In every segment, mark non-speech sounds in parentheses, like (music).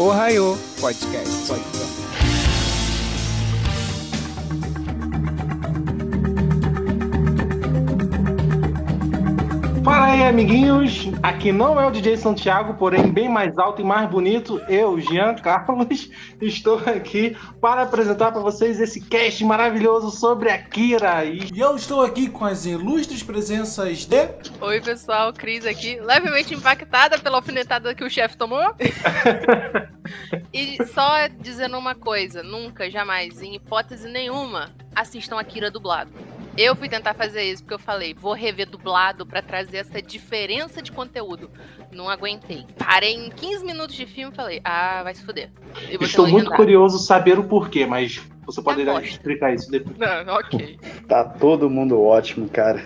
Ohio Podcast. Podcast. Fala aí, amiguinhos. Aqui não é o DJ Santiago, porém bem mais alto e mais bonito. Eu, Jean Carlos, estou aqui para apresentar para vocês esse cast maravilhoso sobre a Kira. E eu estou aqui com as ilustres presenças de. Oi, pessoal, Cris aqui, levemente impactada pela alfinetada que o chefe tomou. (laughs) e só dizendo uma coisa: nunca, jamais, em hipótese nenhuma, assistam a Kira dublado. Eu fui tentar fazer isso porque eu falei, vou rever dublado para trazer essa diferença de conteúdo. Não aguentei. Parei em 15 minutos de filme e falei, ah, vai se fuder. Estou muito curioso saber o porquê, mas você poderia explicar isso depois. Não, ok. Tá todo mundo ótimo, cara.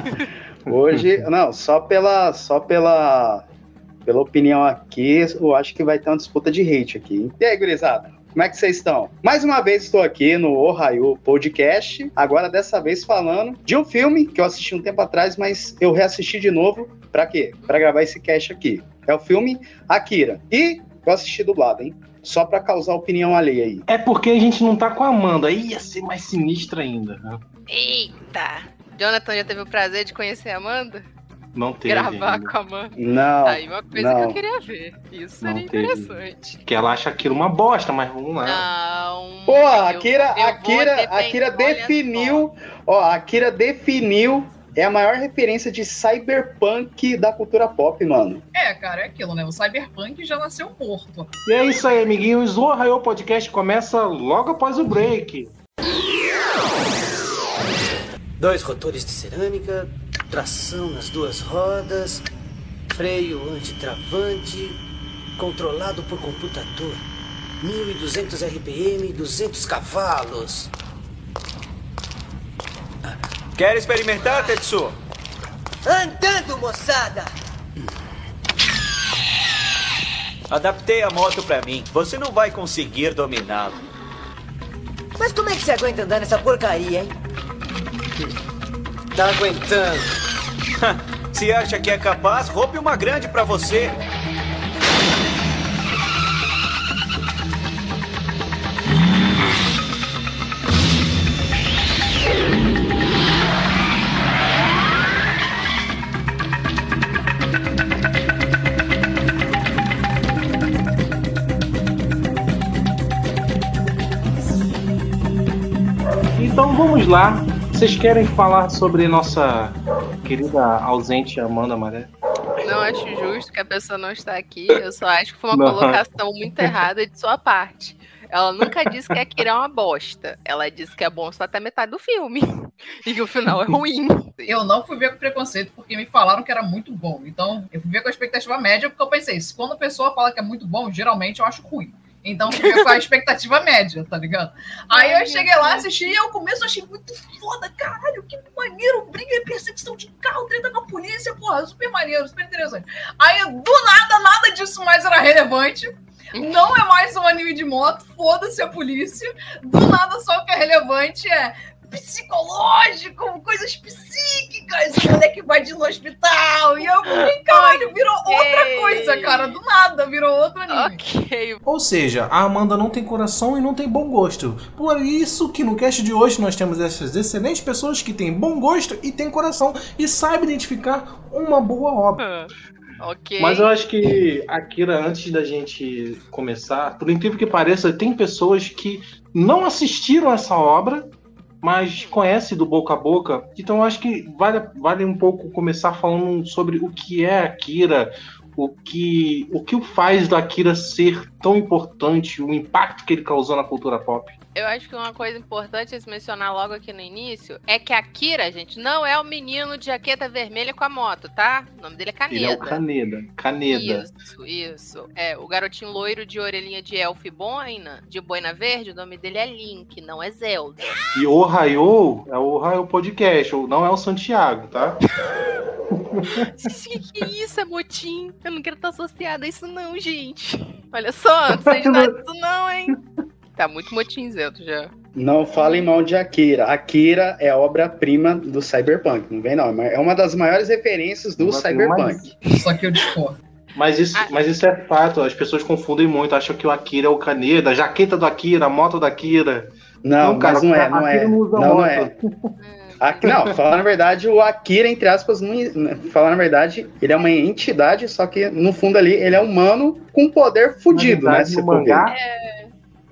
(laughs) Hoje, não, só pela, só pela, pela opinião aqui, eu acho que vai ter uma disputa de hate aqui. E aí, gurizada? Como é que vocês estão? Mais uma vez estou aqui no Ohio Podcast, agora dessa vez falando de um filme que eu assisti um tempo atrás, mas eu reassisti de novo. Para quê? Para gravar esse cast aqui. É o filme Akira. E eu assisti dublado, hein? Só para causar opinião alheia aí. É porque a gente não tá com a Amanda, aí ia ser mais sinistra ainda. Né? Eita! Jonathan já teve o prazer de conhecer a Amanda? Não teve. Gravar ainda. com a mãe. Não. Aí uma coisa não. que eu queria ver. Isso seria interessante. Que ela acha aquilo uma bosta, mas vamos lá. Não. Pô, a Akira, eu, eu Akira, Akira definiu. Ó, a Akira definiu é a maior referência de cyberpunk da cultura pop, mano. É, cara, é aquilo, né? O cyberpunk já nasceu morto. E é isso aí, amiguinhos. O Arraiô Podcast começa logo após o break. Dois rotores de cerâmica, tração nas duas rodas, freio antitravante, controlado por computador. 1200 RPM, 200 cavalos. Quer experimentar, Tetsu? Andando, moçada! Adaptei a moto para mim. Você não vai conseguir dominá-lo. Mas como é que você aguenta andar nessa porcaria, hein? Tá aguentando. Se acha que é capaz, roube uma grande para você. Então vamos lá vocês querem falar sobre nossa querida ausente Amanda Maré? Não acho justo que a pessoa não está aqui. Eu só acho que foi uma não. colocação muito errada de sua parte. Ela nunca disse que Akira é uma bosta. Ela disse que é bom só até metade do filme. (laughs) E que o final é ruim. Eu não fui ver com preconceito porque me falaram que era muito bom. Então, eu fui ver com a expectativa média porque eu pensei, quando a pessoa fala que é muito bom, geralmente eu acho ruim. Então fica com a (laughs) expectativa média, tá ligado? Aí eu cheguei lá, assisti e ao começo achei muito foda, caralho, que maneiro, briga e perseguição de carro, treta com a polícia, porra, super maneiro, super interessante. Aí do nada, nada disso mais era relevante. Não é mais um anime de moto, foda-se a polícia. Do nada só o que é relevante é psicológico, coisas psíquicas, o moleque invadindo no hospital. E eu falei, caralho, virou outra coisa, cara. Do nada, virou outro anime. Ok. Ou seja, a Amanda não tem coração e não tem bom gosto. Por isso que no cast de hoje nós temos essas excelentes pessoas que têm bom gosto e têm coração e sabem identificar uma boa obra. Ok. Mas eu acho que, Akira, antes da gente começar, por incrível que pareça, tem pessoas que não assistiram essa obra mas conhece do boca a boca. Então acho que vale, vale um pouco começar falando sobre o que é Akira, o que o que o faz da Akira ser tão importante, o impacto que ele causou na cultura pop. Eu acho que uma coisa importante a se mencionar logo aqui no início é que a Kira, gente, não é o menino de jaqueta vermelha com a moto, tá? O nome dele é Caneda. Ele é o Caneda. Caneda. Isso, isso. É, o garotinho loiro de orelhinha de elfo e boina, de boina verde, o nome dele é Link, não é Zelda. E o Raio é o Raio Podcast, não é o Santiago, tá? que, que isso, é motim? Eu não quero estar associada a isso não, gente. Olha só, não sei de nada (laughs) disso não, hein? Tá muito motinzento já. Não falem mal de Akira. Akira é obra-prima do Cyberpunk, não vem não. É uma das maiores referências do Cyberpunk. Só que eu discordo. Mas isso, Ah. mas isso é fato, as pessoas confundem muito, acham que o Akira é o Kaneda, a jaqueta do Akira, a moto do Akira. Não, mas não é, não é. Akira usa Não, não é. (laughs) Aqui, não, falar na verdade, o Akira, entre aspas, não, falar na verdade, ele é uma entidade, só que no fundo ali ele é humano com poder fudido, né? Se no for ver.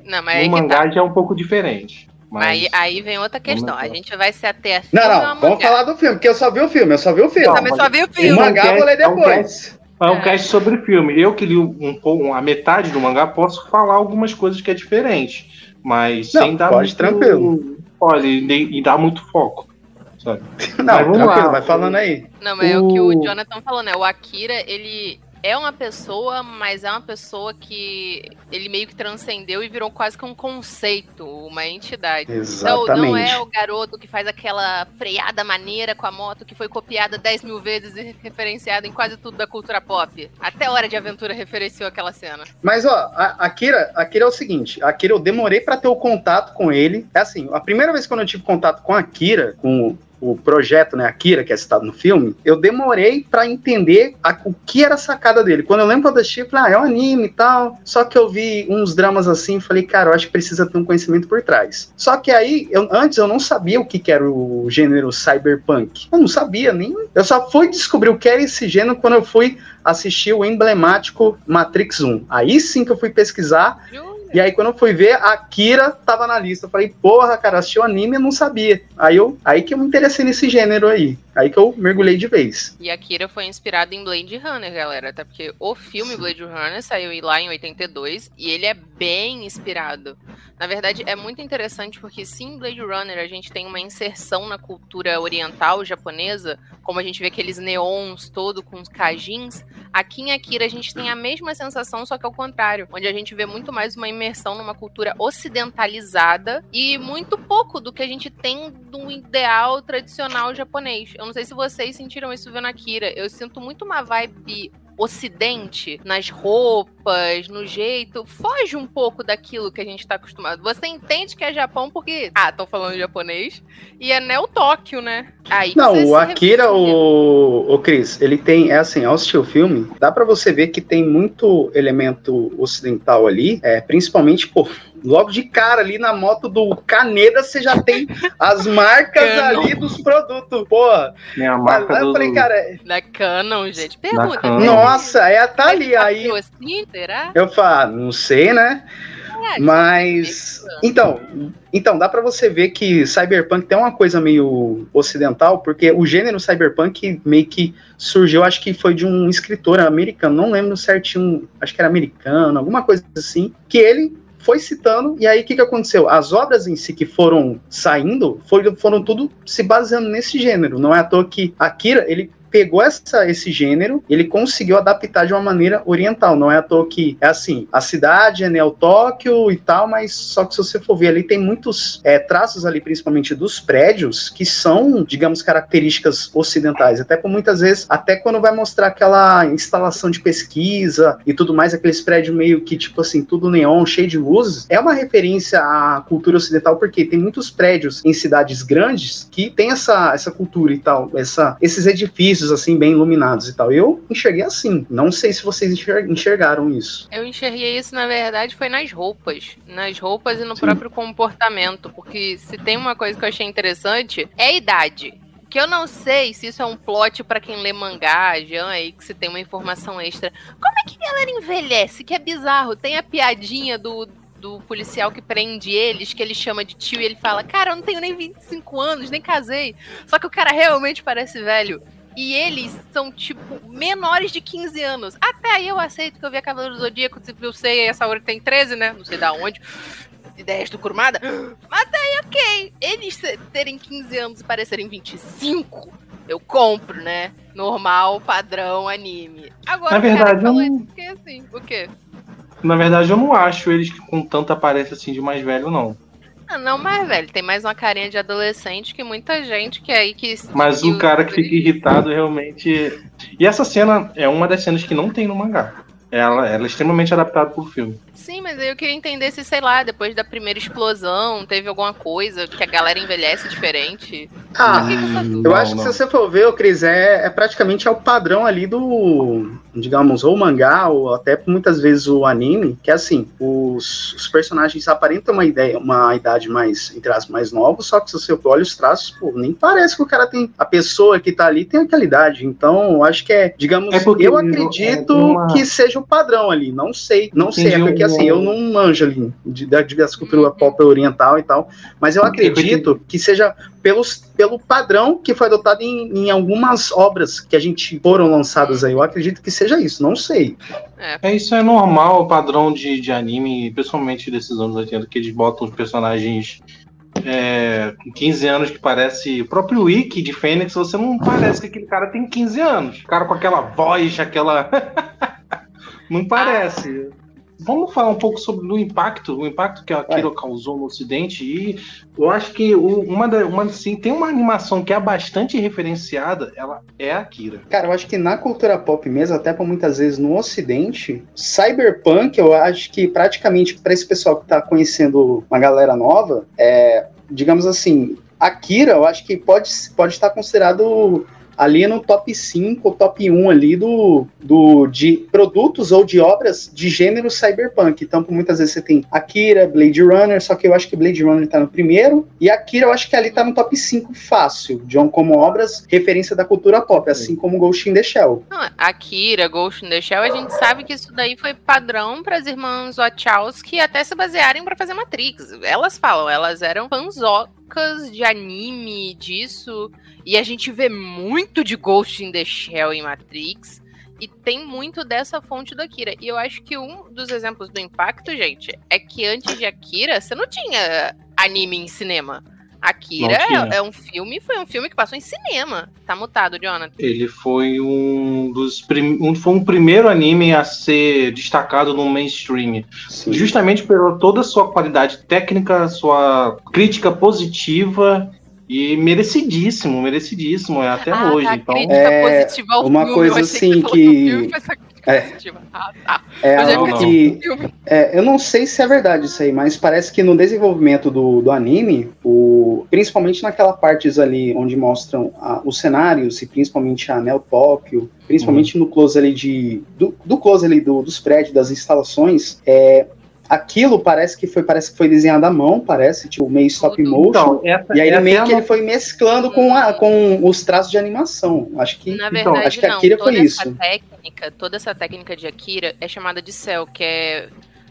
Não, mas no que mangá tá. já é um pouco diferente. Mas Aí, aí vem outra questão. A gente vai se ater a filme Não, não, vamos mangá? falar do filme, porque eu só vi o filme, eu só vi o filme. Não, Também só vi o O filme. Uma- mangá eu vou ler É um depois. É um É. cast sobre filme. Eu que li um pouco, a metade do mangá, posso falar algumas coisas que é diferente. Mas Não, sem dar pode, muito tranquilo. Olha, e, e dar muito foco. Sabe? Não, Mas vamos tranquilo, lá. vai falando aí. Não, mas é o que o O- Jonathan falou, né? O Akira, ele é uma pessoa, mas é uma pessoa que ele meio que transcendeu e virou quase que um conceito, uma entidade. Então, Exatamente. não é o garoto que faz aquela freada maneira com a moto que foi copiada 10 mil vezes e referenciada em quase tudo da cultura pop. Até Hora de Aventura referenciou aquela cena. Mas, ó, a Akira, Akira é o seguinte, a Akira eu demorei pra ter o contato com ele. É assim, a primeira vez que eu tive contato com a Akira, com o projeto, né, Akira, que é citado no filme, eu demorei pra entender a- o que era a sacada dele. Quando eu lembro quando eu assisti, falei, ah, é um anime e tal. Só que eu vi uns dramas assim, e falei, cara, eu acho que precisa ter um conhecimento por trás. Só que aí, eu- antes eu não sabia o que, que era o gênero cyberpunk. Eu não sabia nem. Eu só fui descobrir o que era esse gênero quando eu fui assistir o emblemático Matrix 1. Aí sim que eu fui pesquisar. E aí, quando eu fui ver, a Kira tava na lista. Eu falei, porra, cara, assisti o anime e não sabia. Aí, eu, aí que eu me interessei nesse gênero aí. Aí que eu mergulhei de vez. E Akira foi inspirado em Blade Runner, galera. Até porque o filme Blade Runner saiu lá em 82 e ele é bem inspirado. Na verdade, é muito interessante porque sim, em Blade Runner a gente tem uma inserção na cultura oriental japonesa, como a gente vê aqueles neons todo com os kajins. Aqui em Akira a gente tem a mesma sensação, só que ao contrário, onde a gente vê muito mais uma imersão numa cultura ocidentalizada e muito pouco do que a gente tem do ideal tradicional japonês. Eu não sei se vocês sentiram isso vendo Akira. Eu sinto muito uma vibe ocidente nas roupas, no jeito, foge um pouco daquilo que a gente tá acostumado. Você entende que é Japão porque, ah, estão falando japonês e é Neo Tóquio, né? Aí Não, o Akira, o, o Cris, ele tem, é assim, ao assistir o filme, dá pra você ver que tem muito elemento ocidental ali, é, principalmente, pô, logo de cara ali na moto do Caneda, você já tem as marcas Canon. ali dos produtos, pô. Tem a Mas marca eu do. falei, cara, Da Canon, gente. Pergunta. Canon. nossa, é tá ali, aí Assim, será? eu falo, ah, não sei, né? É, Mas então, então dá pra você ver que cyberpunk tem uma coisa meio ocidental, porque o gênero cyberpunk meio que surgiu, acho que foi de um escritor americano, não lembro certinho, acho que era americano, alguma coisa assim, que ele foi citando, e aí o que, que aconteceu? As obras em si que foram saindo foi- foram tudo se baseando nesse gênero. Não é à toa que Akira, ele pegou essa, esse gênero, ele conseguiu adaptar de uma maneira oriental. Não é à toa que é assim, a cidade é Neo Tóquio e tal, mas só que se você for ver ali, tem muitos é, traços ali, principalmente dos prédios, que são, digamos, características ocidentais. Até por muitas vezes, até quando vai mostrar aquela instalação de pesquisa e tudo mais, aqueles prédios meio que, tipo assim, tudo neon, cheio de luzes, é uma referência à cultura ocidental, porque tem muitos prédios em cidades grandes que tem essa, essa cultura e tal, essa, esses edifícios, assim, bem iluminados e tal. Eu enxerguei assim. Não sei se vocês enxer- enxergaram isso. Eu enxerguei isso, na verdade, foi nas roupas. Nas roupas e no Sim. próprio comportamento. Porque se tem uma coisa que eu achei interessante, é a idade. Que eu não sei se isso é um plot pra quem lê mangá, Jean, aí que se tem uma informação extra. Como é que a galera envelhece? Que é bizarro. Tem a piadinha do, do policial que prende eles, que ele chama de tio e ele fala: Cara, eu não tenho nem 25 anos, nem casei. Só que o cara realmente parece velho. E eles são, tipo, menores de 15 anos. Até aí eu aceito que eu vi a Cavaleiro do Zodíaco, eu sei, essa hora tem 13, né? Não sei da onde. Ideias do Kurumada. Mas até aí, ok. Eles terem 15 anos e parecerem 25, eu compro, né? Normal, padrão, anime. Agora, Na verdade, eu isso, porque assim, o quê? Na verdade, eu não acho eles com tanta aparência assim de mais velho, não. Ah, não, mas, velho, tem mais uma carinha de adolescente que muita gente que é aí que... Mas o cara que fica irritado realmente. E essa cena é uma das cenas que não tem no mangá. Ela, ela é extremamente adaptada pro filme. Sim, mas aí eu queria entender se, sei lá, depois da primeira explosão, teve alguma coisa que a galera envelhece diferente. Ah, Por que que essa Eu dúvida? Não, acho que não. se você for ver, o Cris, é, é praticamente é o padrão ali do, digamos, ou mangá, ou até muitas vezes o anime, que é assim, os, os personagens aparentam uma ideia, uma idade mais, entre aspas, mais nova, só que se você olha os traços, pô, nem parece que o cara tem, a pessoa que tá ali tem aquela idade, então eu acho que é, digamos, É eu acredito é uma- que seja o padrão ali, não sei, não sei, é Entendi, porque assim, eu não manjo ali de, da, de, das cultura Uhum. pop oriental e tal, mas eu Entendi. acredito que seja pelos, pelo padrão que foi adotado em, em algumas obras que a gente foram lançadas aí. Eu acredito que seja isso, não sei. É, isso é normal, o padrão de, de anime, principalmente desses anos 80, que eles botam os personagens é, com 15 anos que parece. O próprio Wiki de Fênix, você não parece que aquele cara tem 15 anos. O cara com aquela voz, aquela. (laughs) não parece. Vamos falar um pouco sobre o impacto, o impacto que a Akira causou no Ocidente. E eu acho que o- uma, da, uma assim, tem uma animação que é bastante referenciada, ela é a Akira. Cara, eu acho que na cultura pop mesmo, até para muitas vezes no Ocidente, Cyberpunk, eu acho que praticamente para esse pessoal que tá conhecendo uma galera nova, é, digamos assim, Akira, eu acho que pode, pode estar considerado ali no top 5 ou top 1 ali do, do, de produtos ou de obras de gênero cyberpunk. Então, muitas vezes você tem Akira, Blade Runner, só que eu acho que Blade Runner tá no primeiro, e Akira eu acho que ali tá no top 5 fácil, John, como obras referência da cultura pop, assim como Ghost in the Shell. Não, Akira, Ghost in the Shell, a gente sabe que isso daí foi padrão para as irmãs Wachowski até se basearem para fazer Matrix. Elas falam, elas eram fanzocas de anime, disso, e a gente vê muito de Ghost in the Shell em Matrix. E tem muito dessa fonte do Akira. E eu acho que um dos exemplos do impacto, gente, é que antes de Akira, você não tinha anime em cinema. Akira é, é um filme, foi um filme que passou em cinema. Tá mutado, Jonathan. Ele foi um dos prim... um, foi um primeiro anime a ser destacado no mainstream, Sim. justamente por toda a sua qualidade técnica, sua crítica positiva e merecidíssimo, merecidíssimo é até Ah, hoje. tá, Então, crítica É, positiva ao uma filme. coisa assim que, que- É. Ah, tá. É Eu algo que. É, eu não sei se é verdade isso aí, mas parece que no desenvolvimento do, do anime, o, principalmente naquela partes ali onde mostram a- os cenários e principalmente a Neo Tóquio, principalmente no close ali de do, do close ali do- dos prédios, das instalações, é, aquilo parece que foi parece que foi desenhado à mão, parece tipo meio stop Tudo. motion. então essa, e aí é meio até que ele foi mesclando com, a, com os traços de animação. Acho que Na então, verdade, acho que não. Akira toda foi essa isso. técnica, toda essa técnica de Akira é chamada de cel, que é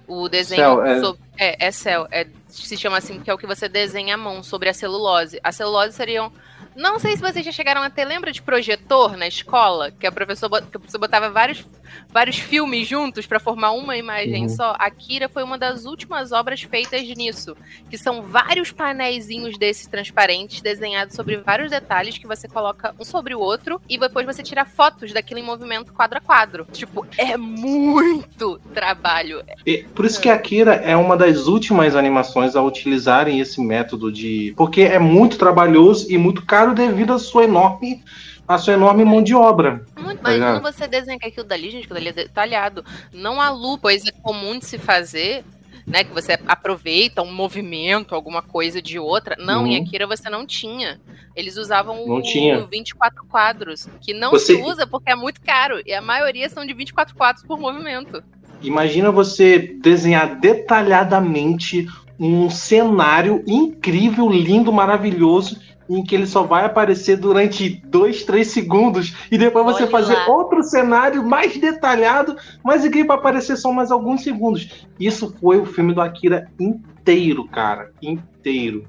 o desenho Cel, é. sobre. É, é cel. É, se chama assim, que é o que você desenha à mão sobre a celulose. A celulose seriam. Não sei se vocês já chegaram a ter, lembra de projetor na escola? Que a professora, que a professora botava vários, vários filmes juntos para formar uma imagem Uhum. só. Akira foi uma das últimas obras feitas nisso. Que são vários painéisinhos desses transparentes, desenhados sobre vários detalhes que você coloca um sobre o outro e depois você tira fotos daquilo em movimento quadro a quadro. Tipo, é muito trabalho. E Por isso que Akira é uma das últimas animações a utilizarem esse método de. Porque é muito trabalhoso e muito caro devido à sua enorme, à sua enorme mão de obra. Muito, Tá mas quando você desenha aquilo dali, gente, aquilo dali é detalhado. Não há lu, coisa comum de se fazer, né? Que você aproveita um movimento, alguma coisa de outra. Não, em Uhum. Akira você não tinha. Eles usavam Não o, tinha. o 24 quadros, que não Você- se usa porque é muito caro. E a maioria são de 24 quadros por movimento. Imagina você desenhar detalhadamente um cenário incrível, lindo, maravilhoso, em que ele só vai aparecer durante dois, três segundos, e depois você Olha fazer lá. outro cenário mais detalhado, mas incrível para aparecer só mais alguns segundos. Isso foi o filme do Akira inteiro, cara, inteiro.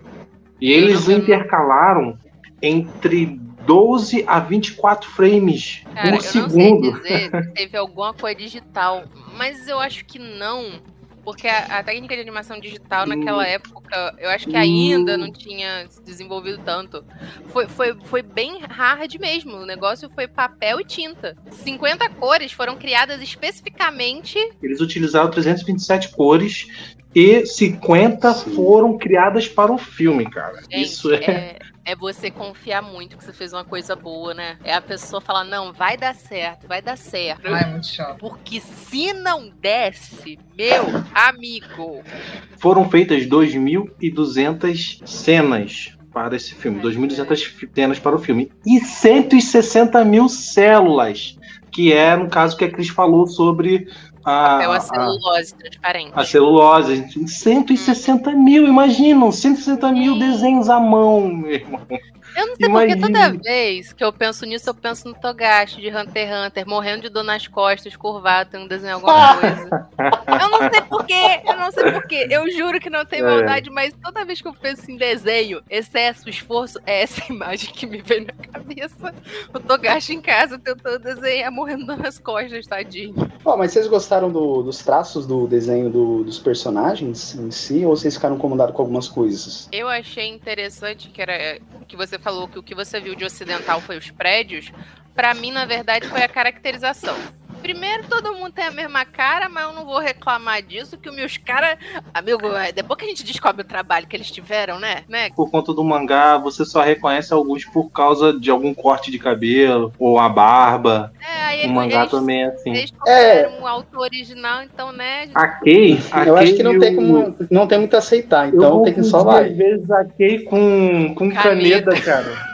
E eles intercalaram entre 12 a 24 frames Cara, por eu segundo. não sei dizer teve alguma coisa digital, mas eu acho que não. Porque a, a técnica de animação digital naquela época, eu acho que ainda não tinha se desenvolvido tanto. Foi, foi, foi bem hard mesmo. O negócio foi papel e tinta. 50 cores foram criadas especificamente. Eles utilizaram 327 cores e 50 Sim. foram criadas para o filme, cara. Gente, Isso é. é, É você confiar muito que você fez uma coisa boa, né? É a pessoa falar, não, vai dar certo, vai dar certo. Ai, muito chato. Porque se não desse, meu amigo. Foram feitas 2.200 cenas para esse filme. 2.200 cenas para o filme. E 160 mil células. Que é, no caso, que a Cris falou sobre a, Papel a a, celulose transparente. a celulose. 160 mil, imaginam, 160 mil desenhos à mão, meu irmão. Eu não sei porque Imagina. toda vez que eu penso nisso, eu penso no Togashi de Hunter x Hunter, morrendo de dor nas costas, curvado, tendo desenho alguma (laughs) coisa. eu não sei porquê, eu não sei porquê. Eu juro que não tem É. maldade, mas toda vez que eu penso em desenho, excesso, esforço, é essa (laughs) imagem que me vem na cabeça. O Togashi em casa tentando desenhar, morrendo de dor nas costas, tadinho. Ó, mas vocês gostaram do- dos traços do desenho do- dos personagens em si, ou vocês ficaram incomodados com algumas coisas? Eu achei interessante que era que você falou que o que você viu de ocidental foi os prédios. Pra mim, na verdade, foi a caracterização. Primeiro, todo mundo tem a mesma cara, mas eu não vou reclamar disso, que os meus caras. Amigo, é, depois que a gente descobre o trabalho que eles tiveram, né? né? Por conta do mangá, você só reconhece alguns por causa de algum corte de cabelo ou a barba. É, aí O mangá eles, também é assim. eles copiaram o autor original, então, né? A Kei, a eu acho Kei que não tem como. Não tem muito a aceitar, então tem que só vai. Às vezes a Kei com, com Caneta. caneta, cara.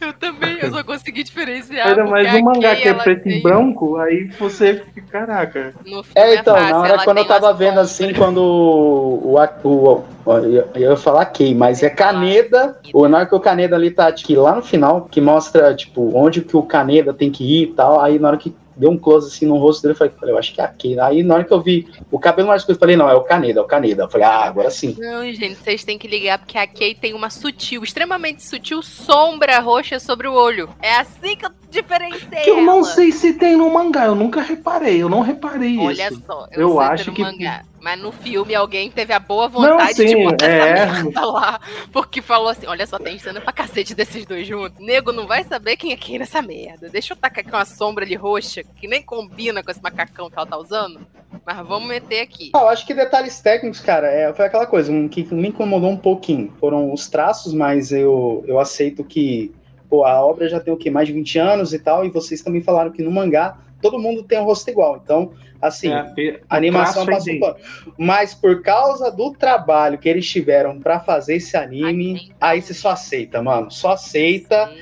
Eu também, eu só consegui diferenciar. Ainda mais no mangá que é preto tem- e branco, aí você fica, caraca. No filme É, então, fácil, na hora quando eu tava vendo pontas. assim, quando o. o, o, o eu eu ia falar Kei, mas é Caneda. O, na hora que o Caneda ali tá, tipo, lá no final, que mostra, tipo, onde que o Caneda tem que ir e tal. Aí na hora que deu um close assim no rosto dele, eu falei, eu acho que é a Kei. Aí na hora que eu vi o cabelo mais coisa, eu falei, não, é o Caneda, é o Caneda. Eu falei, ah, agora sim. Não, gente, vocês têm que ligar porque a Kay tem uma sutil, extremamente sutil sombra roxa sobre o olho. É assim que eu diferenciei. Que eu não ela. sei se tem no mangá, eu nunca reparei, eu não reparei Olha isso. só, Eu eu, sei acho no que- mangá. Mas no filme alguém teve a boa vontade sim, de botar é. essa merda lá. Porque falou assim: olha só, tem cena pra cacete desses dois juntos. Nego não vai saber quem é quem nessa merda. Deixa eu tacar aqui uma sombra ali roxa, que nem combina com esse macacão que ela tá usando. Mas vamos meter aqui. Ah, eu acho que detalhes técnicos, cara, é, foi aquela coisa, um, que me incomodou um pouquinho. Foram os traços, mas eu, eu aceito que pô, a obra já tem o quê? Mais de 20 anos e tal, e vocês também falaram que no mangá todo mundo tem um rosto igual. Então, assim, É, a animação é passou pano. Mas por causa do trabalho que eles tiveram pra fazer esse anime, Ai, aí você só aceita, mano. Só aceita,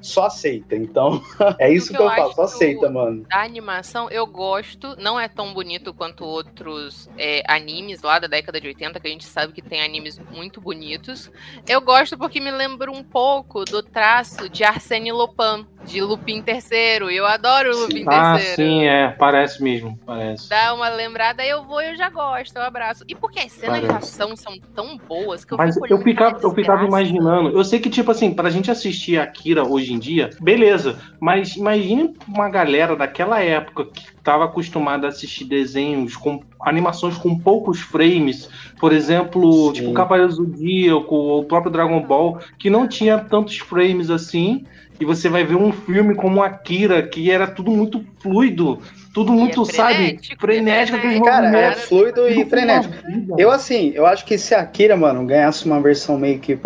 só aceita. Então, (laughs) é isso que que eu eu falo, só aceita, mano. Da animação eu gosto, não é tão bonito quanto outros é, animes lá da década de 80, que a gente sabe que tem animes muito bonitos. Eu gosto porque me lembra um pouco do traço de Arsène Lupin, de Lupin III. Eu adoro o Lupin Ah, III. sim, é, parece mesmo, parece. Dá uma lembrada, eu vou eu já gosto, eu abraço. E porque as cenas de Parece. ação são tão boas que eu Mas fico eu ficava, eu ficava imaginando. Eu sei que, tipo assim, pra gente assistir Akira hoje em dia, beleza. Mas imagine uma galera daquela época que estava acostumada a assistir desenhos com animações com poucos frames. Por exemplo, Sim. tipo Cavaleiro Zodíaco ou o próprio Dragon Ball, que não tinha tantos frames assim. E você vai ver um filme como Akira, que era tudo muito fluido, tudo muito, sabe, frenético, frenético, é frenético. Cara, é fluido e frenético. Eu, assim, eu acho que se a Akira, mano, ganhasse uma versão meio que.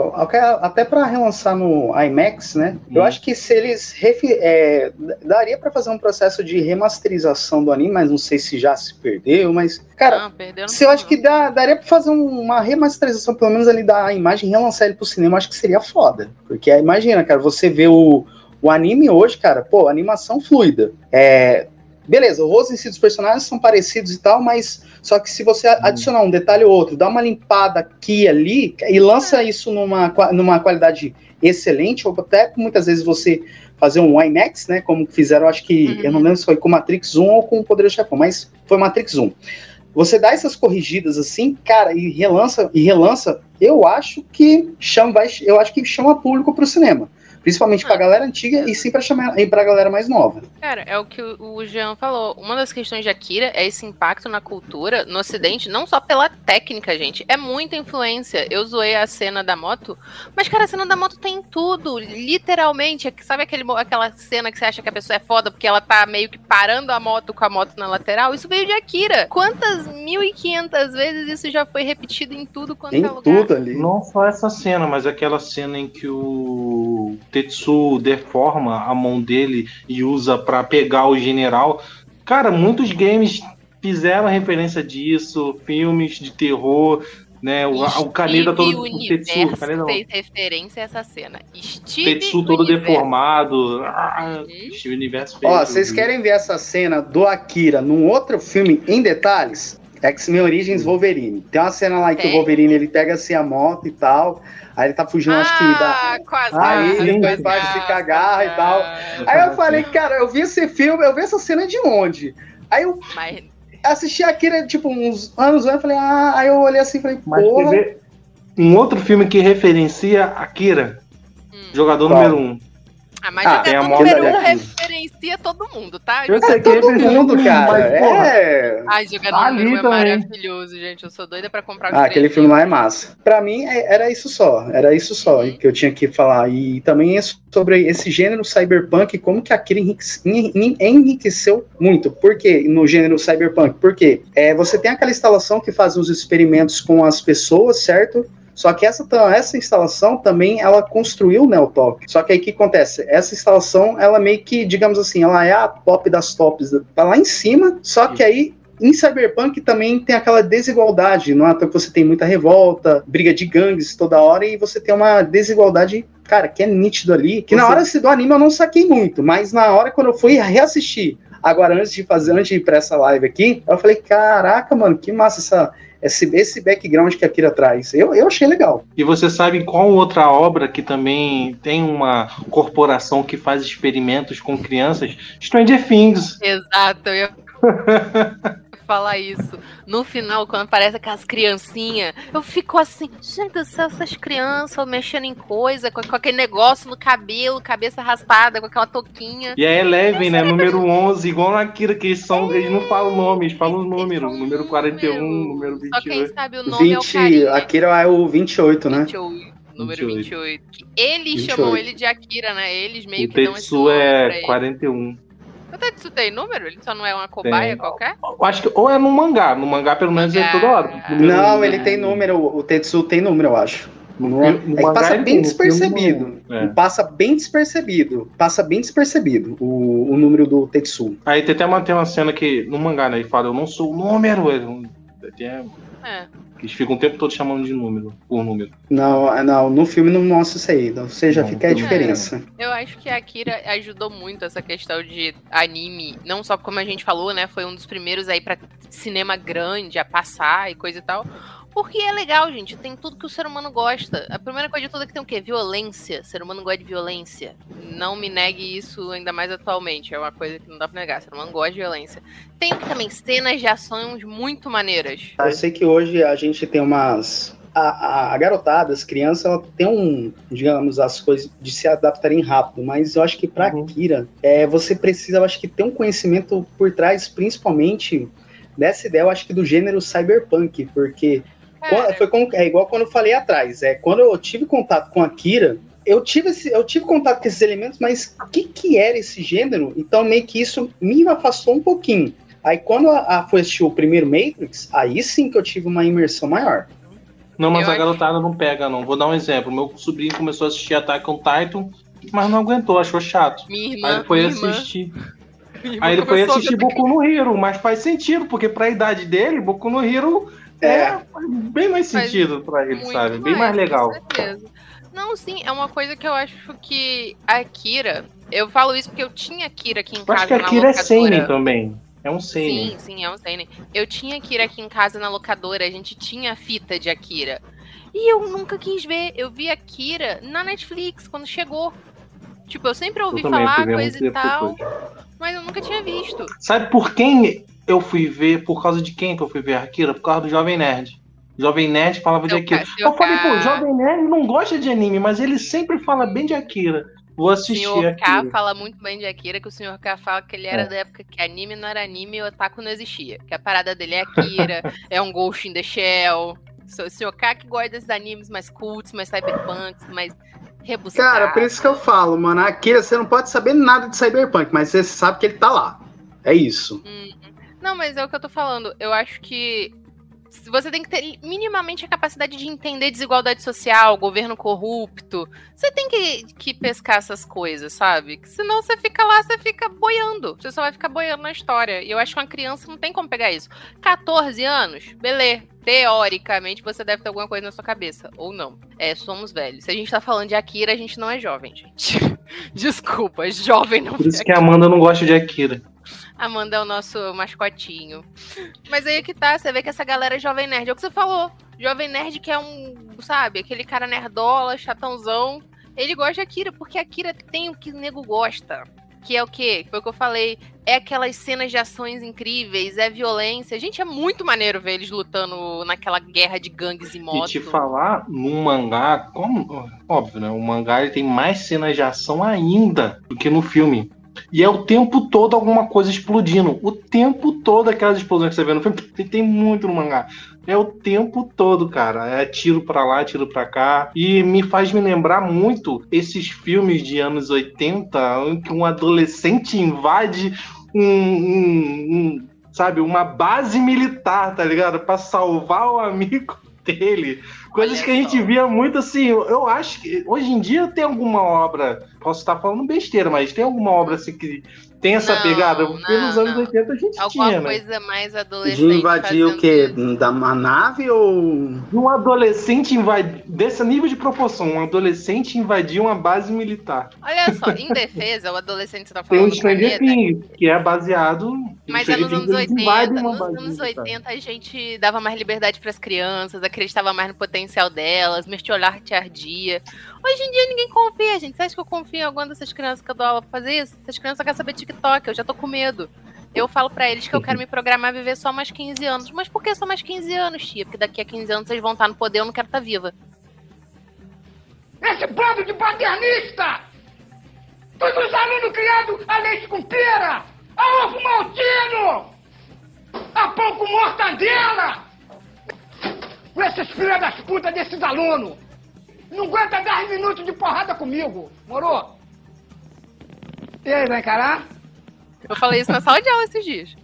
Até pra relançar no IMAX, né? Eu Hum. acho que se eles. refi- é, daria pra fazer um processo de remasterização do anime, mas não sei se já se perdeu, mas. Cara, Não, perdeu se eu acho que dá, daria pra fazer um- uma remasterização, pelo menos ali da imagem, relançar ele pro cinema, eu acho que seria foda. Porque imagina, cara, você vê o, o anime hoje, cara, pô, animação fluida. É. Beleza, o rosto em si dos personagens são parecidos e tal, mas só que se você adicionar um detalhe ou outro, dá uma limpada aqui e ali e lança isso numa, numa qualidade excelente, ou até muitas vezes você fazer um IMAX, né? Como fizeram, acho que, Uhum. eu não lembro se foi com Matrix 1 ou com o Poder do Chefão, mas foi Matrix 1. Você dá essas corrigidas assim, cara, e relança, e relança, eu acho que chama, vai, eu acho que chama público pro cinema. Principalmente pra galera antiga e sim pra, chamar, e pra galera mais nova. Cara, é o que o Jean falou. Uma das questões de Akira é esse impacto na cultura, no ocidente, não só pela técnica, gente. É muita influência. Eu zoei a cena da moto, mas, cara, a cena da moto tem tudo. Literalmente. Sabe aquele, aquela cena que você acha que a pessoa é foda porque ela tá meio que parando a moto com a moto na lateral? Isso veio de Akira. Quantas 1.500 vezes isso já foi repetido em tudo quanto Tem é lugar? tudo ali. Não só essa cena, mas aquela cena em que o Tetsu deforma a mão dele e usa pra pegar o general. Cara, muitos games fizeram referência disso, filmes de terror, né? O, o Kaneda Steve todo. O Tetsu, Kaneda fez referência a essa cena. Steve Tetsu todo Universo. deformado. Ah, Uhum. Steve Universo fez. Ó, vocês querem ver essa cena do Akira num outro filme em detalhes? X-Men Origins Wolverine. Tem uma cena lá que o Wolverine ele pega assim a moto e tal. Aí ele tá fugindo, acho que da. Ah, quase. Aí ele depois faz se cagar e tal. Aí eu falei, cara, eu vi esse filme, eu vi essa cena de onde? Aí eu Mas assisti Akira, tipo, uns anos antes, eu falei, ah, aí eu olhei assim e falei, Mas porra. quer ver um outro filme que referencia Akira, Hum. jogador Qual? número um. Ah, mas Ah, tem a número um. Referencia todo mundo, tá? Eu É sei que todo referencia mundo, cara. mas, porra, É. Ai, jogador Tá número ali é também. maravilhoso, gente. Eu sou doida pra comprar os Ah, três aquele filme lá é massa. Pra mim, é- era isso só. Era isso só Uhum. que eu tinha que falar. E também é sobre esse gênero cyberpunk, como que en- enriqueceu muito. Por quê? No gênero cyberpunk? Porque é, você tem aquela instalação que faz os experimentos com as pessoas, certo? Só que essa, essa instalação também ela construiu o Neotop. Só que aí o que acontece? Essa instalação, ela meio que, digamos assim, ela é a top das tops, tá lá em cima, só que aí em Cyberpunk também tem aquela desigualdade, não é que você tem muita revolta, briga de gangues toda hora e você tem uma desigualdade, cara, que é nítido ali, que na Você- hora do anime eu não saquei muito, mas na hora quando eu fui reassistir, agora antes de fazer, antes de ir pra essa live aqui, eu falei, caraca, mano, que massa essa, esse, esse background que a Kira traz. Eu, eu achei legal. E você sabe qual outra obra que também tem uma corporação que faz experimentos com crianças? Stranger Things. Exato, eu (laughs) falar isso. No final, quando aparece aquelas criancinhas, eu fico assim, gente do céu, essas crianças mexendo em coisa, com, com aquele negócio no cabelo, cabeça raspada, com aquela touquinha. E a Eleven, né? Número 11, igual na Kira, que eles são. Eles não falam nome, eles falam o número. Número 41, número Só quem 28. sabe o nome é o 20, carinha. a Kira é o 28, né? 28, número 28. 28. Que Eles 28. chamam ele de Akira, né? Eles meio O que dão esse Tetsu nome pra é ele. 41. O Tetsu tem número? Ele só não é uma cobaia Tem. qualquer? Eu acho que ou é no mangá. No mangá, pelo menos, é toda hora. Não, ele tem número, o Tetsu tem número, eu acho. No, é, é que passa bem despercebido. É. Passa bem despercebido. Passa bem despercebido o, o número do Tetsu. Aí tem até uma, tem uma cena que, no mangá, né? Ele fala, eu não sou o número. Ele, não- tem- É. eles ficam o tempo todo chamando de número, por número. Não, não, no filme não mostra isso aí. Ou seja, Não, fica a diferença. Eu acho que a Akira ajudou muito essa questão de anime, não só como a gente falou, né? Foi um dos primeiros aí pra cinema grande a passar e coisa e tal. Porque é legal, gente. Tem tudo que o ser humano gosta. A primeira coisa de tudo é que tem o quê? Violência. O ser humano gosta de violência. Não me negue isso, ainda mais atualmente. É uma coisa que não dá pra negar. O ser humano gosta de violência. Tem também cenas de ações muito maneiras. Eu sei que hoje a gente tem umas. A, a, a garotada, as crianças, ela tem um, digamos, as coisas de se adaptarem rápido, mas eu acho que pra Uhum. Kira, é, você precisa, eu acho que ter um conhecimento por trás, principalmente dessa ideia, eu acho que do gênero cyberpunk, porque Cara, Foi como- é igual quando eu falei atrás. É, quando eu tive contato com a Kira, eu tive, esse- eu tive contato com esses elementos, mas o que, que era esse gênero? Então, meio que isso me afastou um pouquinho. Aí, quando a, a foi assistir o primeiro Matrix, aí sim que eu tive uma imersão maior. Não, mas Eu a acho- garotada não pega, não. Vou dar um exemplo. Meu sobrinho começou a assistir Attack on Titan, mas não aguentou, achou chato. minha Aí irmã, ele foi assistir. Aí ele foi assistir Boku no Hero, mas faz sentido, porque pra idade dele, Boku no Hero é, É. bem mais Faz sentido pra ele, sabe? Bem mais com legal. certeza. Não, sim, é uma coisa que eu acho que a Kira. Eu falo isso porque eu tinha Kira aqui em Eu casa. acho que na aquilo é. Seinen também. É um Seinen. Sim, sim, é um Seinen. Eu tinha Akira aqui em casa na locadora, a gente tinha a fita de Akira. E eu nunca quis ver. Eu vi Akira na Netflix, quando chegou. Tipo, eu sempre ouvi Eu falar coisa e tal, depois. mas eu nunca tinha visto. Sabe por quem eu fui ver? Por causa de quem que eu fui ver Akira? Por causa do Jovem Nerd. Jovem Nerd falava de Akira. Eu falei, pô, cara. Jovem Nerd não gosta de anime, mas ele sempre fala bem de Akira. Vou O assistir Sr. K fala muito bem de Akira, que o Sr. K fala que ele era É. da época que anime não era anime e o otaku não existia. Que a parada dele é Akira, (laughs) é um Ghost in the Shell. O Sr. K que gosta desses animes mais cults, mais cyberpunks, mais rebuscados. Cara, por isso que eu falo, mano. Akira, você não pode saber nada de Cyberpunk, mas você sabe que ele tá lá. É isso. Não, mas é o que eu tô falando. Eu acho que você tem que ter minimamente a capacidade de entender desigualdade social, governo corrupto. Você tem que, que pescar essas coisas, sabe? Senão você fica lá, você fica boiando. Você só vai ficar boiando na história. E eu acho que uma criança não tem como pegar isso. 14 anos, beleza. Teoricamente, você deve ter alguma coisa na sua cabeça. Ou não. É, somos velhos. Se a gente tá falando de Akira, a gente não é jovem, gente. (laughs) Desculpa, jovem não Por isso é que a Amanda não gosta de Akira. Amanda é o nosso mascotinho. Mas aí que tá, você vê que essa galera é jovem nerd. É o que você falou. Jovem nerd que é um, sabe, aquele cara nerdola, chatãozão. Ele gosta de Akira, porque Akira tem o que o nego gosta. Que é o quê? Foi o que eu falei. É aquelas cenas de ações incríveis, é violência. Gente, é muito maneiro ver eles lutando naquela guerra de gangues e E moto. te falar, num mangá, como, óbvio, né? O mangá ele tem mais cenas de ação ainda do que no filme. E é o tempo todo alguma coisa explodindo. O tempo todo aquelas explosões que você vê no filme, tem, muito no mangá. É o tempo todo, cara. É tiro pra lá, tiro pra cá. E me faz me lembrar muito esses filmes de anos 80, em que um adolescente invade um, um- um, sabe, uma base militar, tá ligado? Pra salvar o amigo dele. Coisas Olha que a gente só. via muito assim. Eu eu acho que hoje em dia tem alguma obra. Posso estar falando besteira, mas tem alguma obra assim que tem essa Não, pegada? Porque não, nos anos não. 80 a gente Alguma tinha, né? coisa mais De adolescente. invadir o quê? isso. Da uma nave ou. De um adolescente invadir. Desse nível de proporção, um adolescente invadir uma base militar. Olha só, em defesa, o adolescente que você tá Tem o falando do Stranger Things, que é baseado. Mas é nos anos Things, eles 80. invadem uma Nos anos militar. 80 a gente dava mais liberdade pras crianças, acreditava mais no potencial delas, mertiolhar te ardia. Hoje em dia ninguém confia, gente. Você acha que eu confio em alguma dessas crianças que eu dou aula pra fazer isso? Essas crianças querem saber TikTok, eu já tô com medo. Eu falo pra eles que eu quero (laughs) me programar a viver só mais 15 anos. Mas por que só mais 15 anos, tia? Porque daqui a 15 anos vocês vão estar no poder, eu não quero estar viva. Esse bando de paternista! Todos os alunos criados a leite com pera! A ovo maltino! A pão com mortadela! Com esses filhos das putas desses alunos! Não aguenta 10 minutos de porrada comigo, moro? E aí, vai encarar? Eu falei isso na sala de aula esses dias.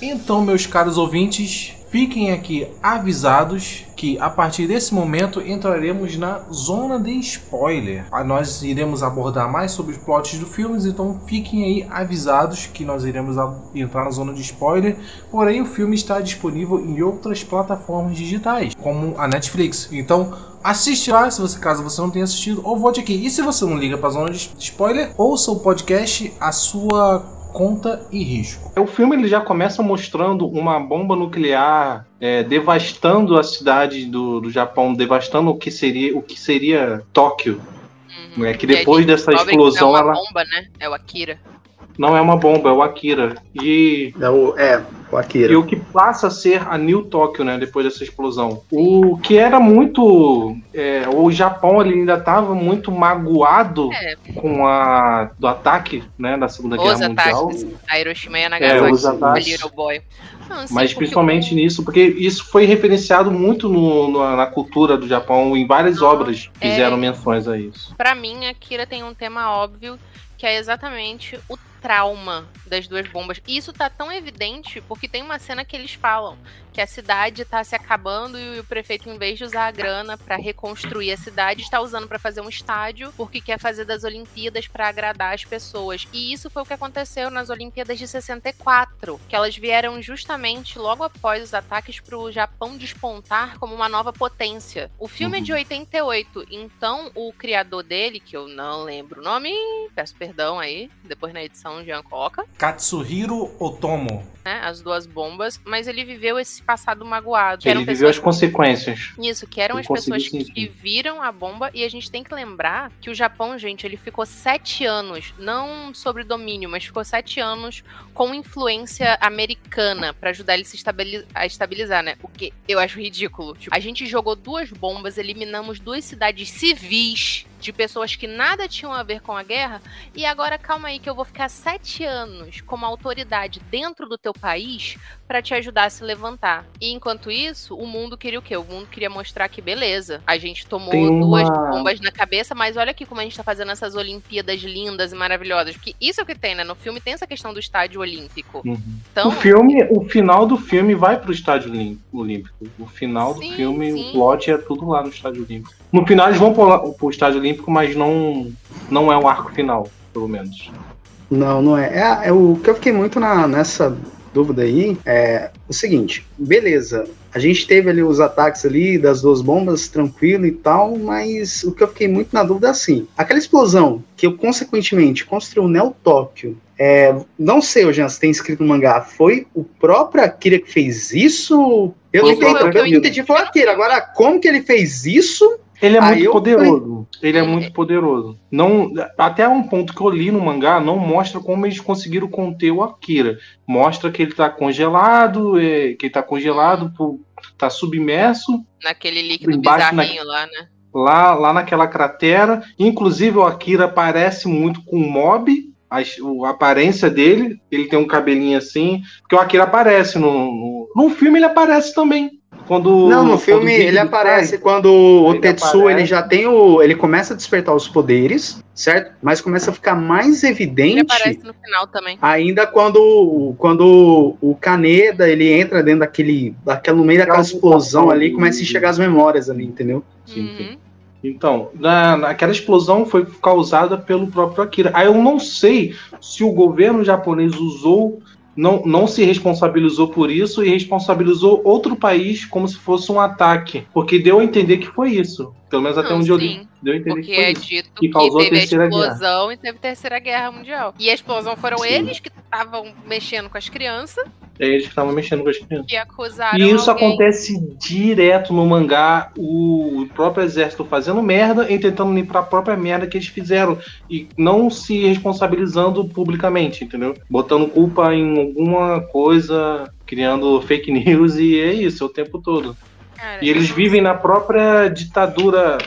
Então, meus caros ouvintes, fiquem aqui avisados que a partir desse momento entraremos na zona de spoiler. Ah, Nós iremos abordar mais sobre os plots do filme, então fiquem aí avisados que nós iremos entrar na zona de spoiler. Porém, o filme está disponível em outras plataformas digitais, como a Netflix. Então, assiste lá, se você caso você não tenha assistido, ou volte aqui. E se você não liga para a zona de spoiler, ouça o podcast a sua conta e risco. O filme ele já começa mostrando uma bomba nuclear é, devastando a cidade do, do Japão, devastando o que seria o que seria Tóquio. Uhum. É que E a depois gente dessa descobre que não explosão é uma ela bomba, né? É o Akira. Não é uma bomba, é o Akira. E É o, é, o Akira. E o que passa a ser a New Tóquio, né, depois dessa explosão. O que era muito. é, o Japão ele ainda estava muito magoado É. com a do ataque, né, da Segunda Os Guerra Mundial. ataques a Hiroshima e a É, Nagasaki. os a ataques. Little Boy. Não, sim, Mas principalmente nisso, porque isso foi referenciado muito no- no- na cultura do Japão, em várias obras é. fizeram menções a isso. Pra mim, Akira tem um tema óbvio, que é exatamente o trauma das duas bombas. E isso tá tão evidente porque tem uma cena que eles falam que a cidade tá se acabando e o prefeito, em vez de usar a grana pra reconstruir a cidade, está usando pra fazer um estádio porque quer fazer das Olimpíadas pra agradar as pessoas. E isso foi o que aconteceu nas Olimpíadas de 64, que elas vieram justamente logo após os ataques pro Japão despontar como uma nova potência. O filme é de 88, então o criador dele, que eu não lembro o nome, peço perdão aí, depois na edição de Hancock, Katsuhiro Otomo. Né? As duas bombas, mas ele viveu esse passado magoado. Ele viveu as consequências. Isso, que eram Ele as pessoas conseguiu que sentir. viram a bomba e a gente tem que lembrar que o Japão, gente, ele ficou sete anos, não sobre domínio, mas ficou sete anos com influência americana pra ajudar ele se estabili- a estabilizar, né? O que eu acho ridículo. Tipo, a gente jogou duas bombas, eliminamos duas cidades civis de pessoas que nada tinham a ver com a guerra e agora calma aí que eu vou ficar sete anos como autoridade dentro do teu país pra te ajudar a se levantar. E enquanto isso, o mundo queria o quê? O mundo queria mostrar que beleza, a gente tomou uma- duas bombas na cabeça, mas olha aqui como a gente tá fazendo essas Olimpíadas lindas e maravilhosas. Porque isso é o que tem, né? No filme tem essa questão do estádio olímpico. Uhum. Então, O filme, o final do filme vai pro estádio Olím- olímpico. O final Sim, do filme, sim. o plot é tudo lá no estádio olímpico. No final eles vão pro, pro estádio olímpico, mas não, não é o arco final, pelo menos. Não, não é. É, é o que eu fiquei muito na, nessa dúvida aí é o seguinte: beleza, a gente teve ali os ataques ali das duas bombas, tranquilo e tal, mas o que eu fiquei muito na dúvida é assim: aquela explosão que eu consequentemente construiu o Neo Tóquio. É, não sei, Jean, se tem escrito no mangá, foi o próprio Akira que fez isso? Eu não o entendi, eu não entendi, foi o Akira. Agora, como que ele fez isso? Ele é Aí muito poderoso. Ele é É. muito poderoso. Não, até um ponto que eu li no mangá não mostra como eles conseguiram conter o Akira. Mostra que ele tá congelado, é, que ele tá congelado, por, tá submerso naquele líquido Embaixo na- bizarrinho lá, né? lá, lá naquela cratera. Inclusive o Akira parece muito com o Mob. A, a aparência dele, ele tem um cabelinho assim, porque o Akira aparece no, no, no filme ele aparece também. Quando Não, no filme ele aparece quando o Ele Tetsu aparece. ele já tem o. Ele começa a despertar os poderes, certo? Mas começa a ficar mais Ele evidente aparece no final também. ainda quando, quando o Kaneda ele entra dentro daquele. daquela no meio daquela Aquela explosão ali começa a enxergar as memórias ali, entendeu? Sim, sim. Uhum. Então, na, naquela explosão foi causada pelo próprio Akira. Aí eu não sei se o governo japonês usou, não, não se responsabilizou por isso e responsabilizou outro país como se fosse um ataque. Porque deu a entender que foi isso. Pelo menos até Não, onde eu sim. li. Deu a entender Porque que foi é isso. dito Que causou teve a Terceira Guerra. explosão e teve a Terceira Guerra Mundial. E a explosão foram Sim. eles que estavam mexendo com as crianças É eles que estavam mexendo com as crianças. que acusaram E isso alguém. acontece direto no mangá, o próprio exército fazendo merda e tentando limpar a própria merda que eles fizeram e não se responsabilizando publicamente, entendeu? Botando culpa em alguma coisa, criando fake news e é isso, é o tempo todo. Cara, E eles vivem na própria ditadura,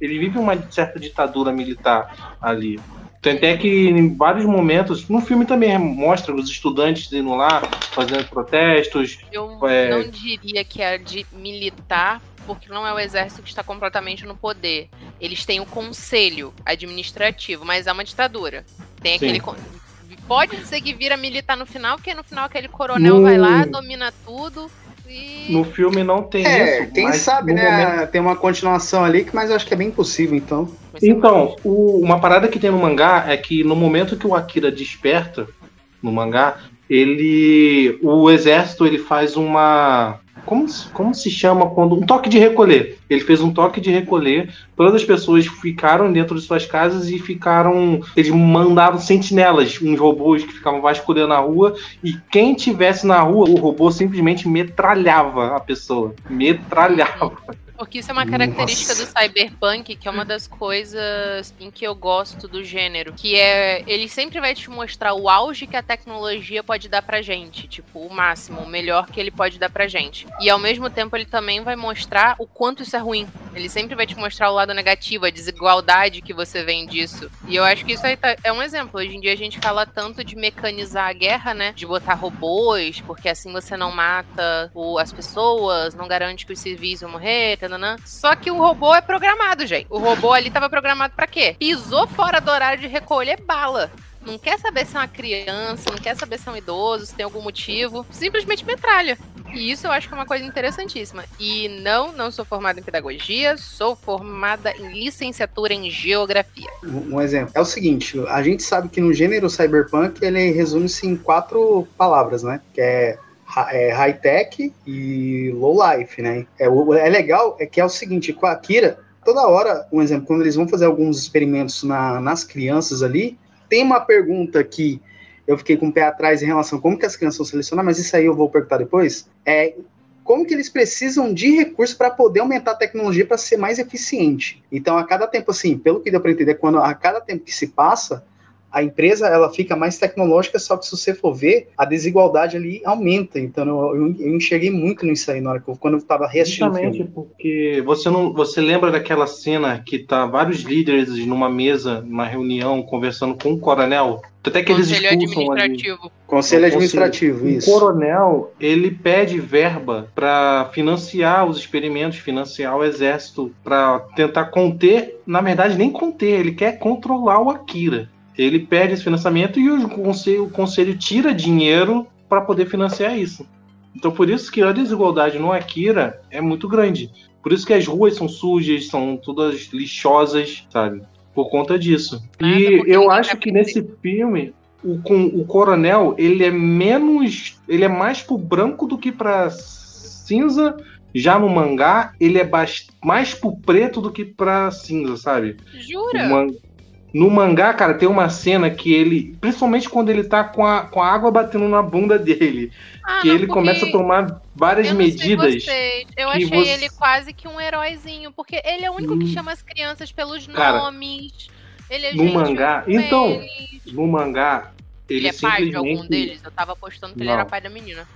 eles vivem uma certa ditadura militar ali. É que em vários momentos, no filme também mostra os estudantes indo lá, fazendo protestos, Eu É. não diria que é de militar, porque não é o exército que está completamente no poder. Eles têm o conselho administrativo, mas é uma ditadura. Tem Sim. aquele. Pode ser que vira militar no final, porque no final aquele coronel No- vai lá, domina tudo e. No filme não tem É, isso. quem mas sabe, né? momento- Tem uma continuação ali, que- mas eu acho que é bem possível, então. Então, o- uma parada que tem no mangá é que no momento que o Akira desperta no mangá, ele. O exército ele faz uma. Como, se- como se chama quando. Um toque de recolher. Ele fez um toque de recolher. Todas as pessoas ficaram dentro de suas casas e ficaram. Eles mandaram sentinelas, uns robôs que ficavam vasculhando a rua. E quem tivesse na rua, o robô simplesmente metralhava a pessoa. Metralhava. Porque isso é uma característica do cyberpunk, que é uma das coisas em que eu gosto do gênero. Que é. Ele sempre vai te mostrar o auge que a tecnologia pode dar pra gente. Tipo, o máximo, o melhor que ele pode dar pra gente. E ao mesmo tempo ele também vai mostrar o quanto isso é ruim. Ele sempre vai te mostrar o lado negativo, a desigualdade que você vem disso. E eu acho que isso aí tá- é um exemplo. Hoje em dia a gente fala tanto de mecanizar a guerra, né? De botar robôs, porque assim você não mata o- as pessoas, não garante que os civis vão morrer, tananã. Só que o robô é programado, gente. O robô ali tava programado pra quê? Pisou fora do horário de recolher bala. Não quer saber se é uma criança, não quer saber se é um idoso, se tem algum motivo. Simplesmente metralha. E isso eu acho que é uma coisa interessantíssima. E não, não sou formada em pedagogia, sou formada em licenciatura em geografia. Um exemplo. É o seguinte, a gente sabe que no gênero cyberpunk ele resume-se em quatro palavras, né? Que é, é high-tech e low-life, né? É, é legal, é que é o seguinte, com a Akira, toda hora, um exemplo, quando eles vão fazer alguns experimentos na- nas crianças ali, tem uma pergunta que eu fiquei com o pé atrás em relação a como que as crianças são selecionadas, mas isso aí eu vou perguntar depois, é como que eles precisam de recursos para poder aumentar a tecnologia para ser mais eficiente. Então, a cada tempo, assim, pelo que deu para entender, quando a cada tempo que se passa, a empresa ela fica mais tecnológica, só que se você for ver, a desigualdade ali aumenta. Então eu, eu, enxerguei muito nisso aí na hora que eu, quando eu estava reassistindo Justamente filme. porque você não, você lembra daquela cena que tá vários líderes numa mesa, numa reunião, conversando com um coronel? Até que eles Conselho expulsam ali. administrativo. Conselho O administrativo, O isso. coronel, ele pede verba para financiar os experimentos, financiar o exército, para tentar conter, na verdade, nem conter, ele quer controlar o Akira. Ele pede esse financiamento e o conselho, o conselho tira dinheiro para poder financiar isso. Então, por isso que a desigualdade no Akira é muito grande. Por isso que as ruas são sujas, são todas lixosas, sabe? Por conta disso. Nada, e eu acho que nesse filme o, com, o coronel ele é menos ele é mais pro branco do que pra cinza já no mangá ele é mais pro preto do que pra cinza sabe O Jura? man- no mangá cara tem uma cena que ele principalmente quando ele tá com a, com a água batendo na bunda dele Ah, que não, ele começa a tomar várias eu não medidas Eu que achei você- ele quase que um heróizinho, porque ele é o único que Hum. chama as crianças pelos Cara, nomes. Ele é no mangá- então, eles. no mangá ele, Ele é pai de algum simplesmente deles? Eu tava apostando que ele Não. era pai da menina.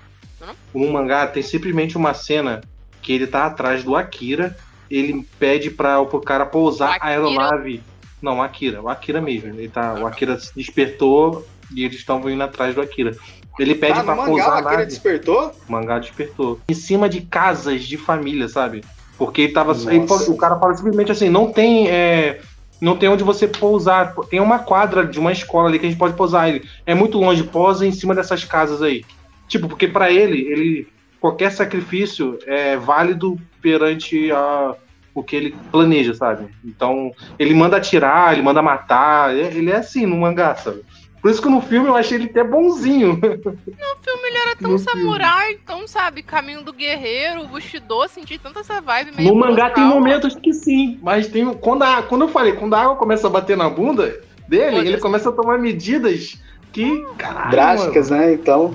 no mangá tem simplesmente uma cena que ele tá atrás do Akira, ele pede para o cara pousar a aeronave. Não, o Akira, o Akira mesmo. Ele tá, o Akira se despertou e eles estavam indo atrás do Akira. Ele pede Ah, pra mangá, pousar a Akira nave. despertou? O mangá despertou. Em cima de casas de família, sabe? Porque ele tava. Ele o cara fala simplesmente assim: não tem. é, não tem onde você pousar. Tem uma quadra de uma escola ali que a gente pode pousar. Ele é muito longe, posa em cima dessas casas aí. Tipo, porque pra ele, ele qualquer sacrifício é válido perante a, o que ele planeja, sabe? Então, ele manda atirar, ele manda matar. Ele é assim no mangá, sabe? Por isso que no filme eu achei ele até bonzinho. (laughs) No filme ele era tão No filme. samurai, tão, sabe, caminho do guerreiro, Bushido, senti tanta essa vibe meio No mangá tem momentos que sim, mas tem quando a, quando eu falei, quando a água começa a bater na bunda dele, ele começa a tomar medidas que caralho, Drásticas, né? Então.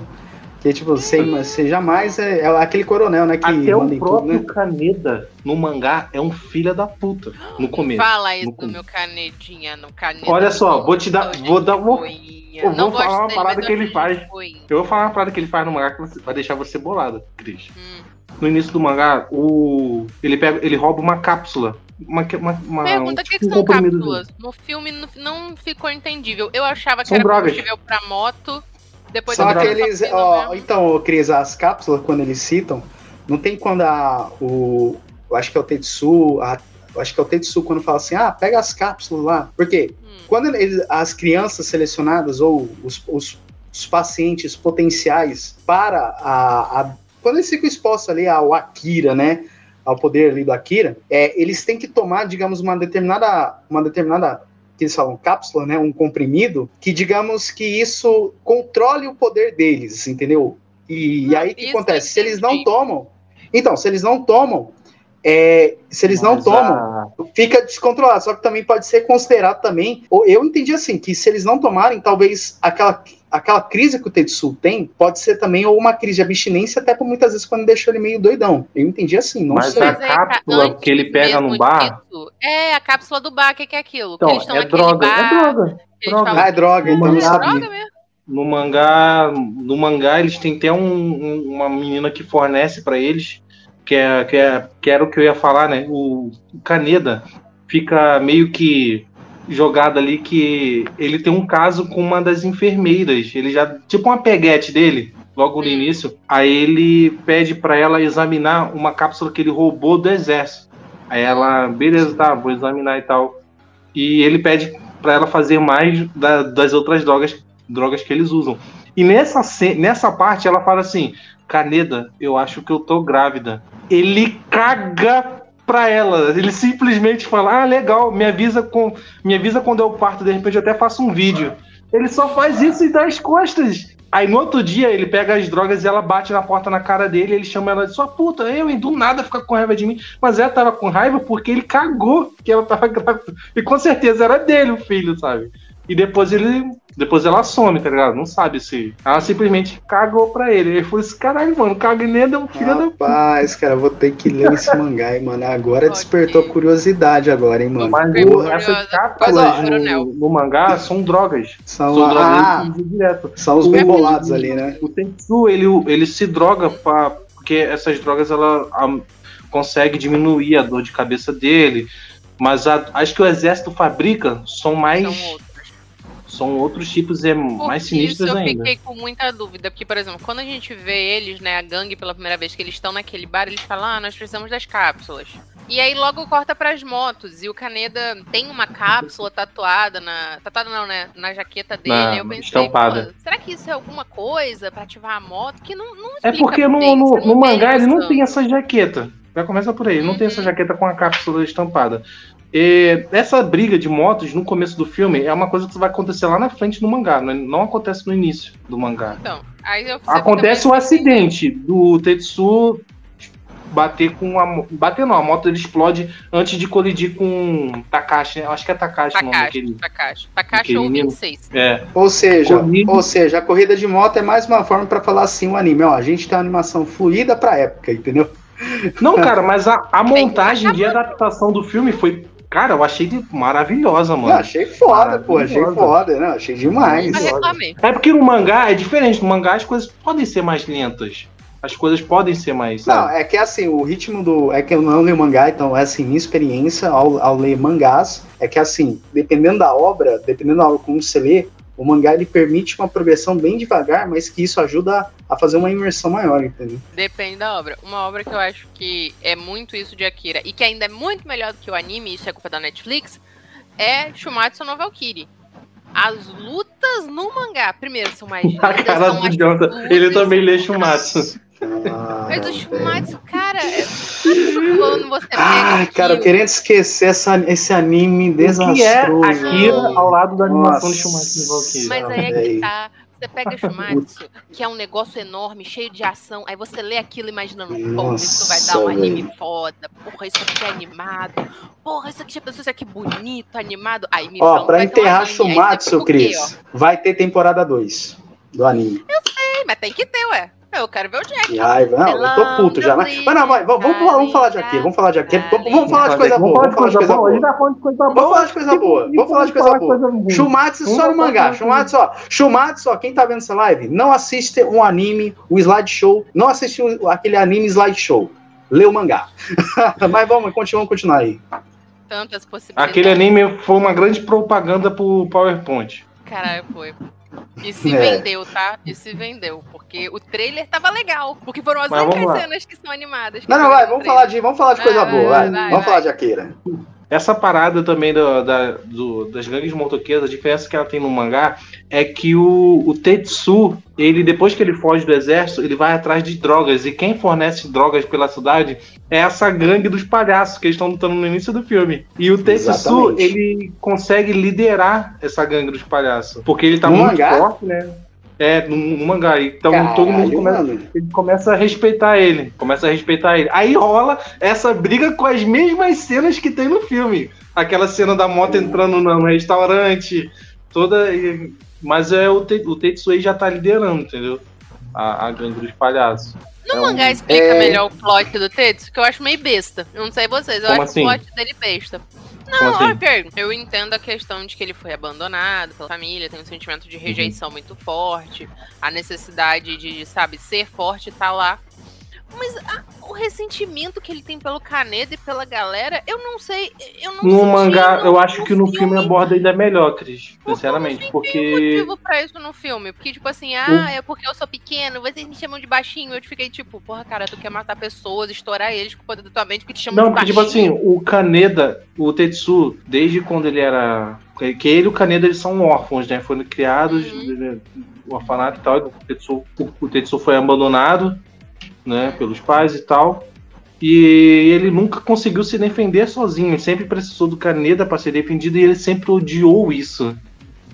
Que, tipo, você, você jamais é, é aquele coronel, né? Que. Até manda o em tudo, próprio né? Kaneda no mangá é um filho da puta no começo. Fala isso do meu canedinha no caneta. Olha só, vou te dar- vou dar- boinha. eu Não vou falar uma dele, parada que ele faz. Eu vou falar uma parada que ele faz no mangá que você- vai deixar você bolada, Cris. Hum. No início do mangá, o ele pega, ele rouba uma cápsula, uma, uma, uma Pergunta, o tipo que, que um são cápsulas? No filme não, não ficou entendível. Eu achava que São era drogas. combustível pra moto. Depois vi que só Ó, mesmo. então, Cris, as cápsulas, quando eles citam, não tem quando a. O, eu acho que é o Tetsu. A, eu acho que é o Tetsu quando fala assim: ah, pega as cápsulas lá. Por quê? Hum. Quando eles- as crianças selecionadas ou os, os- os pacientes potenciais para a, a- Quando eles ficam expostos ali ao Akira, né? Ao poder ali do Akira, é, eles têm que tomar, digamos, uma determinada. Uma determinada. Que eles falam cápsula, né? Um comprimido, que digamos que isso controle o poder deles, entendeu? E, Não, aí o que acontece? Se eles não tomam. Então, se eles não tomam. é, se eles não Mas tomam, a- fica descontrolado. Só que também pode ser considerado também. ou Eu entendi assim, que se eles não tomarem, talvez aquela, aquela crise que o Tetsu tem pode ser também ou uma crise de abstinência, até por muitas vezes quando deixa ele meio doidão. Eu entendi assim, não Mas sei. a Mas aí, tá, cápsula que ele pega no bar- é, a cápsula do bar, o que, que é aquilo? Então, que eles estão é droga, bar, é droga. eles droga. falam Ah, é droga, então eu não mangá- sabia. droga mesmo. No mangá, no mangá eles têm até um- um- uma menina que fornece pra eles, que é, que é que era o que eu ia falar, né? O, o Kaneda fica meio que jogado ali que ele tem um caso com uma das enfermeiras. Ele já tipo uma peguete dele. Logo no início, aí ele pede pra ela examinar uma cápsula que ele roubou do exército. Aí ela, beleza, tá, vou examinar e tal. E ele pede pra ela fazer mais da- das outras drogas, drogas que eles usam. E nessa, nessa parte ela fala assim: Caneda, eu acho que eu tô grávida. Ele caga pra ela. Ele simplesmente fala: Ah, legal, me avisa, com, me avisa quando eu parto, de repente eu até faço um vídeo. Ele só faz isso e dá as costas. Aí no outro dia ele pega as drogas e ela bate na porta na cara dele, ele chama ela de sua puta, eu, e do nada fica com raiva de mim. Mas ela tava com raiva porque ele cagou que ela tava grávida. E com certeza era dele o filho, sabe? E depois ele Depois ela some, tá ligado? Não sabe se. Ela simplesmente cagou pra ele. Ele falou assim: caralho, mano, caga nem é um filho da. Rapaz, cara, vou ter que ler esse mangá, hein, mano. Agora despertou curiosidade agora, hein, mano. Mas o- curiosa. essas cápsulas no, no mangá são drogas. São, São drogas ah, direto. são os bem bolados ali, né? O Tetsu, ele, ele se droga pra, porque essas drogas ela a- consegue diminuir a dor de cabeça dele. Mas a- as que o exército fabrica são mais. São São, outros. tipos e é mais Por sinistras isso eu ainda. fiquei com muita dúvida, porque, por exemplo, quando a gente vê eles, né, a gangue pela primeira vez que eles estão naquele bar, eles falam, ah, nós precisamos das cápsulas. E aí logo corta pras motos, e o Kaneda tem uma cápsula tatuada na... Tatuada não, né? Na jaqueta dele, Na eu pensei, estampada. "Pô, será que isso é alguma coisa pra ativar a moto? Que não, não É porque no, bem, no, no mangá ele não tem essa jaqueta. Já começa por aí, não tem Uhum. essa jaqueta com a cápsula estampada. E essa briga de motos no começo do filme é uma coisa que vai acontecer lá na frente no mangá, não, é- não acontece no início do mangá. Então, aí eu, você Acontece o meio- acidente do Tetsu bater com a. Bater não, a moto ele explode antes de colidir com Takashi, né? Acho que é Takashi, o nome Takashi, daquele. Takashi. Takashi ou menino. 26. É. Ou seja, Comigo. ou seja, a corrida de moto é mais uma forma pra falar assim, o anime, ó, a gente tem uma animação fluida pra época, entendeu? Não, cara, mas a, a montagem de adaptação do filme foi. Cara, eu achei de- maravilhosa, mano. Não, achei foda, pô, achei foda, não, achei demais. É porque no mangá é diferente. No mangá as coisas podem ser mais lentas. As coisas podem ser mais. Não, sabe? é que assim, o ritmo do. É que eu não leio mangá, então essa é minha experiência ao, ao ler mangás. É que assim, dependendo da obra, dependendo da obra como você lê, o mangá ele permite uma progressão bem devagar, mas que isso ajuda a fazer uma imersão maior, entendeu? Depende da obra. Uma obra que eu acho que é muito isso de Akira e que ainda é muito melhor do que o anime, isso é culpa da Netflix, é Shumatsu no Valkyrie. As lutas no mangá, primeiro, são mais (laughs) lindas, A cara são do Jonathan. fluidas, Ele também lê Shumatsu. Ah, Mas o Shumatsu, cara, é... (laughs) quando você pega Ai, cara, eu aquilo? querendo esquecer essa, esse anime O que é desastroso. Akira velho. ao lado da animação Nossa. de Shumatsu Valkyrie? Mas aí é que tá. Você pega Shumatsu, que é um negócio enorme, cheio de ação, aí você lê aquilo imaginando, porra, isso vai dar um anime velho. foda, porra, isso aqui é animado, porra, isso aqui já pensou, isso aqui é bonito, animado. Aí me Ó, falam, pra um enterrar Shumatsu, Cris, vai ter temporada 2 do anime. ó? Ei, mas tem que ter, ué. Eu quero ver o Jack. Que raiva. Não, eu tô puto já. Mas, mas não, vai, vamos, vamos, falar- vamos falar de Akira, vamos falar de Akira. Vamos, vamos falar de coisa boa, vamos falar de coisa boa. tá falando de coisa Vamos boa. falar de coisa boa, vamos falar de coisa boa. Shumatsu Vamos só no falar mangá. de- Shumatsu, ó. Shumatsu, ó. Quem tá vendo essa live, não assiste um anime, o slideshow. Não assiste aquele anime slideshow. Lê o mangá. (laughs) Mas vamos, continuamos continuar aí. Tantas possibilidades. Aquele anime foi uma grande propaganda pro PowerPoint. Caralho, foi. E se É. vendeu, tá? E se vendeu. Porque o trailer tava legal. Porque foram as únicas cenas que são animadas. que Não, não, vai, vamos trailer. falar de, vamos falar de coisa Vai, boa, vai. vai, Vamos vai. falar de Akira. Essa parada também do- da- do- das gangues motoqueiras, a diferença que ela tem no mangá é que o, o Tetsu, ele depois que ele foge do exército, ele vai atrás de drogas. E quem fornece drogas pela cidade é essa gangue dos palhaços que eles estão lutando no início do filme. E o Tetsu, Exatamente. ele consegue liderar essa gangue dos palhaços. Porque ele tá No muito mangá? forte, né? É, no, no mangá. Então Caralho, todo mundo começa começa a respeitar ele. Começa a respeitar ele. Aí rola essa briga com as mesmas cenas que tem no filme. Aquela cena da moto entrando no restaurante, toda. Mas é o, Te, o Tetsuei já tá liderando, entendeu? A, a gangue dos palhaços. No É um- mangá explica é- melhor o plot do Tetsu, que eu acho meio besta. Eu não sei vocês, eu Como acho assim? o plot dele besta. Não, assim? ok. Eu entendo a questão de que ele foi abandonado pela família, tem um sentimento de rejeição muito forte, a necessidade de, sabe, ser forte tá lá. Mas ah, o ressentimento que ele tem pelo Kaneda e pela galera, eu não sei. Eu não No mangá, no- eu acho que no filme filme. aborda ainda melhor, Cris. Porque Sinceramente. eu não Porque. motivo pra isso no filme. Porque, tipo assim, ah, é porque eu sou pequeno, vocês me chamam de baixinho. Eu fiquei tipo, porra, cara, tu quer matar pessoas, estourar eles com o poder da tua mente, porque te chamam Não, de porque, baixinho. tipo assim, o Kaneda, o Tetsu, desde quando ele era. Que ele e o Kaneda eles são órfãos, né? Foram criados, Uhum. o orfanato e tal. O Tetsu, o, o Tetsu foi abandonado, né? Pelos pais e tal. E ele nunca conseguiu se defender sozinho. Sempre precisou do Kaneda para ser defendido e ele sempre odiou isso.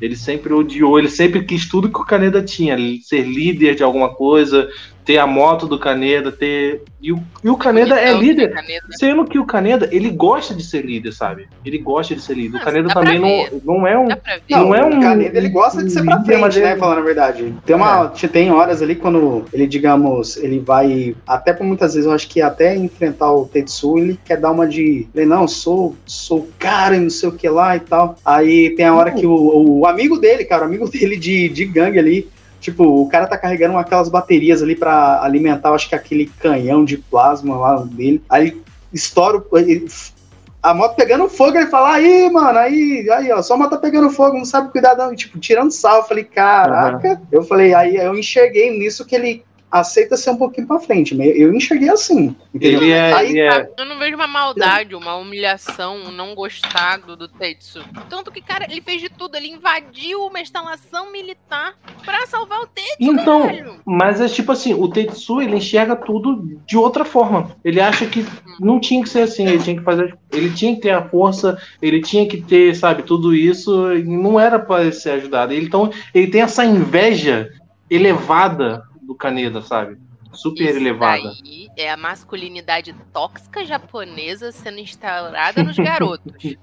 Ele sempre odiou, ele sempre quis tudo que o Kaneda tinha, ser líder de alguma coisa, ter a moto do Kaneda, ter. E o, e o Kaneda é Bonitão, líder. Kaneda. Sendo que o Kaneda, ele gosta de ser líder, sabe? Ele gosta de ser líder. O Kaneda dá pra também não, não é um. Ver. Não é um- o Caneda, ele gosta de ser pra frente, mas né? Falando a verdade. Tem, uma, tem horas ali quando ele, digamos, ele vai. Até por muitas vezes, eu acho que até enfrentar o Tetsu, ele quer dar uma de. Ele, não, sou, sou o cara e não sei o que lá e tal. Aí tem a hora que o, o amigo dele, cara, o amigo (laughs) dele de, de gangue ali. Tipo, o cara tá carregando aquelas baterias ali pra alimentar, acho que aquele canhão de plasma lá dele. Aí estoura ele- a moto pegando fogo, ele fala, aí, mano, aí, aí, ó, sua moto tá pegando fogo, não sabe cuidar, não. E, tipo, tirando sal, eu falei, caraca. Eu falei, aí eu enxerguei nisso que ele aceita ser um pouquinho pra frente. mas Eu enxerguei assim, entendeu? Ele é. Aí- ele é- Eu não vejo uma maldade, uma humilhação, um não gostado do Tetsu. Tanto que, cara, ele fez de tudo. Ele invadiu uma instalação militar pra salvar o Tetsu, Então, caralho. mas é tipo assim, o Tetsu ele enxerga tudo de outra forma. Ele acha que não tinha que ser assim, ele tinha que fazer, ele tinha que ter a força, ele tinha que ter, sabe, tudo isso, e não era para ele ser ajudado. Ele, então, ele tem essa inveja elevada do Kaneda, sabe? Super Isso elevada. daí é a masculinidade tóxica japonesa sendo instaurada nos garotos. (laughs)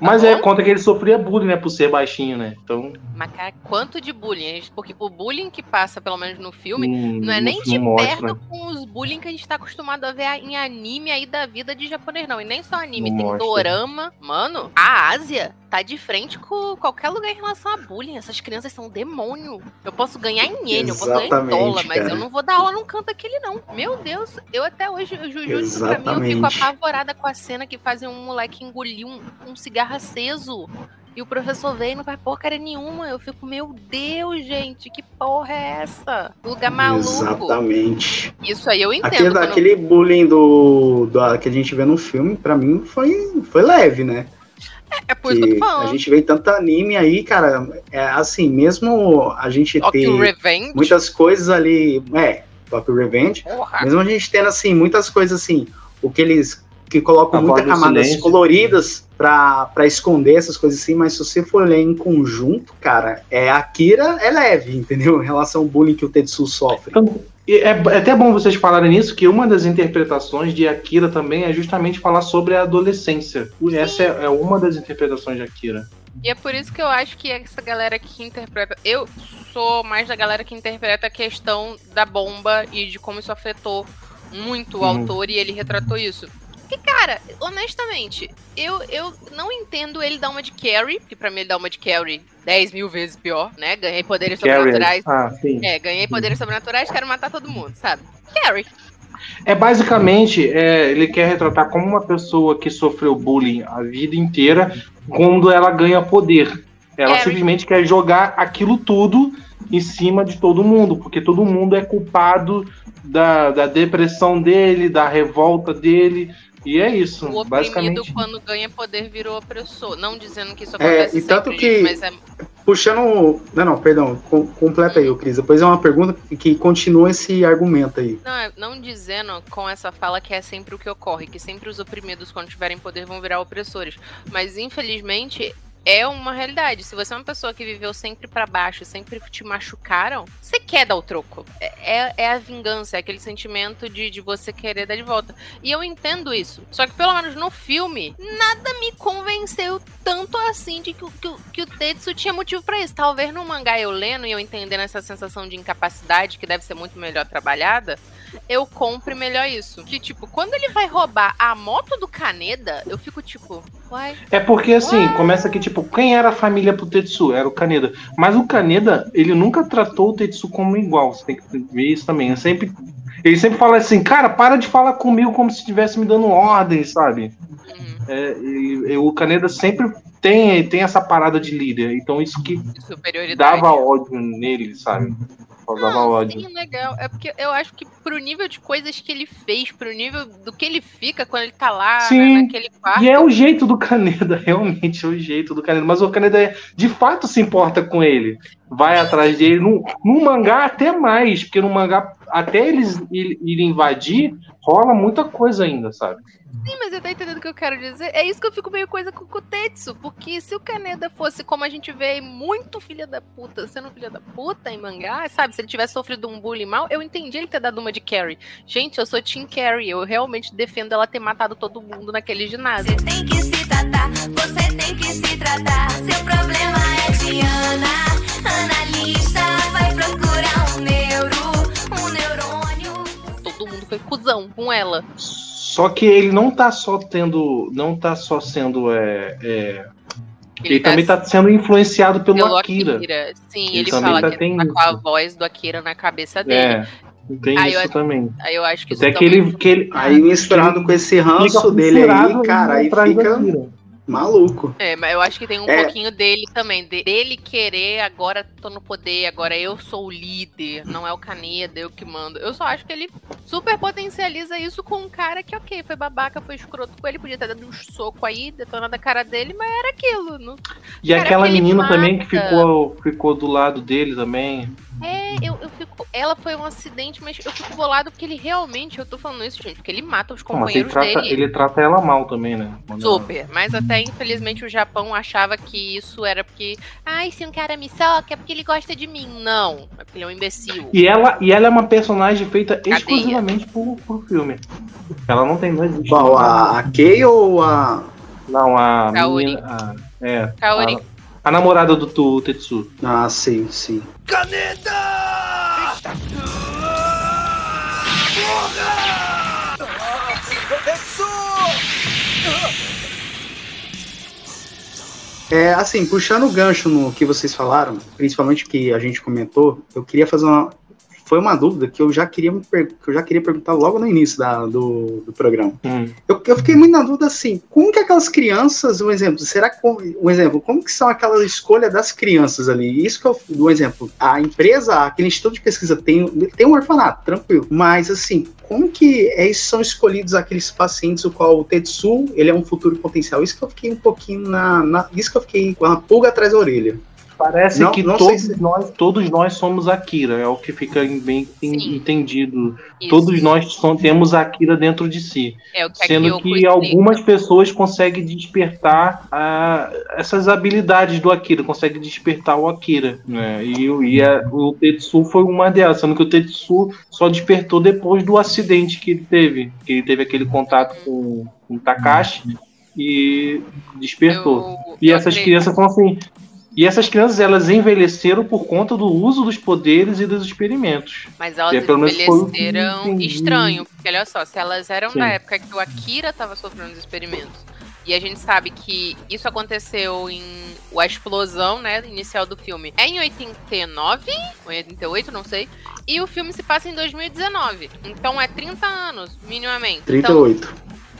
Mas Tá é conta que ele sofria bullying, né, por ser baixinho, né? Então, Mas, cara, quanto de bullying? Porque o bullying que passa, pelo menos no filme, não, não é nem de mostra. perto com os bullying que a gente tá acostumado a ver em anime aí da vida de japonês, não. E nem só anime, Não tem mostra. dorama. Mano, a Ásia tá de frente com qualquer lugar em relação a bullying. Essas crianças são um demônio. Eu posso ganhar em yen, eu posso ganhar em dólar, mas eu não vou dar aula num canto aquele, não. Meu Deus, eu até hoje, o Jujutsu, pra mim, eu fico apavorada com a cena que fazem um moleque engolir um, um cigarro aceso. E o professor veio e não faz porcaria nenhuma. Eu fico, meu Deus, gente, que porra é essa? Lugar maluco. Exatamente. Isso aí eu entendo. Aquele, quando- aquele bullying do, do- que a gente vê no filme, pra mim, foi, foi leve, né? É por isso que eu tô falando. a gente vê tanto anime aí, cara. É assim, mesmo a gente Tokyo ter Revenge. muitas coisas ali. É, Tokyo Revenge. Porra. Mesmo a gente tendo, assim, muitas coisas assim. O que eles. Que colocam muitas camadas coloridas pra, pra esconder essas coisas assim, mas se você for ler em conjunto, cara, é, a Akira é leve, entendeu? Em relação ao bullying que o Tetsu sofre. E É é até bom vocês falarem nisso, que uma das interpretações de Akira também é justamente falar sobre a adolescência. Essa é, é uma das interpretações de Akira. E é por isso que eu acho que essa galera que interpreta. Eu sou mais da galera que interpreta a questão da bomba e de como isso afetou muito o Uhum. autor e ele retratou isso. Porque, cara, honestamente, eu, eu não entendo ele dar uma de Carrie, que pra mim ele dá uma de Carrie 10 mil vezes pior, né? Ganhei poderes sobrenaturais. Ah, sim. É, ganhei poderes sobrenaturais, quero matar todo mundo, sabe? Carrie. É basicamente, é, ele quer retratar como uma pessoa que sofreu bullying a vida inteira, quando ela ganha poder. Ela Harry. simplesmente quer jogar aquilo tudo em cima de todo mundo, porque todo mundo é culpado da, da depressão dele, da revolta dele, e é isso, O oprimido, basicamente. quando ganha poder, virou opressor. Não dizendo que isso É, acontece e tanto sempre, que- mas é Puxando. Não, não, perdão. com- completa aí, Cris. Depois é uma pergunta que- que continua esse argumento aí. Não, é- não dizendo com essa fala que é sempre o que ocorre, que sempre os oprimidos, quando tiverem poder, vão virar opressores. Mas, infelizmente, é uma realidade. Se você é uma pessoa que viveu sempre pra baixo, sempre te machucaram, você quer dar o troco. É, é- é a vingança, é aquele sentimento de, de você querer dar de volta. E eu entendo isso. Só que, pelo menos no filme, nada me convenceu tanto assim de que, o- que, que o Tetsu tinha motivo pra isso. Talvez no mangá eu lendo e eu entendendo essa sensação de incapacidade, que deve ser muito melhor trabalhada, eu compre melhor isso. Que, tipo, quando ele vai roubar a moto do Kaneda, eu fico tipo, uai. É porque assim, começa que, tipo, quem era a família pro Tetsu? Era o Kaneda. Mas o Kaneda, ele nunca tratou o Tetsu como igual. Você tem que ver isso também. Eu sempre, ele sempre fala assim, cara, para de falar comigo como se estivesse me dando ordens, sabe? Uhum. É, e- e o Kaneda sempre tem, tem essa parada de líder. Então isso que dava ódio nele, sabe? Causava Não, ódio. sim, legal. É porque eu acho que pro nível de coisas que ele fez, pro nível do que ele fica quando ele tá lá Sim, né, naquele quarto. E é o jeito do Caneda, (laughs) realmente é o jeito do Caneda. Mas o Caneda de fato se importa com ele. Vai atrás dele. No, no mangá, até mais, porque no mangá até eles ir- irem invadir, rola muita coisa ainda, sabe? Sim, mas você tá entendendo o que eu quero dizer? É isso que eu fico meio coisa com o Kutetsu. Porque se o Kaneda fosse como a gente vê muito filha da puta, sendo filha da puta em mangá, sabe? Se ele tivesse sofrido um bullying mal, eu entendi ele ter dado uma de Carrie. Gente, eu sou Team Carrie. Eu realmente defendo ela ter matado todo mundo naquele ginásio. Tem que se tratar, você tem que se tratar. Seu problema é Diana, analista. Vai procurar um neuro. Todo mundo foi cuzão com ela. Só que ele não tá só tendo. Não tá só sendo. É, é, ele tá também tá sendo influenciado pelo, pelo Akira. Sim, Ele ele, também fala tá- que tem tá com a voz do Akira na cabeça dele. É, tem Aí isso eu- também. Aí eu acho que Até isso que ele, que ele. Aí misturado com esse ranço dele aí, cara, aí fica Akira. Maluco. É, mas eu acho que tem um É. pouquinho dele também. de- dele querer, agora tô no poder, agora eu sou o líder, não é o Kaneda, eu que mando. Eu só acho que ele super potencializa isso com um cara que, ok, foi babaca, foi escroto com ele, podia ter dado um soco aí, detonado a cara dele, mas era aquilo. Não... E Cara, aquela menina também que mata. ficou, ficou do lado dele também. É, eu, eu fico. Ela foi um acidente, mas eu fico bolado porque ele realmente, eu tô falando isso, gente, porque ele mata os Não, mas ele companheiros trata, dele. ele trata ela mal também, né? Quando ela- Super, mas até infelizmente o Japão achava que isso era porque, ai, se um cara me soca é porque ele gosta de mim. Não, é porque ele é um imbecil. E ela, e ela é uma personagem feita exclusivamente pro, pro filme. Ela não tem mais. Qual, a, a Kay ou a. Não, a Kaori. menina. a- é. Kaori. A, a namorada do Tu- Tetsu. Ah, sim, sim. É, assim, puxando o gancho no que vocês falaram, principalmente que a gente comentou, eu queria fazer uma. Foi uma dúvida que eu já queria, que eu já queria perguntar logo no início da- do, do programa. Hum. Eu, eu fiquei muito na dúvida assim, como que aquelas crianças, um exemplo, será que, um exemplo, como que são aquela escolha das crianças ali? Isso que eu, um exemplo, a empresa, aquele instituto de pesquisa tem, tem um orfanato, tranquilo, mas assim, como que é, são escolhidos aqueles pacientes, o qual o Tetsu, ele é um futuro potencial? Isso que eu fiquei um pouquinho na, na isso que eu fiquei com a pulga atrás da orelha. Parece Não- que não todos, se- nós, todos nós somos Akira, é o que fica bem en- entendido. Isso. Todos nós som- temos a Akira dentro de si. É o que a Sendo que algumas pessoas conseguem despertar ah, essas habilidades do Akira, conseguem despertar o Akira. Né? E, o- e a- o Tetsu foi uma delas, sendo que o Tetsu só despertou depois do acidente que ele teve. Que ele teve aquele contato com, com o Takashi e despertou. Eu- e eu essas acredito. crianças são assim. E essas crianças elas envelheceram por conta do uso dos poderes e dos experimentos. Mas elas É, envelheceram estranho, porque olha só, se elas eram Sim. da época que o Akira estava sofrendo os experimentos, e a gente sabe que isso aconteceu em a explosão, né, inicial do filme. É em 89 ou em 88, não sei. E o filme se passa em 2019. Então é 30 anos, minimamente. Então,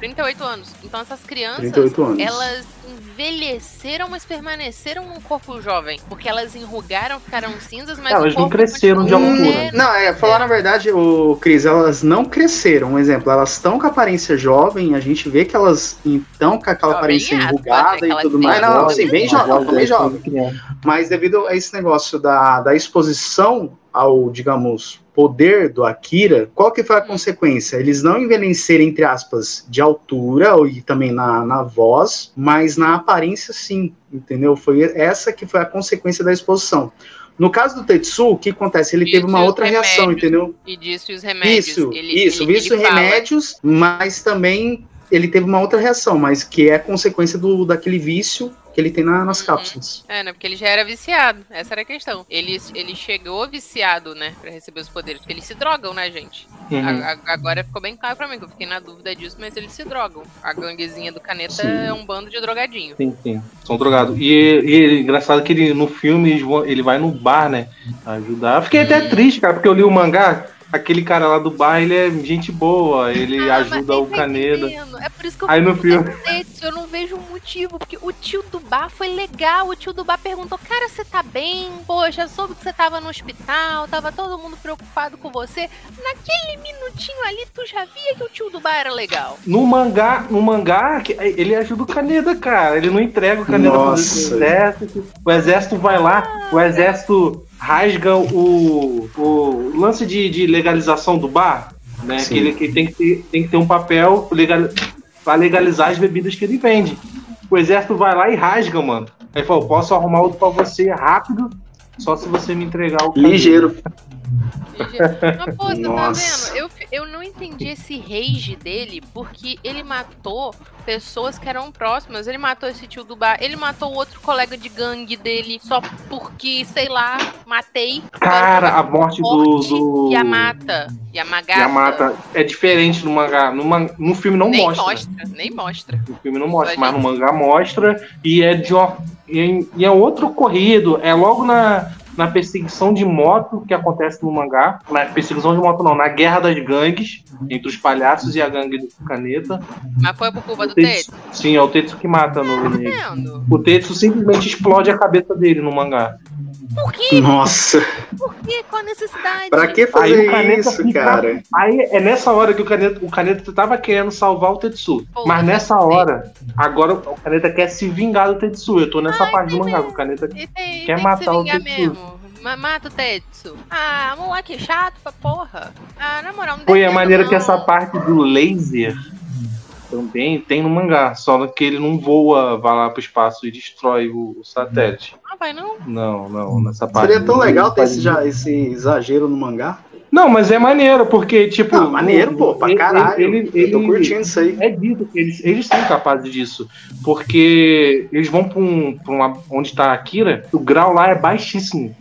38. 38 anos. Então essas crianças, 38 anos. elas envelheceram, mas permaneceram num corpo jovem. Porque elas enrugaram, ficaram cinzas, mas Elas o não cresceram de altura. É, Não, é, falar na verdade, o Cris, elas não cresceram. Um exemplo, elas estão com aparência jovem, a gente vê que elas estão com aquela Jovem, aparência aspas, enrugada e tudo mais. Não, não, sim, bem jovem, bem jovem. criança. Mas devido a esse negócio da, da exposição ao, digamos, poder do Akira, qual que foi a consequência? Eles não envelhecerem, entre aspas, de altura ou- e também na, na voz, mas na aparência sim, entendeu? Foi essa que foi a consequência da exposição. No caso do Tetsu, o que acontece? Ele teve uma outra reação, remédios. entendeu? E disso e os remédios. Isso, Ele- isso, ele- isso ele fala. remédios, mas também ele teve uma outra reação, mas que é consequência do, daquele vício que ele tem na- nas Uhum. cápsulas. É, né? Porque ele já era viciado. Essa era a questão. Ele, ele chegou viciado, né? Pra receber os poderes. Porque eles se drogam, né, gente? Uhum. A- a- agora ficou bem claro pra mim, que eu fiquei na dúvida disso, mas eles se drogam. A ganguezinha do caneta Sim. é um bando de drogadinho. Sim, sim. São drogados. E, e engraçado que ele, no filme ele vai no bar, né? Ajudar. Eu fiquei até triste, cara, porque eu li o mangá. Aquele cara lá do bar, ele é gente boa, ele Ah, ajuda o Caneda. É por isso que eu Aí no filme- eu não vejo um motivo, porque o tio do bar foi legal. O tio do bar perguntou: Cara, você tá bem? Poxa, soube que você tava no hospital, tava todo mundo preocupado com você. Naquele minutinho ali, tu já via que o tio do bar era legal. No mangá, no mangá, que- ele ajuda o Caneda, cara. Ele não entrega o Caneda pro Nossa. exército. O exército vai lá, o exército rasga o, o lance de, de legalização do bar, né? Sim. Que ele que tem, que ter, tem que ter um papel legal, pra legalizar as bebidas que ele vende. O exército vai lá e rasga, mano. Aí falou, posso arrumar outro pra você rápido, só se você me entregar o caminho." Ligeiro. Mas, pô, você Nossa. tá vendo? Eu, eu não entendi esse rage dele, porque ele matou pessoas que eram próximas. Ele matou esse tio do bar, ele matou outro colega de gangue dele só porque, sei lá, matei. Cara, a morte do. do... Yamata. Yamagata. Yamata é diferente no mangá. No, man... no filme não nem mostra. mostra. Nem mostra. No filme não mostra, Só mas no mangá mostra. E é de uma. É- e é outro corrido. É logo na, na perseguição de moto que acontece no mangá. Na perseguição de moto, não, na guerra das gangues, entre os palhaços e a gangue do caneta. Mas foi por culpa do Tetsu-. Sim, é o Tetsu que mata no Tá anime. O Tetsu simplesmente explode a cabeça dele no mangá. Por quê? Nossa, Por quê? Qual a necessidade? pra que Aí fazer o Caneta isso, fica- cara? Aí é nessa hora que o Caneta, o Caneta tava querendo salvar o Tetsu. Pô, mas nessa hora, agora o Caneta quer se vingar do Tetsu. Eu tô nessa parte do mangá. O Caneta tem, Quer tem matar que se o Tetsu. mesmo. Ma- Mata o Tetsu. Ah, moleque chato pra porra. Ah, na moral, não foi a maneira não. que essa parte do laser também tem no mangá. Só que ele não voa, vai lá pro espaço e destrói o, o satélite. Ah, vai não? Não, não, nessa parte. Seria tão legal ter esse, já- esse exagero no mangá. Não, mas é maneiro, porque, tipo. Não, maneiro, pô, pra ele- caralho. Ele, ele, Eu tô curtindo isso aí. É dito que eles, eles são capazes disso. Porque eles vão pra, um, pra uma, onde tá a Akira, o grau lá é baixíssimo.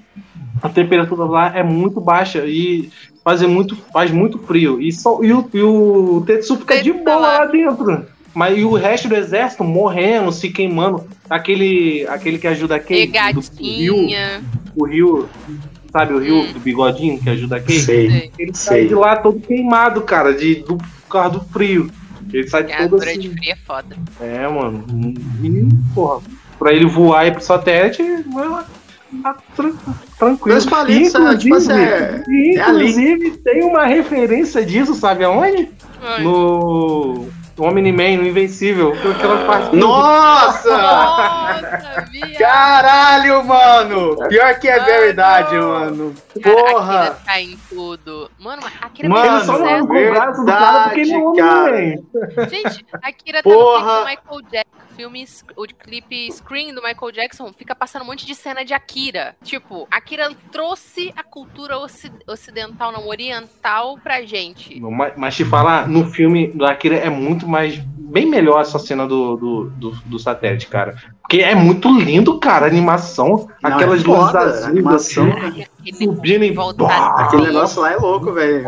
A temperatura lá é muito baixa e faz muito, faz muito frio. E, só, e, o, e o Tetsu fica de Tetsu tá boa lá. lá dentro. Mas e o resto do exército morrendo, se queimando. Aquele, aquele que ajuda a Kei. do- do Rio, o Rio, sabe o Rio Hum. do bigodinho que ajuda a Kei? Sei. Sei. Ele sai Sei. de lá todo queimado, cara, de, do, por causa do frio. Ele sai A todo durante assim. frio é foda. É, mano. E, porra, pra ele voar e pro satélite, vai lá. Tá tran- tranquilo. Dois palitos, é, tipo assim, é- é inclusive, tem uma referência disso, sabe aonde? Ai. No Omni-Man, no Invencível. Aquela parte. Nossa! Nossa. Caralho, mano! Pior que é Ah, verdade, não. mano. Cara, Porra! Akira tá em tudo. Mano, Akira Mano, Ele só não fez arrancou o braço do cara porque ele é verdade, cara. Gente, a Akira tá no Porra. clipe do Michael Jackson. Filme, o clipe Screen do Michael Jackson fica passando um monte de cena de Akira. Tipo, Akira trouxe a cultura ocid- ocidental, não oriental, pra gente. Mas, mas te falar, no filme do Akira é muito mais. Bem melhor essa cena do, do, do, do satélite, cara. Porque é muito lindo, cara, a animação. Não, aquelas é luzes a azuis. animação. assim. Subindo em- volta Bah! Aquele negócio lá é louco, velho.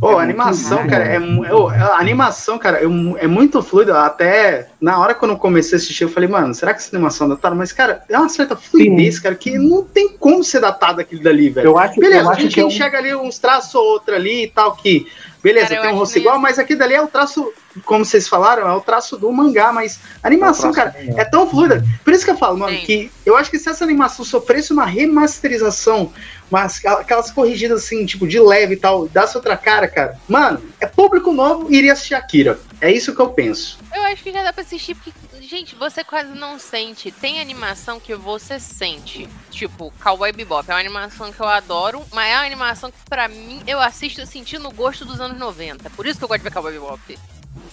Pô, a animação, cara, é, mu- eu- a animação, cara, é, é muito fluida. Até na hora quando eu comecei a assistir, eu falei, mano, será que essa animação é datada? Mas, cara, é uma certa fluidez, cara, que não tem como ser datado aquilo dali, velho. Eu acho, Beleza, eu a gente é um- enxerga ali uns traços ou outro ali e tal, que. Beleza, Cara, tem um rosto igual, mas aquilo dali é o traço, como vocês falaram, é o traço do mangá, mas a animação, É cara, é tão fluida. Por isso que eu falo, mano, Sim. que eu acho que se essa animação sofresse uma remasterização, mas aquelas corrigidas assim, tipo, de leve e tal, desse outra cara, cara, mano, é público novo e iria assistir Akira. É isso que eu penso. Eu acho que já dá pra assistir, porque, gente, você quase não sente. Tem animação que você sente. Tipo, Cowboy Bebop. É uma animação que eu adoro, mas é uma animação que, pra mim, eu assisto sentindo o gosto dos anos 90. Por isso que eu gosto de ver Cowboy Bebop.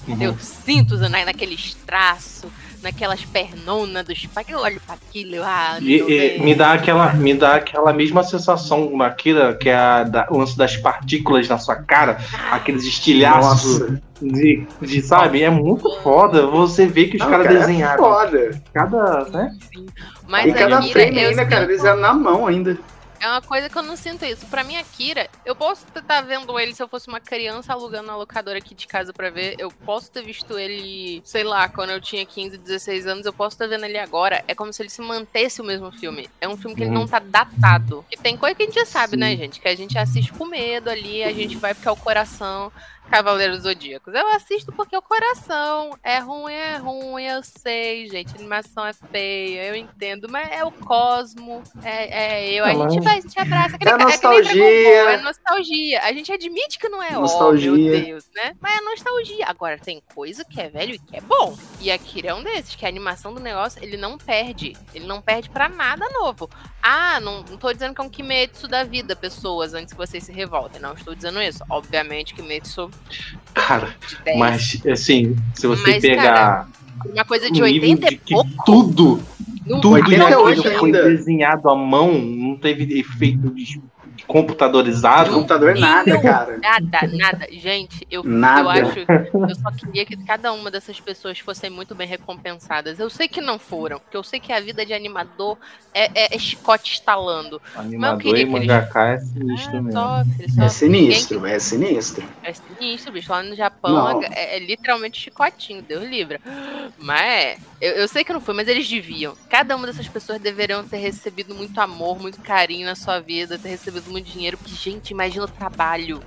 Uhum. Eu sinto na, naqueles traços, naquelas pernonas dos pais. Eu olho pra aquilo, eu, ah, E- e 90. me dá aquela me dá aquela mesma sensação na Akira, que é a da- o lance das partículas na sua cara, aqueles estilhaços de, de, sabe? É muito foda você vê que os caras cara, é desenharam foda. cada, né? Mas e cada frame ainda, cara, sinto- desenhado na mão ainda. É uma coisa que eu não sinto isso. Pra mim, Akira, eu posso estar vendo ele se eu fosse uma criança alugando na locadora aqui de casa pra ver. Eu posso ter visto ele, sei lá, quando eu tinha 15, 16 anos. Eu posso estar vendo ele agora. É como se ele se mantesse o mesmo filme. É um filme que ele Uhum. não tá datado. E tem coisa que a gente já sabe, Sim. né, gente? Que a gente assiste com medo ali, a gente vai porque é o coração. Cavaleiros Zodíacos. Eu assisto porque é o coração. É ruim, é ruim, eu sei, gente. A animação é feia, eu entendo, mas é o Cosmo, é, é eu. A gente vai, a gente abraça. É nem nostalgia. Ball, É nostalgia. A gente admite que não é ó, Nostalgia. meu Deus, né? Mas é nostalgia. Agora, tem coisa que é velho e que é bom. E Akira é um desses, que a animação do negócio, ele não perde. Ele não perde pra nada novo. Ah, não, não tô dizendo que é um Kimetsu da vida, pessoas, antes que vocês se revoltem. Não estou dizendo isso. Obviamente, Kimetsu Cara, de 10. mas assim, se você Mas, pegar Uma coisa de nível 80 de e pouco. tudo, tudo vai em ter aquilo hoje foi ainda. desenhado à mão, não teve efeito de computadorizado. Computador nada, Não, cara. Nada, nada. Gente, eu, eu Nada. acho. Eu só queria que cada uma dessas pessoas fossem muito bem recompensadas. Eu sei que não foram, porque eu sei que a vida de animador é, é- é chicote estalando. Animador queria e que eles- mangaká é sinistro mesmo. Sofre, É sinistro, é sinistro. É sinistro, bicho. Lá no Japão Não. é, é literalmente chicotinho, Deus livre. Mas é. Eu, eu sei que não foi, mas eles deviam. Cada uma dessas pessoas deveriam ter recebido muito amor, muito carinho na sua vida, ter recebido muito dinheiro. Porque, gente, imagina o trabalho.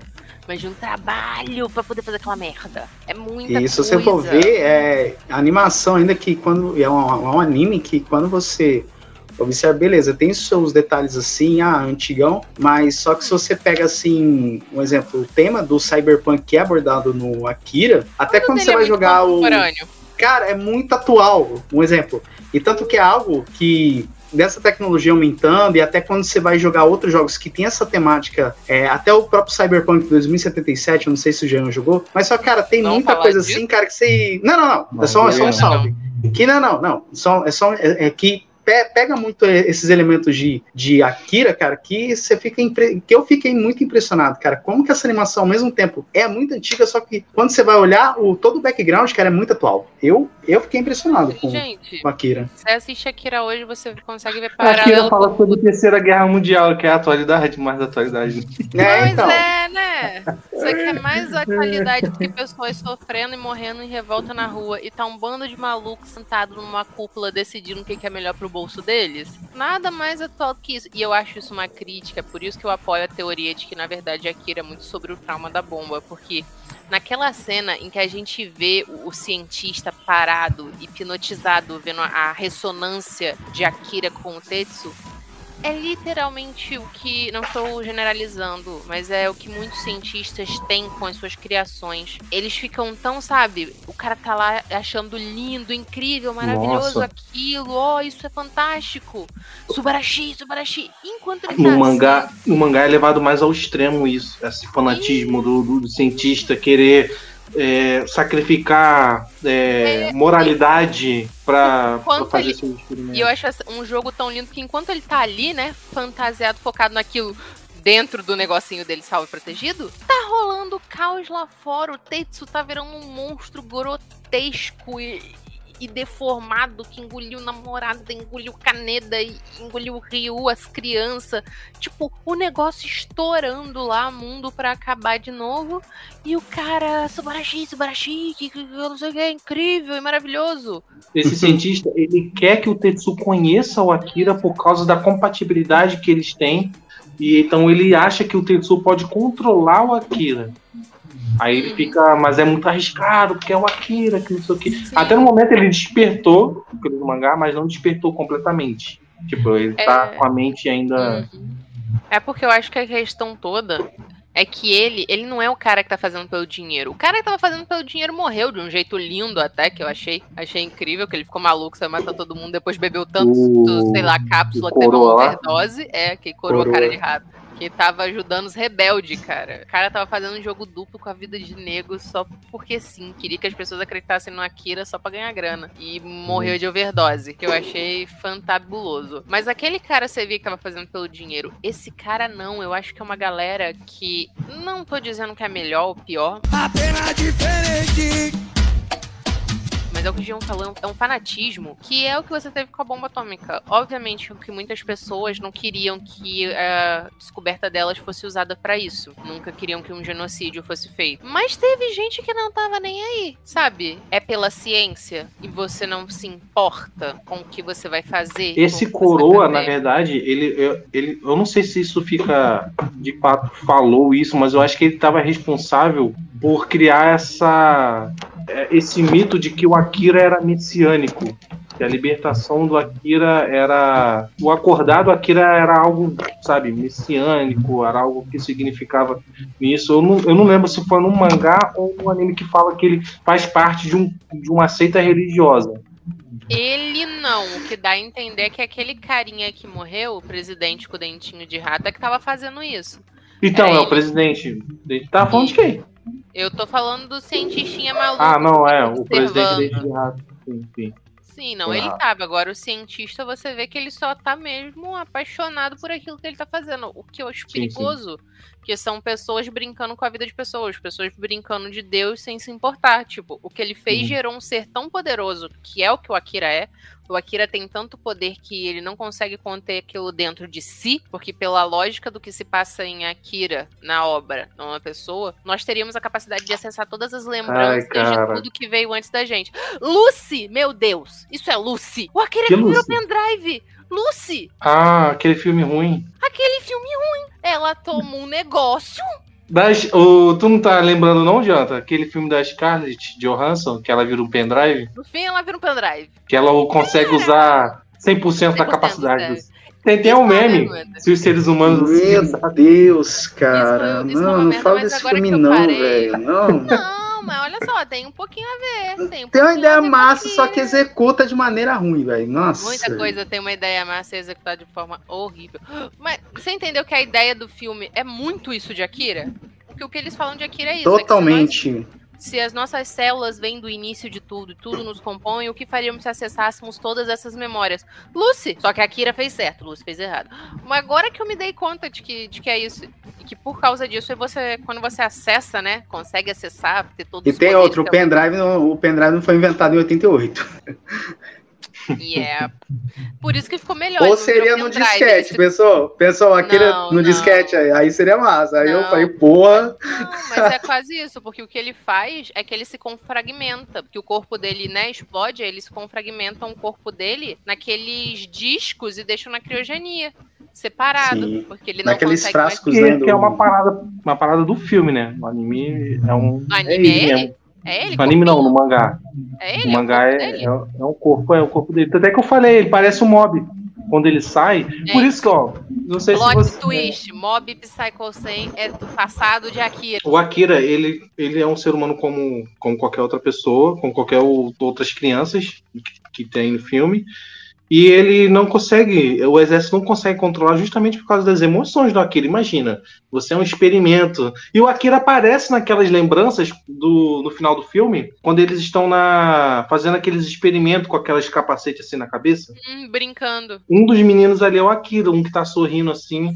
Imagina o trabalho pra poder fazer aquela merda. É muita E se coisa. você for ver, é a animação ainda que quando é um, é um anime que quando você observa, beleza, tem seus detalhes assim, ah, antigão, mas só que se você pega assim, um exemplo, o tema do Cyberpunk que é abordado no Akira, até quando Ele você é vai muito jogar o. Cara, é muito atual, um exemplo. E tanto que é algo que dessa tecnologia aumentando e até quando você vai jogar outros jogos que tem essa temática, é, até o próprio Cyberpunk 2077, eu não sei se o Jean jogou, mas só, cara, tem Não muita coisa disso? assim, cara, que você... Não, não, não, Não, é só, é só um não. salve. Que não, não, não, só, é só é, é que pe- pega muito esses elementos de, de Akira, cara, que você fica que eu fiquei muito impressionado, cara, como que essa animação ao mesmo tempo é muito antiga, só que quando você vai olhar o todo o background, cara, é muito atual. Eu eu fiquei impressionado com, Gente, com Akira. você assiste Akira hoje, você consegue ver A Akira paralelo fala sobre a Terceira Guerra Mundial, que é a atualidade, mais atualidade. É, Pois então. é, né? Você quer mais atualidade do que pessoas sofrendo e morrendo em revolta na rua e tá um bando de malucos sentado numa cúpula decidindo o que que é melhor pro bolso deles? Nada mais atual do que isso. E eu acho isso uma crítica, por isso que eu apoio a teoria de que, na verdade, Akira é muito sobre o trauma da bomba, porque naquela cena em que a gente vê o, cientista parado, hipnotizado, vendo a ressonância de Akira com o Tetsu, é literalmente o que, não estou generalizando, mas é o que muitos cientistas têm com as suas criações. Eles ficam tão, sabe, o cara tá lá achando lindo, incrível, maravilhoso Nossa. aquilo, ó, isso é fantástico. Subarashi, Subarashi. Enquanto ele tá No assim, mangá, no mangá é levado mais ao extremo isso, esse fanatismo do- do cientista querer é, sacrificar é, moralidade pra, pra fazer ele- seus experimentos. E eu acho um jogo tão lindo que enquanto ele tá ali, né, fantasiado, focado naquilo dentro do negocinho dele salvo e protegido, tá rolando caos lá fora. O Tetsu tá virando um monstro grotesco e, e deformado que engoliu namorada, engoliu Kaneda, e engoliu Ryu, as crianças. Tipo, o negócio estourando lá, mundo pra acabar de novo. E o cara, Subarashi, Subarashi, que, que, não sei o que, é incrível e maravilhoso. Esse cientista, ele quer que o Tetsu conheça o Akira por causa da compatibilidade que eles têm. E então ele acha que o Tetsu pode controlar o Akira. Aí ele fica, mas é muito arriscado, porque é o Akira, que não sei o que. Até no momento ele despertou, pelo mangá, mas não despertou completamente. Tipo, ele tá É. com a mente ainda. É porque eu acho que a questão toda é que ele, ele não é o cara que tá fazendo pelo dinheiro. O cara que tava fazendo pelo dinheiro morreu de um jeito lindo até, que eu achei. Achei incrível, que ele ficou maluco, saiu matando todo mundo, depois bebeu tanto, O- sei lá, cápsula o que teve uma overdose. É, que coroa, Coroa. cara de rato. Que tava ajudando os rebeldes, cara. O cara tava fazendo um jogo duplo com a vida de nego só porque sim. Queria que as pessoas acreditassem no Akira só pra ganhar grana. E morreu de overdose, que eu achei fantabuloso. Mas aquele cara você via que tava fazendo pelo dinheiro. Esse cara não, eu acho que é uma galera que. Não tô dizendo que é melhor ou pior. Mas mas é o que falou, é um fanatismo que é o que você teve com a bomba atômica. Obviamente que muitas pessoas não queriam que a descoberta delas fosse usada pra isso. Nunca queriam que um genocídio fosse feito. Mas teve gente que não tava nem aí, sabe? É pela ciência e você não se importa com o que você vai fazer. Esse coroa, na verdade, ele, eu- ele, eu não sei se isso fica, de fato, falou isso, mas eu acho que ele estava responsável por criar essa, é, esse mito de que o Akira era messiânico. Que a libertação do Akira era. O acordado Akira era algo, sabe, messiânico, era algo que significava nisso. Eu não, eu não lembro se foi num mangá ou num anime que fala que ele faz parte de, um, de uma seita religiosa. Ele não. O que dá a entender é que aquele carinha que morreu, o presidente com o dentinho de rato, é que tava fazendo isso. Então, É é, o ele. presidente. Ele tá falando de quem? Eu tô falando do cientistinha maluco. Ah, não, é, o presidente de rato. Sim, sim. Sim, não, ele tava. Agora, o cientista, você vê que ele só tá mesmo apaixonado por aquilo que ele tá fazendo. O que eu acho Sim, sim. perigoso, que são pessoas brincando com a vida de pessoas, pessoas brincando de Deus sem se importar. Tipo, o que ele fez Uhum. gerou um ser tão poderoso, que é o que o Akira é. O Akira tem tanto poder que ele não consegue conter aquilo dentro de si, porque pela lógica do que se passa em Akira, na obra, numa pessoa, nós teríamos a capacidade de acessar todas as lembranças cara. de tudo que veio antes da gente. Lucy, meu Deus, isso é Lucy. O Akira Que virou Lucy? pendrive. Lucy, Ah, aquele filme ruim. aquele filme ruim. Ela tomou um negócio. Das, o, tu não tá lembrando, não, Janta? Aquele filme da Scarlett Johansson, que ela vira um pendrive? No fim, ela vira um pendrive. Que ela consegue usar 100% da 100%, capacidade. sério. dos- Tem, tem um é meme. Se os seres humanos. Meu Deus, cara. Isso- isso é não, não merda, fala desse filme não, velho. Não. (laughs) Não, mas olha só, tem um pouquinho a ver. Tem, um Tem uma ideia massa, só que executa de maneira ruim, velho. Nossa. Muita coisa tem uma ideia massa e executada de forma horrível. Mas você entendeu que a ideia do filme é muito isso de Akira? Porque o que eles falam de Akira é isso. é se Totalmente. Se as nossas células vêm do início de tudo, e tudo nos compõe, o que faríamos se acessássemos todas essas memórias? Lucy! Só que a Kira fez certo, Lucy fez errado. Mas agora que eu me dei conta de que, de que é isso, e que por causa disso, você, quando você acessa, né, consegue acessar, ter todos E tem outro, o pendrive, não, o pendrive não foi inventado em 88. E é por isso que ficou melhor. Ou seria no pendrive, disquete, ele se- pessoal. Pessoal, aquele Não, no não. disquete aí, aí seria massa. Aí eu Não. falei, porra. Não, mas é quase isso, porque o que ele faz é que ele se confragmenta, porque o corpo dele, né, explode, aí eles confragmentam o corpo dele naqueles discos e deixam na criogenia, separado, Sim. porque ele não Naqueles consegue mais... frascos, Que, né? do- que é uma parada, uma parada do filme, né? O anime é um. No anime é ele? mesmo. É ele? No anime não, no mangá. É O ele? mangá é, o é, é, dele? é um corpo, é o corpo dele. Até que eu falei, ele parece um mob. Quando ele sai. Por isso que, ó, não sei se Plot você. twist, Mob Psycho 100 é do passado de Akira. O Akira, ele, ele é um ser humano como, como qualquer outra pessoa, como qualquer ou- outras crianças que, que tem no filme. E ele não consegue, o exército não consegue controlar justamente por causa das emoções do Akira. Imagina, você é um experimento. E o Akira aparece naquelas lembranças do, no final do filme, quando eles estão na fazendo aqueles experimentos com aquelas capacetes assim na cabeça. Hum, brincando. Um dos meninos ali é o Akira, um que tá sorrindo assim.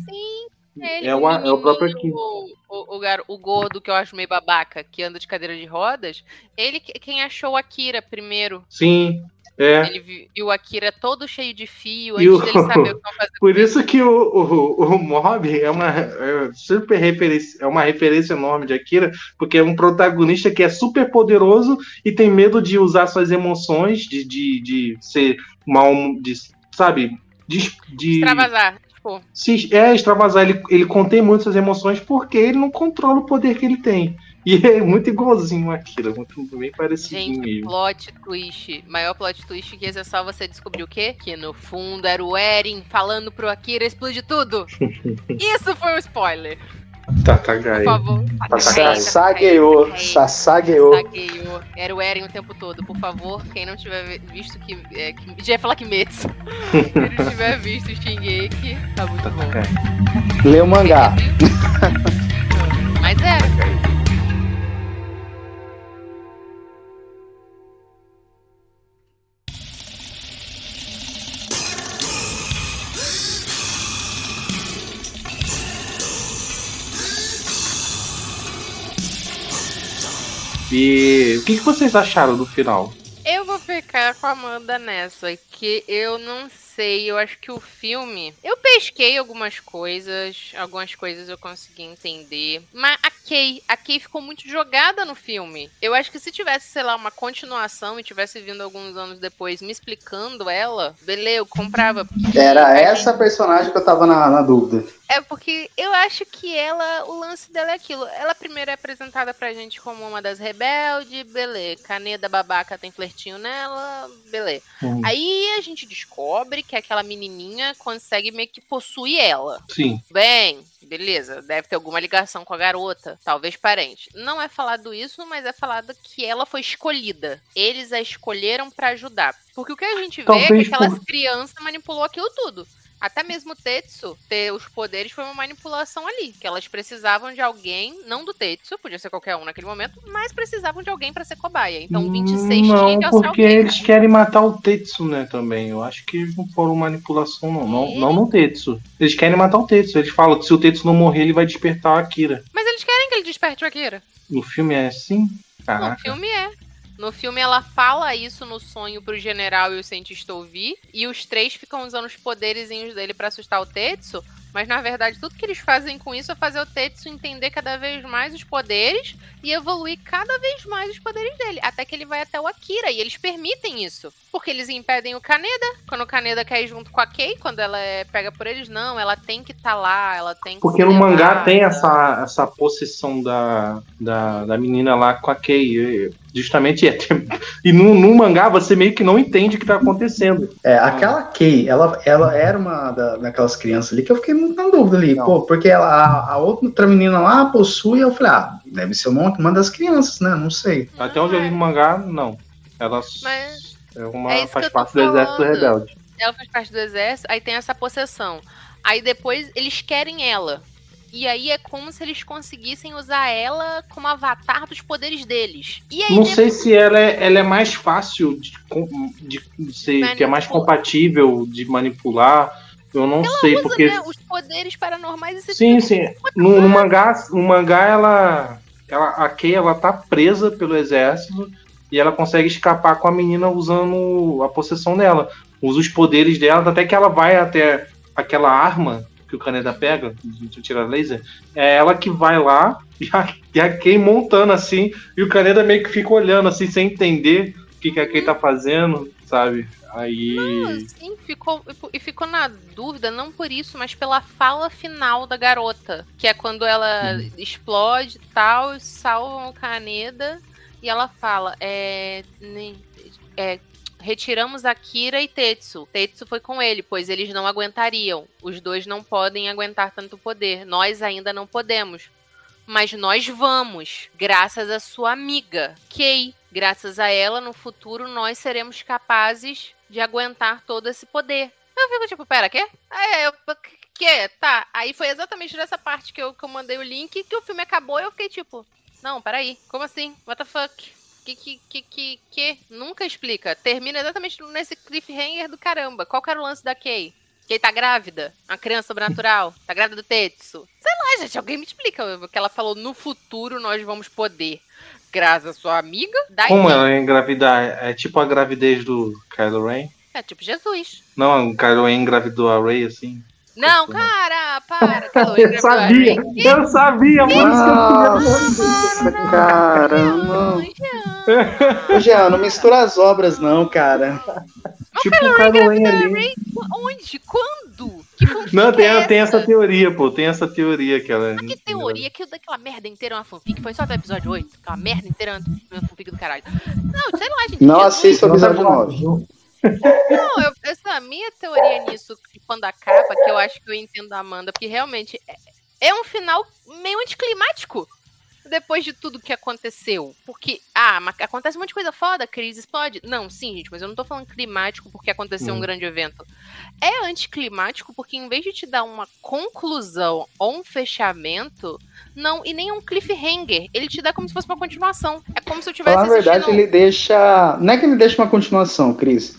É, ele, É o, é o próprio Akira. o, o, o, gordo que eu acho meio babaca, que anda de cadeira de rodas, ele que- quem achou o Akira primeiro. Sim, é. Ele viu o Akira todo cheio de fio, E antes o- dele saber o que fazer. (laughs) Por isso que o, o, o Mob é uma é super referência, é uma referência enorme de Akira, porque é um protagonista que é super poderoso e tem medo de usar suas emoções, de, de, de ser mal, de, sabe? De, de Extravasar. Tipo, se, é extravasar. Ele, ele contém muito suas emoções porque ele não controla o poder que ele tem. (laughs) E é muito igualzinho a Akira, muito bem parecido gente, mesmo. plot twist. Maior plot twist que esse é só você descobrir o quê? Que no fundo era o Eren falando pro Akira explodir tudo. (laughs) Isso foi um spoiler. Gaia. Por favor. Sassagueou. Sassagueou. Saqueou. Era o Eren o tempo todo. Por favor, quem não tiver visto que. É, que já ia falar Kimetsu. (laughs) quem não tiver visto Shingeki, tá muito bom. Lê o mangá. Mas é. E o que, que vocês acharam do final? Eu vou ficar com a Amanda nessa, que eu não sei, eu acho que o filme. Eu pesquei algumas coisas, algumas coisas eu consegui entender. Mas a Kay, a Kay ficou muito jogada no filme. Eu acho que se tivesse, sei lá, uma continuação e tivesse vindo alguns anos depois me explicando ela, beleza, eu comprava. Era a essa personagem que eu tava na, na dúvida. É porque eu acho que ela, o lance dela é aquilo. Ela primeiro é apresentada pra gente como uma das rebeldes, beleza. Caneda babaca tem flertinho nela, beleza. Hum. Aí a gente descobre que aquela menininha consegue meio que possuir ela. Sim. Bem, beleza, deve ter alguma ligação com a garota, talvez parente. Não é falado isso, mas é falado que ela foi escolhida. Eles a escolheram pra ajudar. Porque o que a gente vê é Talvez que aquelas por- crianças manipulou aquilo tudo. Até mesmo o Tetsu ter os poderes foi uma manipulação ali. Que elas precisavam de alguém, não do Tetsu, podia ser qualquer um naquele momento, mas precisavam de alguém pra ser cobaia. Então 26 tinha Não, que alçar o porque peito. eles querem matar o Tetsu, né, também. Eu acho que não foram manipulação, não. Não, não no Tetsu. Eles querem matar o Tetsu. Eles falam que se o Tetsu não morrer, ele vai despertar a Akira. Mas eles querem que ele desperte o Akira. No filme é assim? No Caraca. filme é. No filme ela fala isso no sonho pro general e o cientista ouvir, e os três ficam usando os poderezinhos dele pra assustar o Tetsu, mas na verdade tudo que eles fazem com isso é fazer o Tetsu entender cada vez mais os poderes e evoluir cada vez mais os poderes dele, até que ele vai até o Akira, e eles permitem isso. Porque eles impedem o Kaneda, quando o Kaneda quer ir junto com a Kei, quando ela é pega por eles, não, ela tem que estar lá, ela tem que Porque no mangá tem essa, essa possessão da, da, da menina lá com a Kei. E, Justamente é. E no, no mangá você meio que não entende o que tá acontecendo. É, aquela Kay, ela, ela era uma da, daquelas crianças ali que eu fiquei muito na dúvida ali, pô, porque ela, a, a outra menina lá possui, eu falei, ah, deve ser uma, uma das crianças, né? Não sei. Até onde eu li no mangá, não. Ela Mas é uma, é faz parte do exército falando. rebelde. ela faz parte do exército, aí tem essa possessão. Aí depois eles querem ela. E aí é como se eles conseguissem usar ela como avatar dos poderes deles. E aí Não depois- sei se ela é, ela é mais fácil de, com- de ser, que é mais compatível de manipular. Eu não sei, usa, porque. né, os poderes paranormais e Sim, sim. No, no mangá, no mangá ela, ela, a Kei, ela tá presa pelo exército e ela consegue escapar com a menina usando a possessão dela. Usa os poderes dela, até que ela vai até aquela arma que o Kaneda pega, de tirar laser. É ela que vai lá (laughs) e a, e a Kei montando assim, e o Kaneda meio que fica olhando assim, sem entender o que, que a Kei tá fazendo, sabe? Aí. Sim, ficou, e ficou na dúvida, não por isso, mas pela fala final da garota. Que é quando ela explode e tal, salvam o Kaneda e ela fala: é, é, retiramos Akira e Tetsu. Tetsu foi com ele, pois eles não aguentariam. Os dois não podem aguentar tanto poder. Nós ainda não podemos. Mas nós vamos, graças à sua amiga, Kei. Graças a ela, no futuro, nós seremos capazes de aguentar todo esse poder. Eu fico tipo, pera, quê? É, eu, que? Tá. Aí foi exatamente nessa parte que eu, que eu mandei o link que o filme acabou e eu fiquei tipo, não, peraí, como assim? What the fuck? Que, que, que, que, que? Nunca explica. Termina exatamente nesse cliffhanger do caramba. Qual que era o lance da Kay? Kay tá grávida? Uma criança sobrenatural? Tá grávida do Tetsu? Sei lá, gente, alguém me explica. Que ela falou, no futuro nós vamos poder. Graças à sua amiga, daí Como ela engravidar? É tipo a gravidez do Kylo Ren? é tipo Jesus. Não, o Kylo Ren engravidou a Rey assim. Não, cara, para. (laughs) Kylo Ren Eu a sabia, eu sabia, por isso que eu Nossa, caramba. Ô, Jean, não mistura as obras, não, cara. Tipo o Kylo Ren ali. Rey, onde? Quando? Que Não, tem, é tem essa? essa teoria, pô. Tem essa teoria que ela. Que teoria que daquela merda inteira é uma fanfic? Foi só até o episódio 8? Aquela merda inteira é uma fanfic do caralho. Não, sei lá, gente. Não Jesus. assista o episódio 9. Não, eu, essa minha teoria nisso, quando acaba, que eu acho que eu entendo a Amanda, porque realmente é, é um final meio anticlimático. Depois de tudo que aconteceu. Porque, ah, mas acontece um monte de coisa foda, crise explode. Não, sim, gente, mas eu não tô falando climático porque aconteceu um Hum. grande evento. É anticlimático porque em vez de te dar uma conclusão ou um fechamento, não, e nem um cliffhanger, ele te dá como se fosse uma continuação. É como se eu tivesse Falar a verdade, ele deixa. Não é que ele deixa uma continuação, Cris.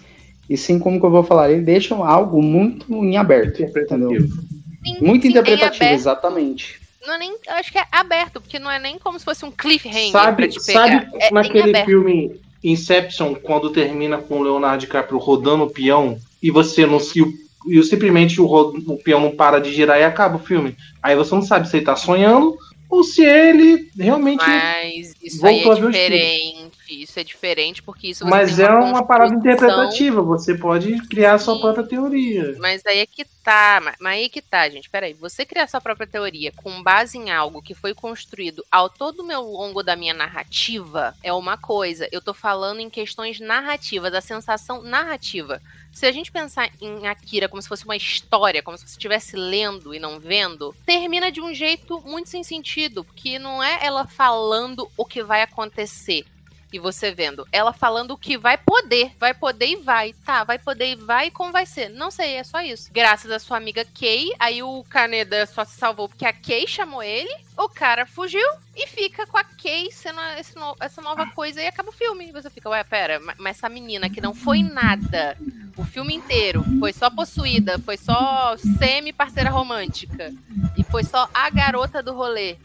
E sim, como que eu vou falar, ele deixa algo muito em aberto. Entendeu? Sim, Muito sim, interpretativo, aberto. exatamente. Não é nem, eu acho que é aberto, porque não é nem como se fosse um cliffhanger pra Sabe, te pegar. sabe é naquele filme Inception, quando termina com o Leonardo DiCaprio rodando o peão e você não se. E simplesmente o, o peão não para de girar e acaba o filme. Aí você não sabe se ele tá sonhando ou se ele realmente. Mas isso aí voltou é a ver os filmes. diferente. Isso é diferente porque isso Mas é uma parada construção- interpretativa, você pode criar a sua própria teoria. Mas aí é que tá, ma- mas aí que tá, gente. Peraí, você criar sua própria teoria com base em algo que foi construído ao todo o meu longo da minha narrativa é uma coisa. Eu tô falando em questões narrativas, a sensação narrativa. Se a gente pensar em Akira como se fosse uma história, como se você estivesse lendo e não vendo, termina de um jeito muito sem sentido, porque não é ela falando o que vai acontecer e você vendo. Ela falando que vai poder. Vai poder e vai. Tá, vai poder e vai, como vai ser? Não sei, é só isso. Graças à sua amiga Kay, aí o Kaneda só se salvou porque a Kay chamou ele, o cara fugiu e fica com a Kay sendo esse no- essa nova coisa e acaba o filme. E você fica, ué, pera, ma- mas essa menina que não foi nada o filme inteiro, foi só possuída, foi só semi-parceira romântica e foi só a garota do rolê.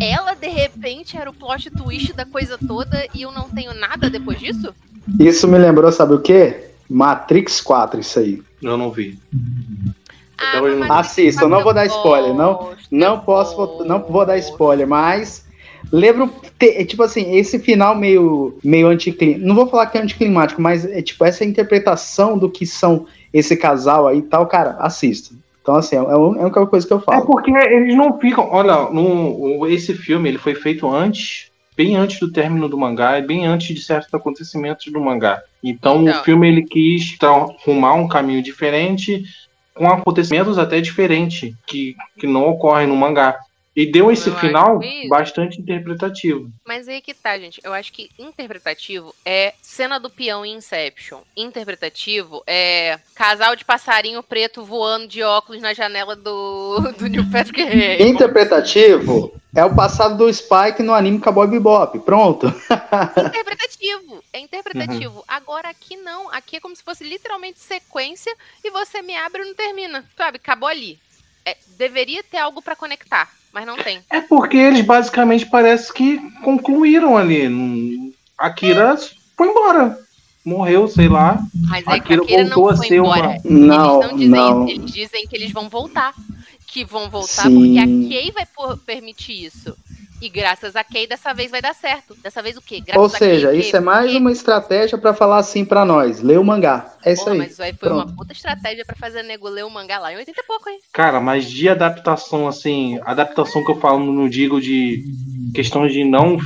Ela, de repente, era o plot twist da coisa toda e eu não tenho nada depois disso? Isso me lembrou, sabe o quê? Matrix 4, isso aí. Eu não vi. Ah, não- Assista, eu não vou dar spoiler, não, não posso, não vou dar spoiler, mas lembro, é tipo assim, esse final meio, meio anticlimático, não vou falar que é anticlimático, mas é tipo essa interpretação do que são esse casal aí e tal, cara, assista. Então assim, é é a única coisa que eu É falo. porque eles não ficam. Olha, no, esse filme ele foi feito antes, bem antes do término do mangá e bem antes de certos acontecimentos do mangá. Então, Então. o filme ele quis arrumar um caminho diferente, com acontecimentos até diferentes, que, que não ocorrem no mangá. E deu esse final isso. bastante interpretativo. Mas aí que tá, gente. Eu acho que interpretativo é cena do peão em Inception. Interpretativo é casal de passarinho preto voando de óculos na janela do, (laughs) do New Patrick Harris. Interpretativo é o passado do Spike no anime Cowboy Bebop. Pronto. (laughs) interpretativo. É interpretativo. Agora aqui não. Aqui é como se fosse literalmente sequência e você me abre e não termina. Sabe? Acabou ali. É, deveria ter algo pra conectar, mas não tem. É porque eles basicamente parece que concluíram ali. Akira foi embora. Morreu, sei lá. Mas é que Akira a Akira não voltou a foi ser embora. uma. Eles Não, não dizem não. isso. Eles dizem que eles vão voltar. Que vão voltar Sim. porque a Kay vai por- permitir isso. E graças a Kay, dessa vez vai dar certo. Dessa vez o quê? Graças Ou a seja, Kay, isso é mais uma estratégia pra falar assim pra nós. Lê o mangá. É isso Porra, aí. mas isso aí foi Pronto. uma puta estratégia pra fazer nego ler o mangá lá em 80 e pouco, hein? Cara, mas de adaptação, assim, adaptação que eu falo, não digo de questões de não,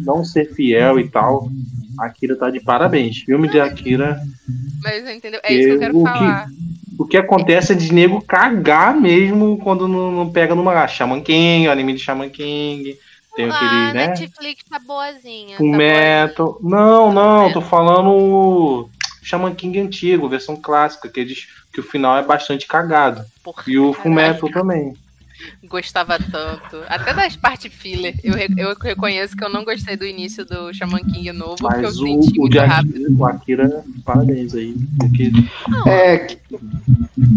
não ser fiel e tal. Akira tá de parabéns. Filme de Akira. Mas entendeu? É isso que eu quero o falar. O que acontece é de nego cagar mesmo quando não, não pega no mangá. Shaman King, o anime de Shaman King. Tem ah, aquele, né? Netflix tá boazinha. tá O Metal. Não, não, tô falando Shaman King antigo, versão clássica, que, eles, que o final é bastante cagado. Porra, E o. Fullmetal também. Gostava tanto. Até das partes filler. Eu, eu reconheço que eu não gostei do início do Shaman King novo, porque eu Mas o, senti o, muito de rápido. Akira, o Akira, parabéns aí. Porque É, que-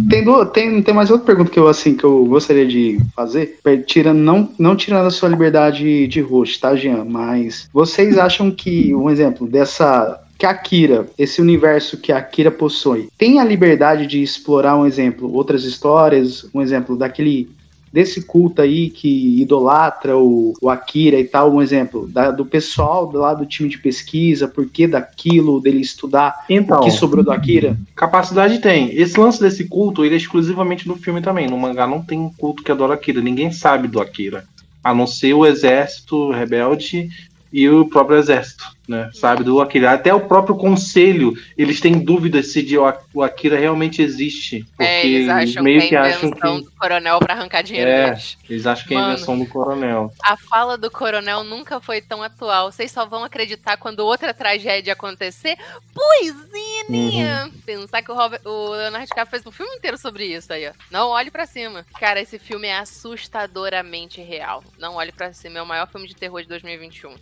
tem, duas, tem, tem mais outra pergunta que eu, assim, que eu gostaria de fazer. Tirando, não, não tirando a sua liberdade de host, tá, Jean? Mas vocês acham que, um exemplo dessa. Que a Akira, esse universo que a Akira possui, tem a liberdade de explorar, um exemplo, outras histórias, um exemplo daquele desse culto aí que idolatra o, o Akira e tal, um exemplo da- do pessoal do lado do time de pesquisa, por que daquilo, dele estudar Então, o que sobrou do Akira. capacidade tem. Esse lance desse culto, ele é exclusivamente no filme também. No mangá não tem um culto que adora Akira. Ninguém sabe do Akira. A não ser o exército rebelde e o próprio exército, né? Sabe do Akira. Até o próprio conselho, eles têm dúvidas se de o Akira realmente existe. Porque É, eles acham meio que que é a acham invenção que. do coronel pra arrancar dinheiro É, deles. eles acham que é a Mano. invenção do coronel. A fala do coronel nunca foi tão atual. Vocês só vão acreditar quando outra tragédia acontecer. Pois é, né? Uhum. Pensar que o, Robert, o Leonardo DiCaprio fez um filme inteiro sobre isso aí, ó. Não olhe pra cima. Cara, esse filme é assustadoramente real. Não olhe pra cima. É o maior filme de terror de 2021.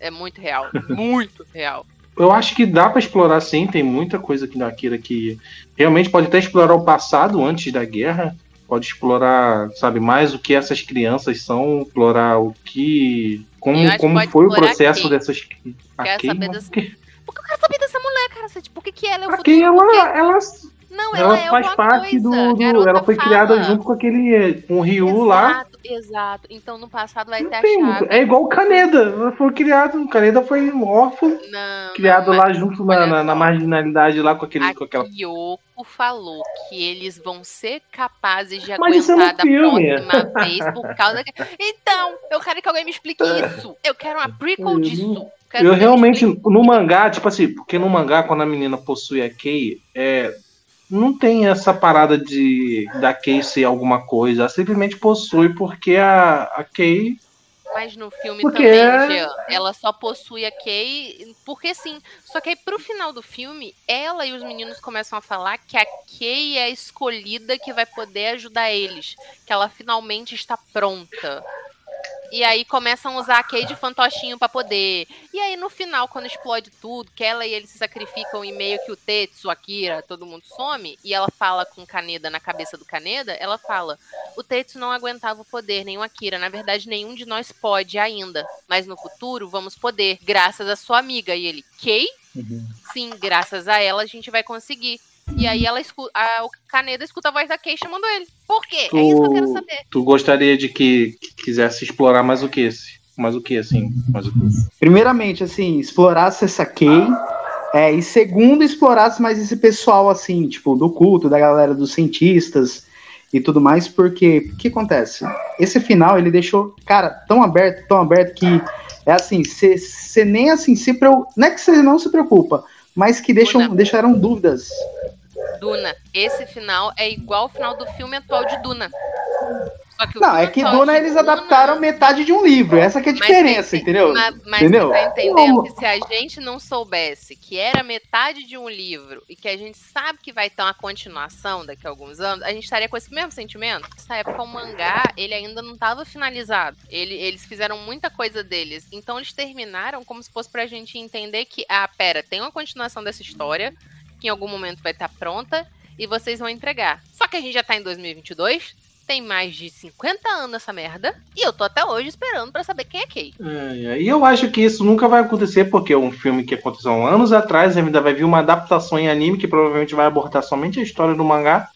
É muito real. muito real. Eu acho que dá pra explorar sim, tem muita coisa aqui da Akira que realmente pode até explorar o passado antes da guerra, pode explorar, sabe, mais o que essas crianças são, explorar o que como, como foi o processo quem? dessas Quer saber mas das- que- Porque eu quero saber dessa mulher, cara. Tipo, o que, que ela é o Porque futuro? ela, Por quê? ela, Não, ela ela, é faz parte coisa. do. Do- ela foi fala. criada junto com aquele. com o Ryu lá. Exato, exato. Então no passado vai ter Tem- achado. é igual o Kaneda. Ela foi criado. O Kaneda foi um órfão, Não, criado não, lá junto na, na, na marginalidade lá com, aquele, A com aquela. Kyoko falou que eles vão ser capazes de Mas é aguentar da filme. próxima vez por causa que... (laughs) Então, eu quero que alguém me explique isso. Eu quero uma prequel disso. Quero Eu realmente, no mangá, tipo assim, porque no mangá, quando a menina possui a Kei, é, não tem essa parada de da Kei ser alguma coisa. Ela simplesmente possui porque a, a Kei. Mas no filme Porque também, é- Jean, ela só possui a Kay porque sim. Só que aí pro final do filme, ela e os meninos começam a falar que a Kay é a escolhida que vai poder ajudar eles. Que ela finalmente está pronta. E aí começam a usar a Kay de fantochinho pra poder. E aí no final, quando explode tudo, que ela e ele se sacrificam e meio que o Tetsu, Akira, todo mundo some, e ela fala com Kaneda na cabeça do Kaneda, ela fala: o Tetsu não aguentava o poder, nem o Akira. Na verdade, nenhum de nós pode ainda. Mas no futuro, vamos poder, graças à sua amiga. E ele, Kay? Sim, graças a ela a gente vai conseguir. E aí ela escuta, a, o Kaneda escuta a voz da Kay chamando ele. Por quê? É isso que eu quero saber. Tu gostaria de que, que quisesse explorar mais o que esse? Mais o que, assim? Mais o que? Primeiramente, assim, explorasse essa Kay. É, e segundo, explorasse mais esse pessoal, assim, tipo, do culto, da galera dos cientistas e tudo mais, porque o que acontece? Esse final ele deixou, cara, tão aberto, tão aberto que é assim, você nem assim se preocupa. Não é que você não se preocupa, mas que deixam, deixaram dúvidas. Duna, esse final é igual ao final do filme atual de Duna. Não, é que Duna eles adaptaram metade de um livro. Essa que é a Mas diferença, tem- entendeu? Mas, mas entendeu? você tá entendendo que se a gente não soubesse que era metade de um livro e que a gente sabe que vai ter uma continuação daqui a alguns anos, a gente estaria com esse mesmo sentimento? Nessa época, o mangá, ele ainda não estava finalizado. Ele- eles fizeram muita coisa deles. Então, eles terminaram como se fosse pra gente entender que, ah, pera, tem uma continuação dessa história que em algum momento vai estar pronta e vocês vão entregar. Só que a gente já tá em 2022, tem mais de 50 anos essa merda, e eu tô até hoje esperando pra saber quem é Kay. É, E eu acho que isso nunca vai acontecer, porque é um filme que aconteceu há anos atrás, ainda vai vir uma adaptação em anime que provavelmente vai abordar somente a história do mangá.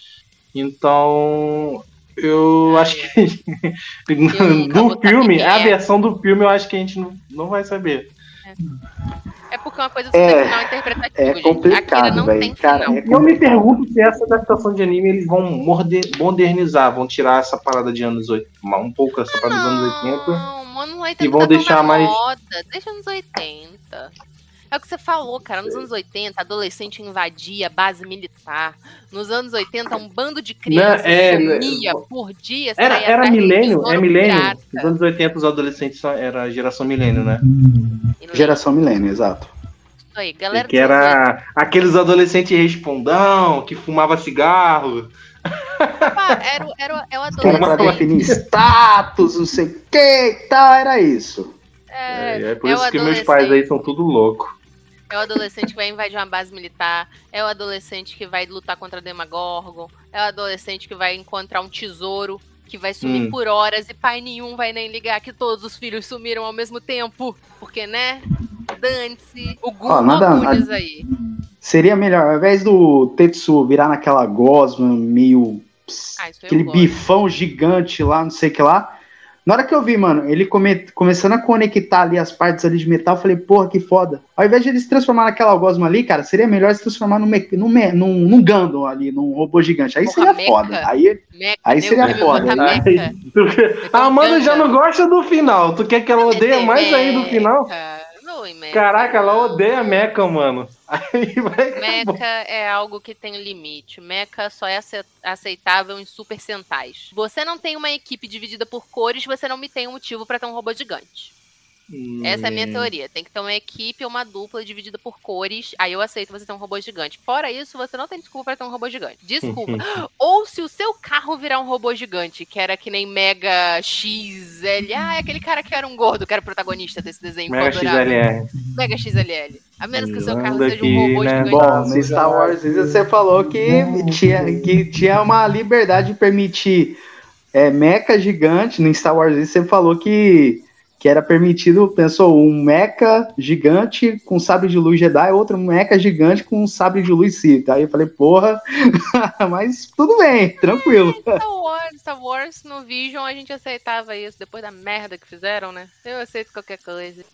Então, eu acho que (laughs) do filme, quem a é. versão do filme, eu acho que a gente não, não vai saber. É porque uma coisa você É, tem final interpretativo, é gente. complicado, não velho. Cara, é eu me pergunto se essa adaptação de anime eles vão modernizar, vão tirar essa parada de anos 80, um pouco essa parada dos anos 80. Não, anos 80 E vão tá deixar mais- moda. Deixa anos 80. É o que você falou, cara. Nos anos 80, adolescente invadia a base militar. Nos anos 80, um bando de crianças é, sumia por dia. Era, era milênio, é milênio. pirata. Nos anos 80 os adolescentes era geração milênio, né? Geração milênio, exato. Isso aí, galera que dos anos era aqueles adolescentes respondão, que fumava cigarro. 80. Ah, Era, o- era, o- é o era pra adolescente. status, não sei o que e tal, era isso. É, É, é por é isso o que meus pais aí são tudo louco. É o adolescente que vai invadir uma base militar. É o adolescente que vai lutar contra Demagorgon. É o adolescente que vai encontrar um tesouro que vai sumir Hum. por horas e pai nenhum vai nem ligar que todos os filhos sumiram ao mesmo tempo. Porque, né? Dane-se. O nada- nada- aí. Seria melhor, ao invés do Tetsu virar naquela gosma meio. Ah, aquele bifão gigante lá, não sei o que lá. Na hora que eu vi, mano, ele come- começando a conectar ali as partes ali de metal, eu falei, porra, que foda. Ao invés de ele se transformar naquela gosma ali, cara, seria melhor se transformar num, me- num, me- num, num Gundam ali, num robô gigante. Aí Porra, seria mecha. foda. Aí, Meca, Aí seria foda, né? meca. A Amanda já não gosta do final. Tu quer que ela odeia Meter mais ainda do final? meca. Meca. Caraca, ela odeia Mecha, mano. (laughs) Aí vai. Mecha é algo que tem limite. Mecha só é ace- aceitável em Super Sentais. Você não tem uma equipe dividida por cores, você não me tem um motivo pra ter um robô gigante. Essa é a minha Hum. teoria. Tem que ter uma equipe ou uma dupla dividida por cores. Aí eu aceito você ter um robô gigante. Fora isso, você não tem desculpa pra ter um robô gigante. Desculpa. (laughs) ou se o seu carro virar um robô gigante, que era que nem Mega XL. Ah, é aquele cara que era um gordo, que era o protagonista desse desenho. Mega. XLR. Mega XLL. A menos que o seu carro seja um robô né? gigante. bom, no Star Wars você falou que tinha, que tinha uma liberdade de permitir é, mecha gigante. No Star Wars você falou que, que era permitido, pensou, um mecha gigante com sabre de luz Jedi, outro mecha gigante com sabre de luz Sith. Aí eu falei, porra, (laughs) mas tudo bem, tranquilo. Star Wars, Star Wars no Vision a gente aceitava isso depois da merda que fizeram, né? Eu aceito qualquer coisa.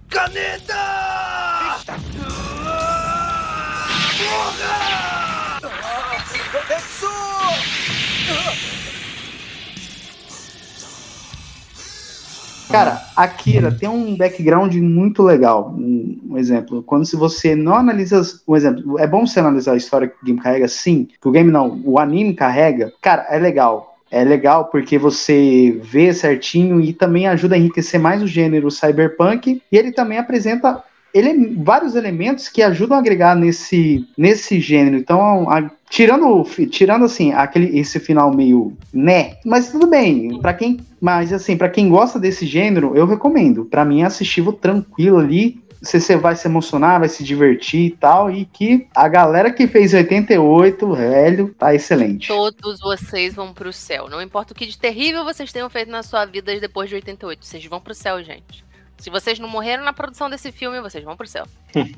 Cara, Akira tem um background muito legal. Um, um exemplo, quando se você não analisa, um exemplo, é bom você analisar a história que o game carrega, sim. Que o game não, o anime carrega. Cara, é legal. É legal porque você vê certinho e também ajuda a enriquecer mais o gênero cyberpunk. E ele também apresenta ele, vários elementos que ajudam a agregar nesse, nesse gênero. Então, a- tirando, tirando assim, aquele, esse final meio né, mas tudo bem. Para quem, mas assim, para quem gosta desse gênero, eu recomendo. Para mim é assistível tranquilo ali. Você, você vai se emocionar, vai se divertir e tal. E que a galera que fez 88, velho, tá excelente. Todos vocês vão pro céu. Não importa o que de terrível vocês tenham feito na sua vida depois de 88. Vocês vão pro céu, gente. Se vocês não morreram na produção desse filme, vocês vão pro céu. (laughs)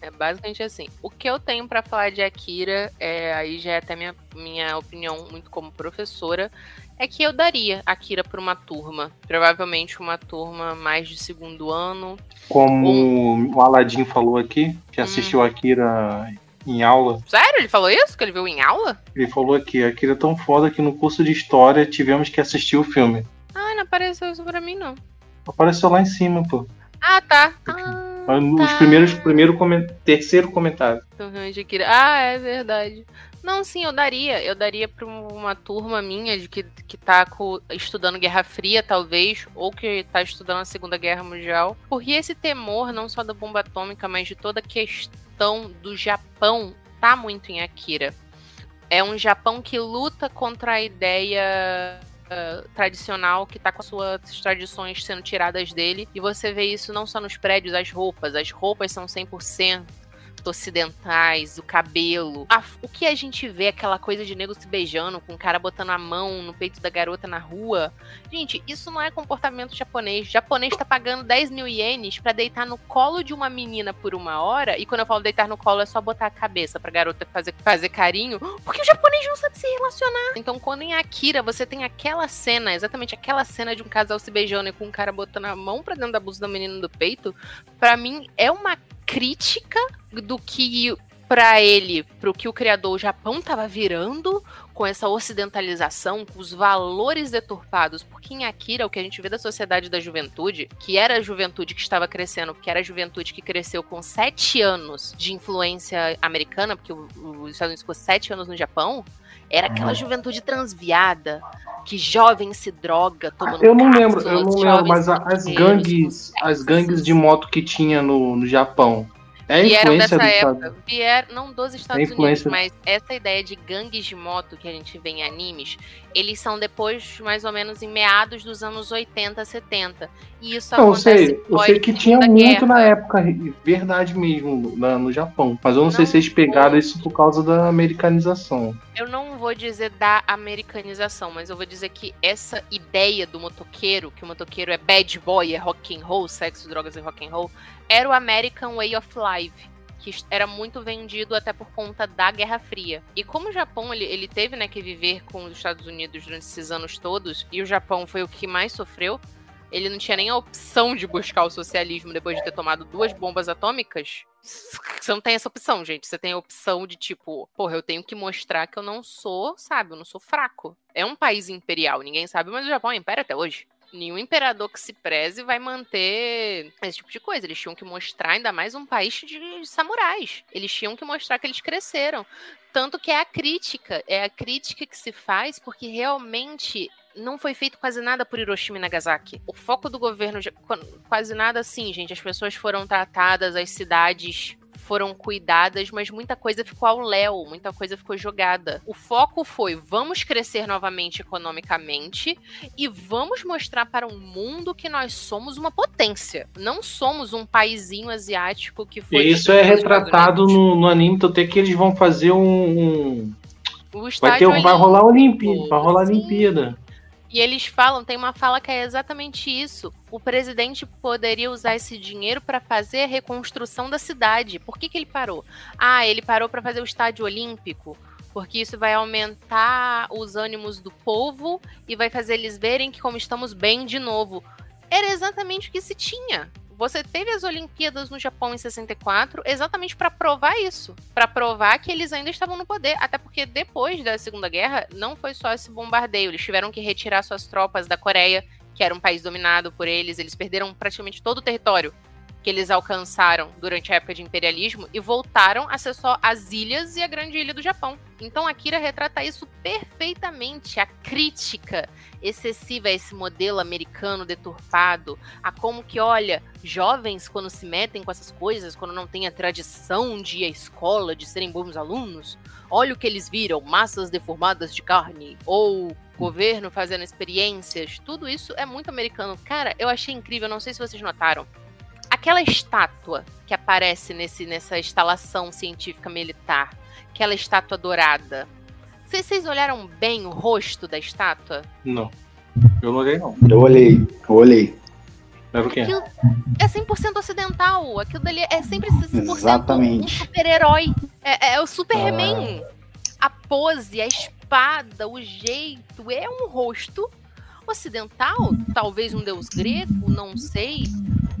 É basicamente assim. O que eu tenho pra falar de Akira, é, aí já é até minha, minha opinião muito como professora, é que eu daria Akira pra uma turma. Provavelmente uma turma mais de segundo ano. Como o Aladim falou aqui, que assistiu Akira em aula, Sério? Ele falou isso? Que ele viu em aula? ele falou aqui, Akira é tão foda que no curso de história tivemos que assistir o filme. Ah, não apareceu isso pra mim, não. Apareceu lá em cima, pô. Ah, tá. Os primeiros, primeiro comen- terceiro comentário. Ah, é verdade. Não, sim, eu daria. Eu daria pra uma turma minha de que, que tá co- estudando Guerra Fria, talvez, ou que tá estudando a Segunda Guerra Mundial. Porque esse temor, não só da bomba atômica, mas de toda a questão do Japão, tá muito em Akira. É um Japão que luta contra a ideia ah, tradicional que tá com as suas tradições sendo tiradas dele. E você vê isso não só nos prédios, as roupas. As roupas são 100% ocidentais, o cabelo. A- o que a gente vê, aquela coisa de nego se beijando, com o cara botando a mão no peito da garota na rua. Gente, isso não é comportamento japonês. O japonês tá pagando 10 mil ienes pra deitar no colo de uma menina por uma hora. E quando eu falo deitar no colo, é só botar a cabeça pra garota fazer, fazer carinho. Porque o japonês não sabe se relacionar. Então, quando em Akira você tem aquela cena, exatamente aquela cena de um casal se beijando e com um cara botando a mão pra dentro da blusa da menina do peito, pra mim é uma crítica do que pra ele, pro que o criador o Japão tava virando com essa ocidentalização, com os valores deturpados, porque em Akira o que a gente vê da sociedade da juventude, que era a juventude que estava crescendo, que era a juventude que cresceu com sete anos de influência americana, porque o- os Estados Unidos ficou sete anos no Japão, era aquela juventude transviada, que jovem se droga, tomando Eu não lembro, eu não lembro, mas as gangues, as gangues de moto que tinha no, no Japão. É vieram dessa época, Estado. vieram, não dos Estados É Unidos, mas essa ideia de gangues de moto que a gente vê em animes, eles são depois, mais ou menos, em meados dos anos 80, 70. E isso Não, eu acontece sei, eu sei que tinha muito Guerra. na época, verdade mesmo, na- no Japão. Mas eu não, sei se eles pegaram isso por causa da americanização. Eu não vou dizer da americanização, mas eu vou dizer que essa ideia do motoqueiro, que o motoqueiro é bad boy, é rock and roll, sexo, drogas e rock and roll, era o American Way of Life, que era muito vendido até por conta da Guerra Fria. E como o Japão ele, ele teve né, que viver com os Estados Unidos durante esses anos todos, e o Japão foi o que mais sofreu, ele não tinha nem a opção de buscar o socialismo depois de ter tomado duas bombas atômicas. Você não tem essa opção, gente. Você tem a opção de tipo, porra, eu tenho que mostrar que eu não sou, sabe, eu não sou fraco. É um país imperial, ninguém sabe, mas o Japão é império até hoje. Nenhum imperador que se preze vai manter esse tipo de coisa. Eles tinham que mostrar, ainda mais um país de samurais. Eles tinham que mostrar que eles cresceram. Tanto que é a crítica, é a crítica que se faz porque realmente não foi feito quase nada por Hiroshima e Nagasaki. O foco do governo, quase nada assim, gente. As pessoas foram tratadas, as cidades foram cuidadas, mas muita coisa ficou ao léu, muita coisa ficou jogada. O foco foi: vamos crescer novamente economicamente e vamos mostrar para o mundo que nós somos uma potência. Não somos um paizinho asiático que foi. E isso é retratado no, no anime, tem que eles vão fazer um. um- Vai, ter, vai rolar Olimpíada. Vai rolar sim. Olimpíada. E eles falam, tem uma fala que é exatamente isso. O presidente poderia usar esse dinheiro para fazer a reconstrução da cidade. Por que, que ele parou? Ah, ele parou para fazer o estádio olímpico. Porque isso vai aumentar os ânimos do povo e vai fazer eles verem que como estamos bem de novo. Era exatamente o que se tinha. Você teve as Olimpíadas no Japão em 64 exatamente para provar isso, para provar que eles ainda estavam no poder, até porque depois da Segunda Guerra não foi só esse bombardeio, eles tiveram que retirar suas tropas da Coreia, que era um país dominado por eles, eles perderam praticamente todo o território que eles alcançaram durante a época de imperialismo e voltaram a ser só as ilhas e a grande ilha do Japão. Então Akira retrata isso perfeitamente, a crítica excessiva a esse modelo americano deturpado, a como que, olha, jovens quando se metem com essas coisas, quando não tem a tradição de ir à escola, de serem bons alunos, olha o que eles viram, massas deformadas de carne, ou governo fazendo experiências, tudo isso é muito americano. Cara, eu achei incrível, não sei se vocês notaram, aquela estátua que aparece nesse, nessa instalação científica militar, aquela estátua dourada. Vocês, vocês olharam bem o rosto da estátua? Não. Eu não olhei, não. Eu olhei, eu olhei. Era o quê? Aquilo é 100% ocidental. Aquilo dali é sempre 100% um Exatamente. super-herói. É, é o Superman. A pose, a espada, o jeito. É um rosto ocidental. Talvez um deus grego, não sei.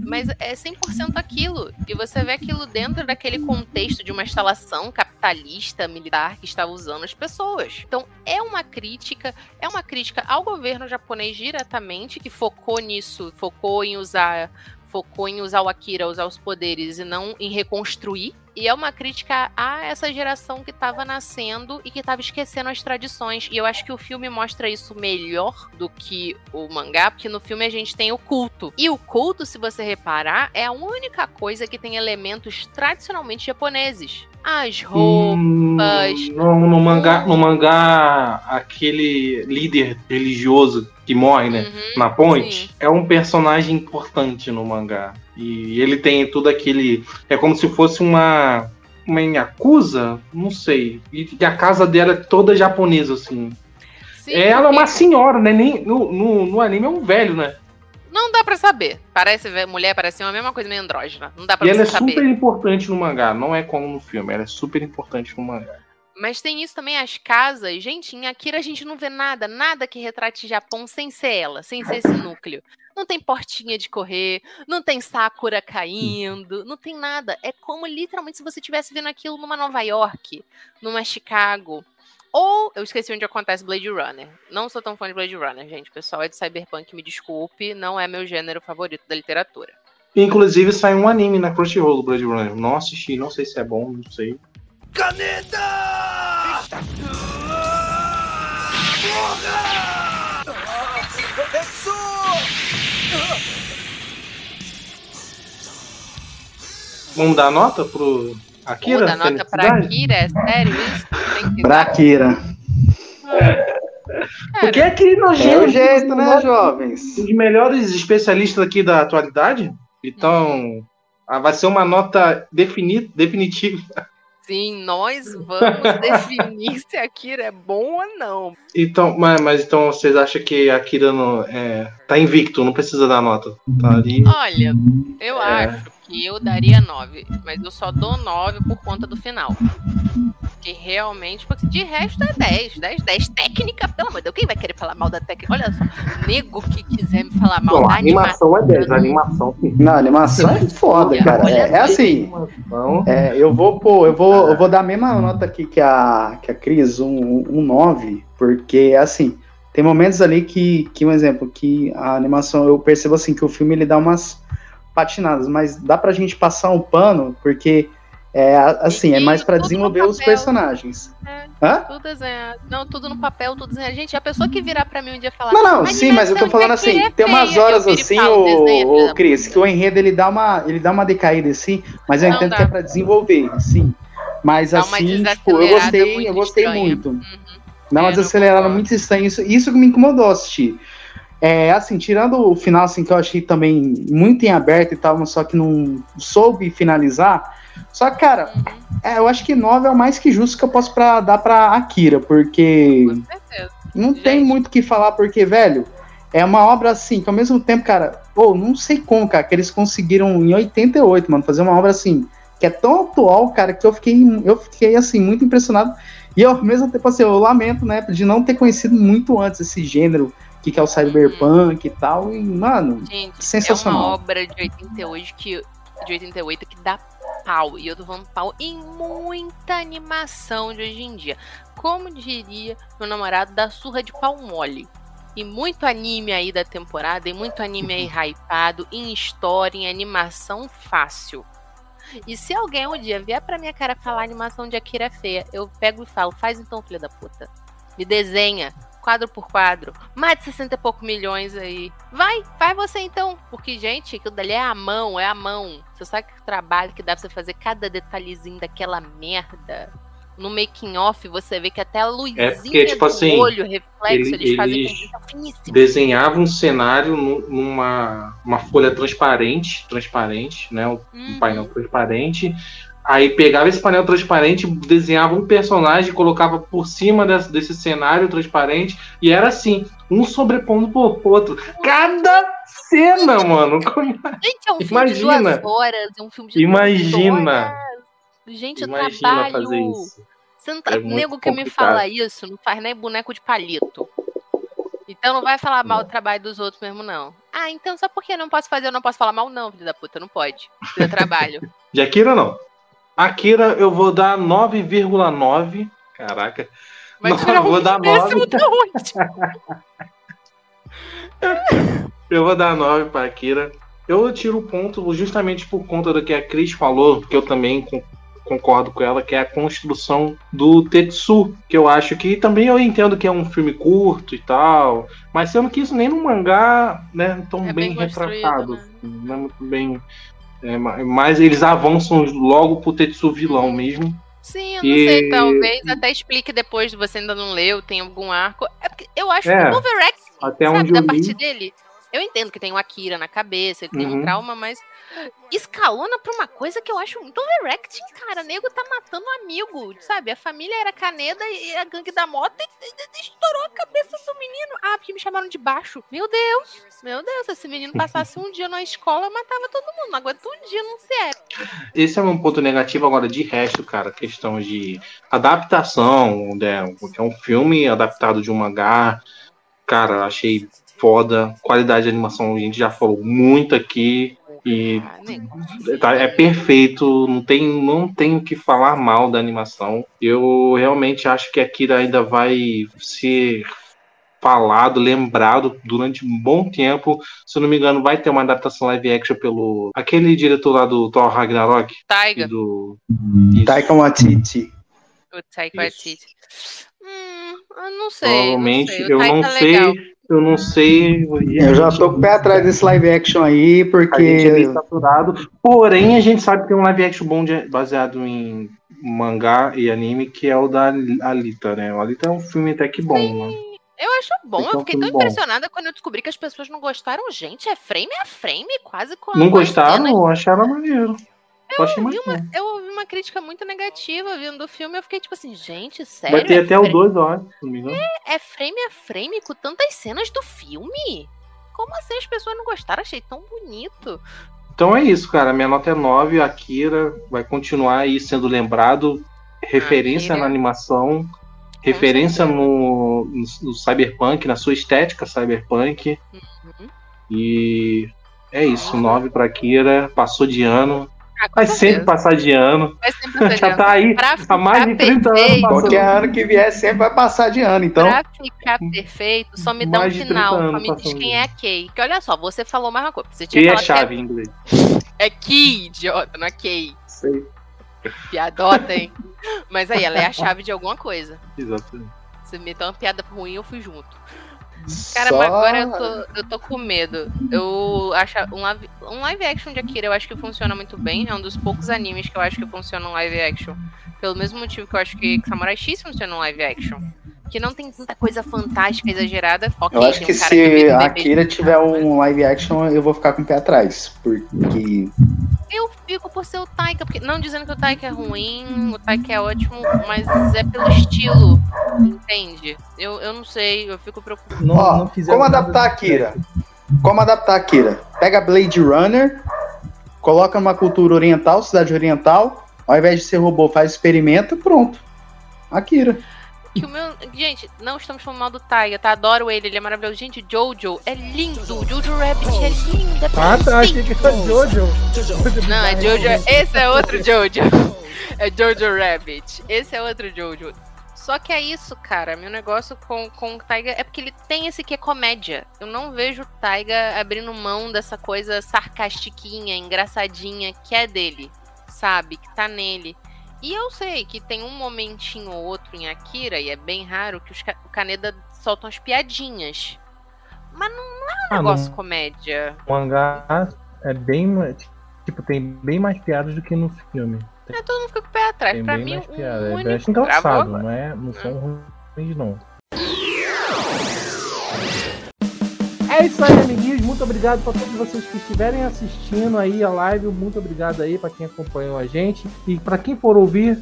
Mas é 100% aquilo. E você vê aquilo dentro daquele contexto de uma instalação capitalista, militar, que está usando as pessoas. Então, é uma crítica, é uma crítica ao governo japonês diretamente, que focou nisso, focou em usar focou em usar o Akira, usar os poderes e não em reconstruir. E é uma crítica a essa geração que estava nascendo e que estava esquecendo as tradições. E eu acho que o filme mostra isso melhor do que o mangá, porque no filme a gente tem o culto. E o culto, se você reparar, é a única coisa que tem elementos tradicionalmente japoneses. As roupas. Hum, no, no mangá, no mangá, aquele líder religioso que morre, né, Uhum, na ponte, sim. é um personagem importante no mangá. E ele tem tudo aquele. É como se fosse uma. Uma Yakuza? Não sei. E a casa dela é toda japonesa, assim. Sim, Ela é uma senhora, né? Nem, no, no, no anime é um velho, né? Não dá pra saber. Parece mulher, parece uma mesma coisa meio andrógena. Não dá pra E ela é saber. super importante no mangá, não é como no filme, ela é super importante no mangá. Mas tem isso também, as casas. Gente, em Akira a gente não vê nada, nada que retrate Japão sem ser ela, sem ser esse (laughs) núcleo. Não tem portinha de correr, não tem Sakura caindo, não tem nada. É como literalmente se você estivesse vendo aquilo numa Nova York, numa Chicago. Ou, eu esqueci onde acontece Blade Runner. Não sou tão fã de Blade Runner, gente. O pessoal é de Cyberpunk, me desculpe, não é meu gênero favorito da literatura. Inclusive saiu um anime na Crunchyroll do Blade Runner. Não assisti, não sei se é bom, não sei. Vamos dar nota pro Akira? Muda a nota pra? Akira, é sério isso? Tem que dar? Braqueira. Porque é aquele É nojento. o jeito, né, jovens? Um dos melhores especialistas aqui da atualidade. Então, ah, vai ser uma nota defini definitiva. Sim, nós vamos (laughs) definir se Akira é bom ou não. Então, mas, mas então vocês acham que a Akira não, é, tá invicto, não precisa dar nota. Tá ali. Olha, eu É. acho que eu daria 9, mas eu só dou 9 por conta do final. Que realmente, porque de resto é 10, 10, 10. Técnica, pelo amor de Deus, quem vai querer falar mal da técnica? Olha só, nego que quiser me falar mal Bom, da a animação é 10, a animação sim. Não, a animação é foda, cara. É, é assim. Animação. É, eu vou pô, eu vou, eu vou dar a mesma nota aqui que a, que a Cris, um, um 9, porque assim, tem momentos ali que, que, um exemplo, que a animação, eu percebo assim, que o filme ele dá umas patinadas, mas dá pra gente passar um pano, porque é assim, é E mais pra tudo no desenvolver os personagens. É, Hã? tudo desenhado. Não, tudo no papel, tudo desenhado. Gente, a pessoa que virar pra mim um dia falar. Não, não, sim, mas eu tô "Animação falando assim, é tem umas feia", eu horas assim, falo, "Desenha, filha o, o Cris, que o enredo ele dá uma, ele dá uma decaída assim, mas eu Não entendo dá. que é pra desenvolver, sim. Mas Dá assim, tipo, eu gostei, eu gostei estranha. muito. Uhum. Dá uma É, desacelerada muito estranha. Isso, isso que me incomodou assistir. É, assim, tirando o final, assim, que eu achei também muito em aberto e tal, mas só que não soube finalizar. Só que, cara, Uhum. é, eu acho que 9 é o mais que justo que eu posso pra, dar pra Akira, porque Com certeza. Não tem muito o que falar, porque, velho, é uma obra assim, que ao mesmo tempo, cara, ou não sei como, cara, que eles conseguiram em 88, mano, fazer uma obra assim, que é tão atual, cara, que eu fiquei, eu fiquei assim, muito impressionado. E ao mesmo tempo, assim, eu lamento, né, de não ter conhecido muito antes esse gênero, que, que é o cyberpunk e tal. E, mano, Gente, sensacional. é uma obra de 88 que, de 88 que dá pau. E eu tô falando pau em muita animação de hoje em dia. Como diria meu namorado, da surra de pau mole. E muito anime aí da temporada, e muito anime aí hypado, em história, em animação fácil. E se alguém um dia vier pra minha cara falar animação de Akira é feia, eu pego e falo, faz então, filha da puta. Me desenha, quadro por quadro. Mais de 60 e poucos milhões aí. Vai, vai você então. Porque, gente, aquilo dali é a mão, é a mão. Você sabe que trabalho que dá pra você fazer cada detalhezinho daquela merda. No making off você vê que até a luzinha É porque, tipo do assim, olho, reflexo, ele- eles fazem eles. Desenhava um cenário nu- numa uma folha transparente, transparente, né? Um Uhum. painel transparente. Aí pegava esse painel transparente, desenhava um personagem, colocava por cima desse, desse cenário transparente, e era assim, um sobrepondo pro outro. Cada cena, mano. como- Gente, é um filme de Imagina. duas horas, é um filme de duas Imagina. horas. Gente, eu Imagina trabalho. fazer isso. Você não tá... É Nego que me fala isso não faz nem boneco de palito. Então não vai falar mal do trabalho dos outros mesmo, não. Ah, então só porque eu não posso fazer, eu não posso falar mal, não, filho da puta, não pode. Seu trabalho. (laughs) De Akira, não. Akira, eu vou dar 9,9. Caraca. Vai Não, tirar eu vou dar décimo 9. da onde? Eu vou dar 9 para Akira. Eu tiro o ponto justamente por conta do que a Cris falou, que eu também con- concordo com ela, que é a construção do Tetsu, que eu acho que também eu entendo que é um filme curto e tal, mas sendo que isso nem no mangá, né, tão É bem, bem retratado, não é muito bem, é, ma- mas eles avançam logo pro Tetsu vilão mesmo. Sim, eu não E- sei, talvez até explique depois, você ainda não leu, tem algum arco. É eu acho É, que o até sabe, da li. parte dele. Eu entendo que tem o Akira na cabeça, ele tem um Uhum. trauma, mas escalona pra uma coisa que eu acho muito overacting, cara. O nego tá matando um amigo, sabe? A família era Caneda e a gangue da moto e, e- e estourou a cabeça do menino. Ah, porque me chamaram de baixo. Meu Deus, meu Deus, se esse menino passasse um dia na escola, matava todo mundo. Aguenta um dia não se é. Esse é um ponto negativo agora de resto, cara, questão de adaptação, né? É um filme adaptado de um mangá. Cara, achei foda. Qualidade de animação, a gente já falou muito aqui. E Ah, tá- é perfeito, não tem, não tem o que falar mal da animação. Eu realmente acho que Akira ainda vai ser falado, lembrado durante um bom tempo. Se eu não me engano, vai ter uma adaptação live action pelo aquele diretor lá do Thor Ragnarok e Taiga, do Taika Waititi. o Taika. Waititi. Hum, eu não sei. Provavelmente, não sei. O eu Taika não é sei, legal. Eu não sei. Eu já tô com o pé atrás desse live action aí, A gente é porque. meio saturado. Porém, a gente sabe que tem um live action bom de- baseado em mangá e anime, que é o da Alita, né? O Alita é um filme até que bom, né? Eu acho bom, Esse é eu um fiquei tão bom. impressionada quando eu descobri que as pessoas não gostaram. Gente, é frame a frame, quase com a Não gostaram? cenas. Eu acharam maneiro. Eu ouvi maneiro. Eu ouvi uma crítica muito negativa vindo do filme. Eu fiquei tipo assim, gente, sério? Vai ter é, até o frame, 2, eu acho, se não me engano. é frame a frame com tantas cenas do filme? Como assim as pessoas não gostaram? Achei tão bonito. Então é isso, cara. Minha nota é 9. Akira vai continuar aí sendo lembrado. Referência na animação. Referência no, no, no cyberpunk, na sua estética cyberpunk. Uhum. E é isso. 9 pra Akira. Passou de ano. Ah, Vai certeza. sempre passar de ano. Vai sempre passar (laughs) de Já tá aí Pra há mais de ficar 30 anos perfeito, passando. Qualquer ano que vier sempre vai passar de ano, então. Pra ficar perfeito, só me dá um Mais de 30 final. Só anos me diz quem é a Kay. Que olha só, você falou mais uma coisa. Você tinha E é que chave em inglês. é, é Key, idiota, não é Kay. Sei. Piadota, hein? Mas aí, ela é a chave de alguma coisa. (laughs) Exatamente. Você meteu uma piada ruim, eu fui junto. Cara, Só- mas agora eu tô, eu tô com medo. Eu acho um live, um live action de Akira eu acho que funciona muito bem. É um dos poucos animes que eu acho que funciona um live action. Pelo mesmo motivo que eu acho que Samurai X funciona um live action. Que não tem tanta coisa fantástica, exagerada. Ok, Eu acho tem que um cara se vê a Akira tiver um live action, eu vou ficar com o pé atrás. Porque. Eu fico por ser o Taika, porque não dizendo que o Taika é ruim, o Taika é ótimo, mas é pelo estilo, entende? Eu, eu não sei, eu fico preocupada. Não, Ó, não como adaptar a de Akira? Como adaptar a Akira? Pega Blade Runner, coloca numa cultura oriental, cidade oriental, ao invés de ser robô, faz experimento, pronto. Akira. Que o meu... Gente, não estamos falando mal do Taika, tá? Adoro ele, ele é maravilhoso. Gente, Jojo é lindo. Jojo Rabbit é lindo. É Ah, tá. Achei que era Jojo. Não, é Jojo. Esse é outro Jojo. É Jojo Rabbit. Esse é outro Jojo. Só que é isso, cara. Meu negócio com, com o Taiga é porque ele tem esse que é comédia. Eu não vejo o Taiga abrindo mão dessa coisa sarcastiquinha, engraçadinha que é dele, sabe? Que tá nele. E eu sei que tem um momentinho ou outro em Akira, e é bem raro, que os, ca- o Kaneda soltam as piadinhas. Mas não, não é um Ah, negócio não. comédia. O mangá é bem. Tipo, tem bem mais piadas do que no filme. É, todo mundo fica com o pé atrás. Tem pra mim, o piada. É único engraçado, Travou? não, é, não são ruins, não. É isso aí, amiguinhos. Muito obrigado para todos vocês que estiverem assistindo aí a live. Muito obrigado aí para quem acompanhou a gente. E para quem for ouvir,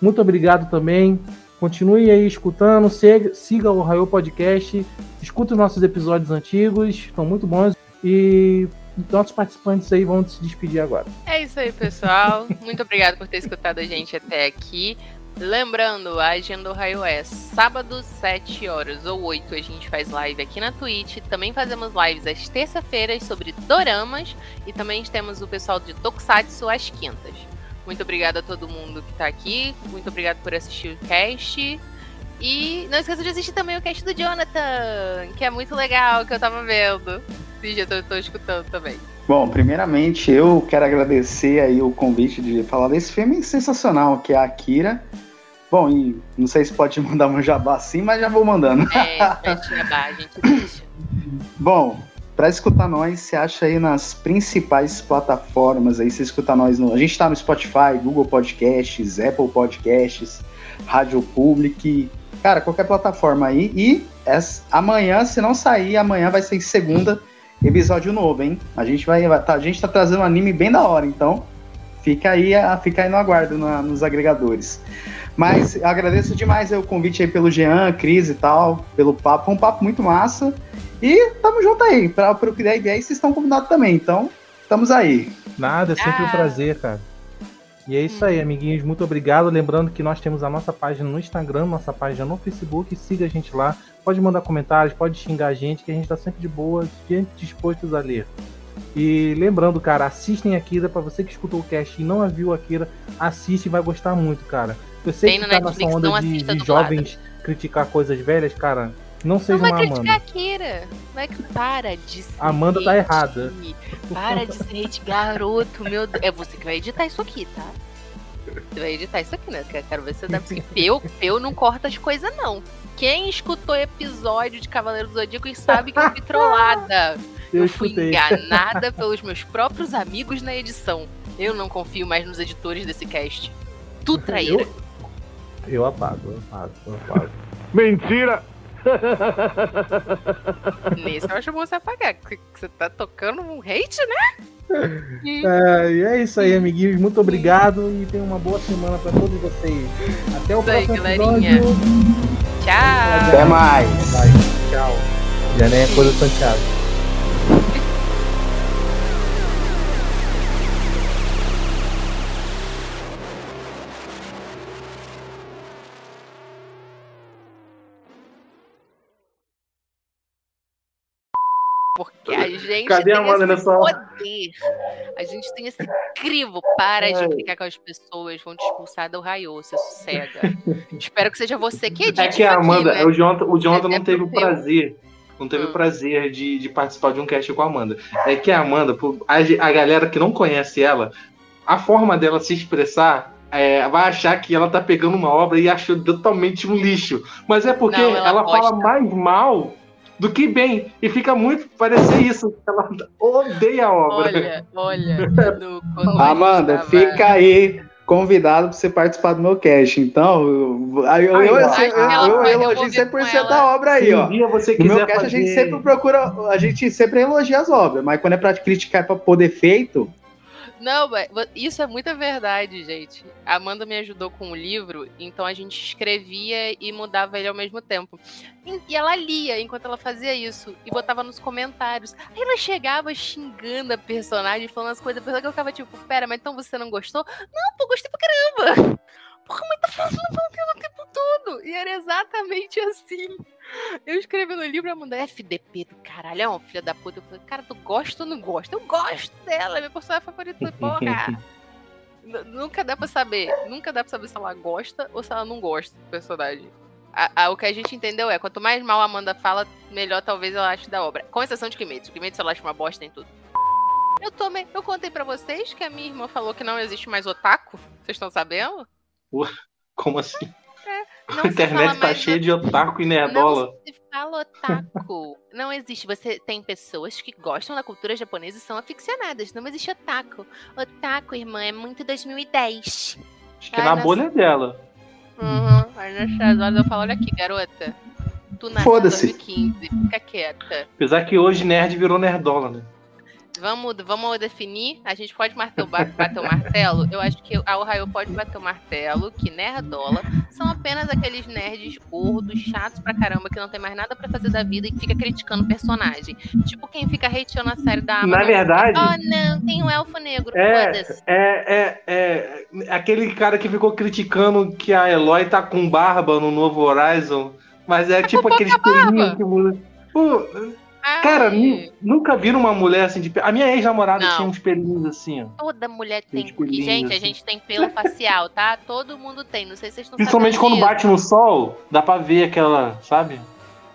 muito obrigado também. Continue aí escutando, siga, siga o Raio Podcast, escute os nossos episódios antigos, estão muito bons. E nossos participantes aí vão se despedir agora. É isso aí, pessoal. Muito obrigado por ter escutado a gente até aqui. Lembrando, a agenda do Raio é sábado, 7 horas ou 8, a gente faz live aqui na Twitch. Também fazemos lives às terça-feiras sobre doramas. E também temos o pessoal de Tokusatsu às quintas. Muito obrigado a todo mundo que tá aqui. Muito obrigado por assistir o cast. E não esqueça de assistir também o cast do Jonathan, que é muito legal, que eu tava vendo. E já tô escutando também. Bom, primeiramente eu quero agradecer aí o convite de falar desse filme sensacional que é a Akira. Bom, e não sei se pode (laughs) mandar um jabá assim, mas já vou mandando. É, bar, a gente deixa. Bom, para escutar nós, você acha aí nas principais plataformas aí, você escuta nós no, a gente tá no Spotify, Google Podcasts, Apple Podcasts, Rádio Public, cara, qualquer plataforma aí e essa- amanhã, se não sair, amanhã vai ser segunda episódio novo, hein? A gente vai, vai tá, a gente tá trazendo um anime bem da hora, então fica aí, fica aí no aguardo na- nos agregadores. Mas agradeço demais o convite aí pelo Jean, Cris e tal, pelo papo, foi um papo muito massa. E tamo junto aí, pra, pro que der ideia, vocês estão convidados também, então estamos aí. Nada, é sempre um Ah. prazer, cara. E é isso aí, amiguinhos. Muito obrigado. Lembrando que nós temos a nossa página no Instagram, nossa página no Facebook. Siga a gente lá. Pode mandar comentários, pode xingar a gente, que a gente tá sempre de boa, sempre dispostos a ler. E lembrando, cara, assistem Akira. Pra você que escutou o cast e não viu Akira, assiste e vai gostar muito, cara. Eu sei Tem que tá Netflix, nessa onda não de, de jovens criticar coisas velhas, cara. Não Não seja vai uma criticar a Amanda. Kira. Vai que para de ser. Amanda tá hate. errada. Para de ser hate, garoto. Meu Deus. É você que vai editar isso aqui, tá? Você vai editar isso aqui, né? Quero ver se você dá. Porque eu, eu não corto as coisas, não. Quem escutou episódio de Cavaleiro do Zodíaco sabe que eu fui trollada. (laughs) Eu Eu fui escutei. enganada (laughs) pelos meus próprios amigos na edição. Eu não confio mais nos editores desse cast. Tu traíra. Eu apago, eu apago, eu apago. (laughs) Mentira! Nesse eu acho bom você apagar. que Você tá tocando um hate, né? (laughs) É, e é isso aí, amiguinhos. Muito obrigado e tenham uma boa semana pra todos vocês. Até o Isso aí, próximo galerinha. episódio. Tchau. Até mais. Vai, tchau. Já nem é coisa do Santiago. Gente Cadê a tem Amanda esse poder. A gente tem esse crivo. Para de implicar com as pessoas. Vão te expulsar do raio, você sossega. (laughs) Espero que seja você que edite É que a isso aqui, Amanda, né? o Jonathan, o Jonathan É não teve o prazer. Não teve Hum. o prazer de, de participar de um cast com a Amanda. É que a Amanda, a, a galera que não conhece ela, a forma dela se expressar é, vai achar que ela tá pegando uma obra e achou totalmente um lixo. Mas é porque Não, ela ela, fala mais mal do que bem. E fica muito parecer isso. Ela odeia a obra. Olha, olha. (laughs) Amanda, tava- fica aí convidado pra você participar do meu cast. Então, eu, aí eu, eu, Ai, eu, eu, ela eu vai elogio devolver com 100% ela. da obra aí, ó. você No meu cast a gente fazer- sempre procura, a gente sempre elogia as obras, mas quando é pra criticar é pra pôr defeito, Não, isso é muita verdade, gente. A Amanda me ajudou com o livro, então a gente escrevia e mudava ele ao mesmo tempo. E ela lia enquanto ela fazia isso e botava nos comentários. Aí ela chegava xingando a personagem, falando as coisas, que eu ficava tipo, pera, mas então você não gostou? Não, pô, gostei pra caramba! (laughs) Porra, mas tá falando o tempo todo! E era exatamente assim. Eu escrevi no livro, a Amanda, FDP do caralho, é uma filha da puta. Eu falei, cara, tu gosta ou não gosta? Eu gosto dela, é minha personagem favorita. Eu falei, Porra! (laughs) Nunca dá pra saber. Nunca dá pra saber se ela gosta ou se ela não gosta do personagem. A- a- o que a gente entendeu é, quanto mais mal a Amanda fala, melhor talvez ela ache da obra. Com exceção de Kimetsu. Kimetsu ela acha uma bosta em tudo. Eu tomei, eu contei pra vocês que a minha irmã falou que não existe mais otaku. Vocês estão sabendo? Como assim? (laughs) Não a internet tá cheia de otaku e nerdola. Não se fala otaku. (laughs) não existe. Você tem pessoas que gostam da cultura japonesa e são aficionadas. Não existe otaku. Otaku, irmã, é muito 2010. Acho que na bolha dela. Uhum. Aí nessas horas eu falo, olha aqui, garota. Tu nasceu em Foda-se. 2015, fica quieta. Apesar que hoje nerd virou nerdola, né? Vamos, vamos definir. A gente pode martel- ba- bater o martelo. Eu acho que a Ohio pode bater o martelo, que nerdola são apenas aqueles nerds gordos, chatos pra caramba, que não tem mais nada pra fazer da vida e fica criticando o personagem. Tipo quem fica hateando a série da Amazon. Na verdade- Oh, não, tem um elfo negro. É, é, é, é. Aquele cara que ficou criticando que a Eloy tá com barba no novo Horizon. Mas é tipo (laughs) que muda. Pô, cara, nu- nunca viram uma mulher assim de A minha ex-namorada tinha uns pelinhos assim, ó. Toda mulher tem. Gente, Porque, lindo, gente, a assim. gente tem pelo facial, tá? Todo mundo tem. Não sei se vocês estão Principalmente quando disso. bate no sol, dá pra ver aquela, sabe?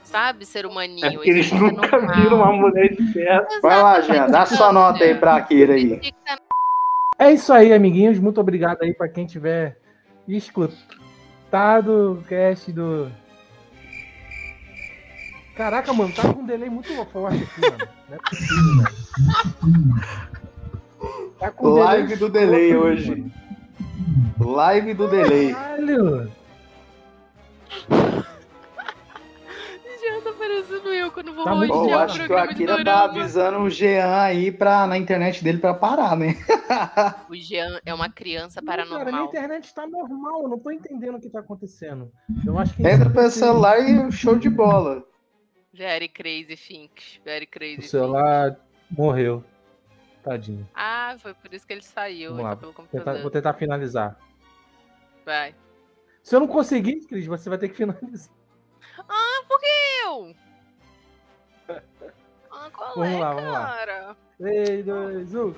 Sabe, ser humaninho. É porque eles isso nunca normal. viram uma mulher de perto. Vai lá, Jean, dá sua nota aí pra Akira aí. É isso aí, amiguinhos. Muito obrigado aí pra quem tiver escutado o cast do. Caraca, mano, tá com um delay muito forte aqui, mano. Não é possível. Tá com um Live do delay escroto, hoje. mano. Live do delay. Caralho! Já tá parecendo eu quando vou Tá Pô, rostear eu o acho que o programa de Akira tá avisando o Jean aí pra, na internet dele pra parar, né? O Jean é uma criança Não, cara, minha paranormal. internet tá normal, eu não tô entendendo o que tá acontecendo. Eu acho que Entra pelo celular e show de bola. Very crazy things. Very o crazy things. celular morreu. Tadinho. Ah, foi por isso que ele saiu. Vamos lá, pelo tentar- computador. vou tentar finalizar. Vai. Se eu não conseguir, Cris, você vai ter que finalizar. Ah, por que eu? (laughs) Ah, qual Vamos é, lá, vamos lá. cara? 3, 2, 1.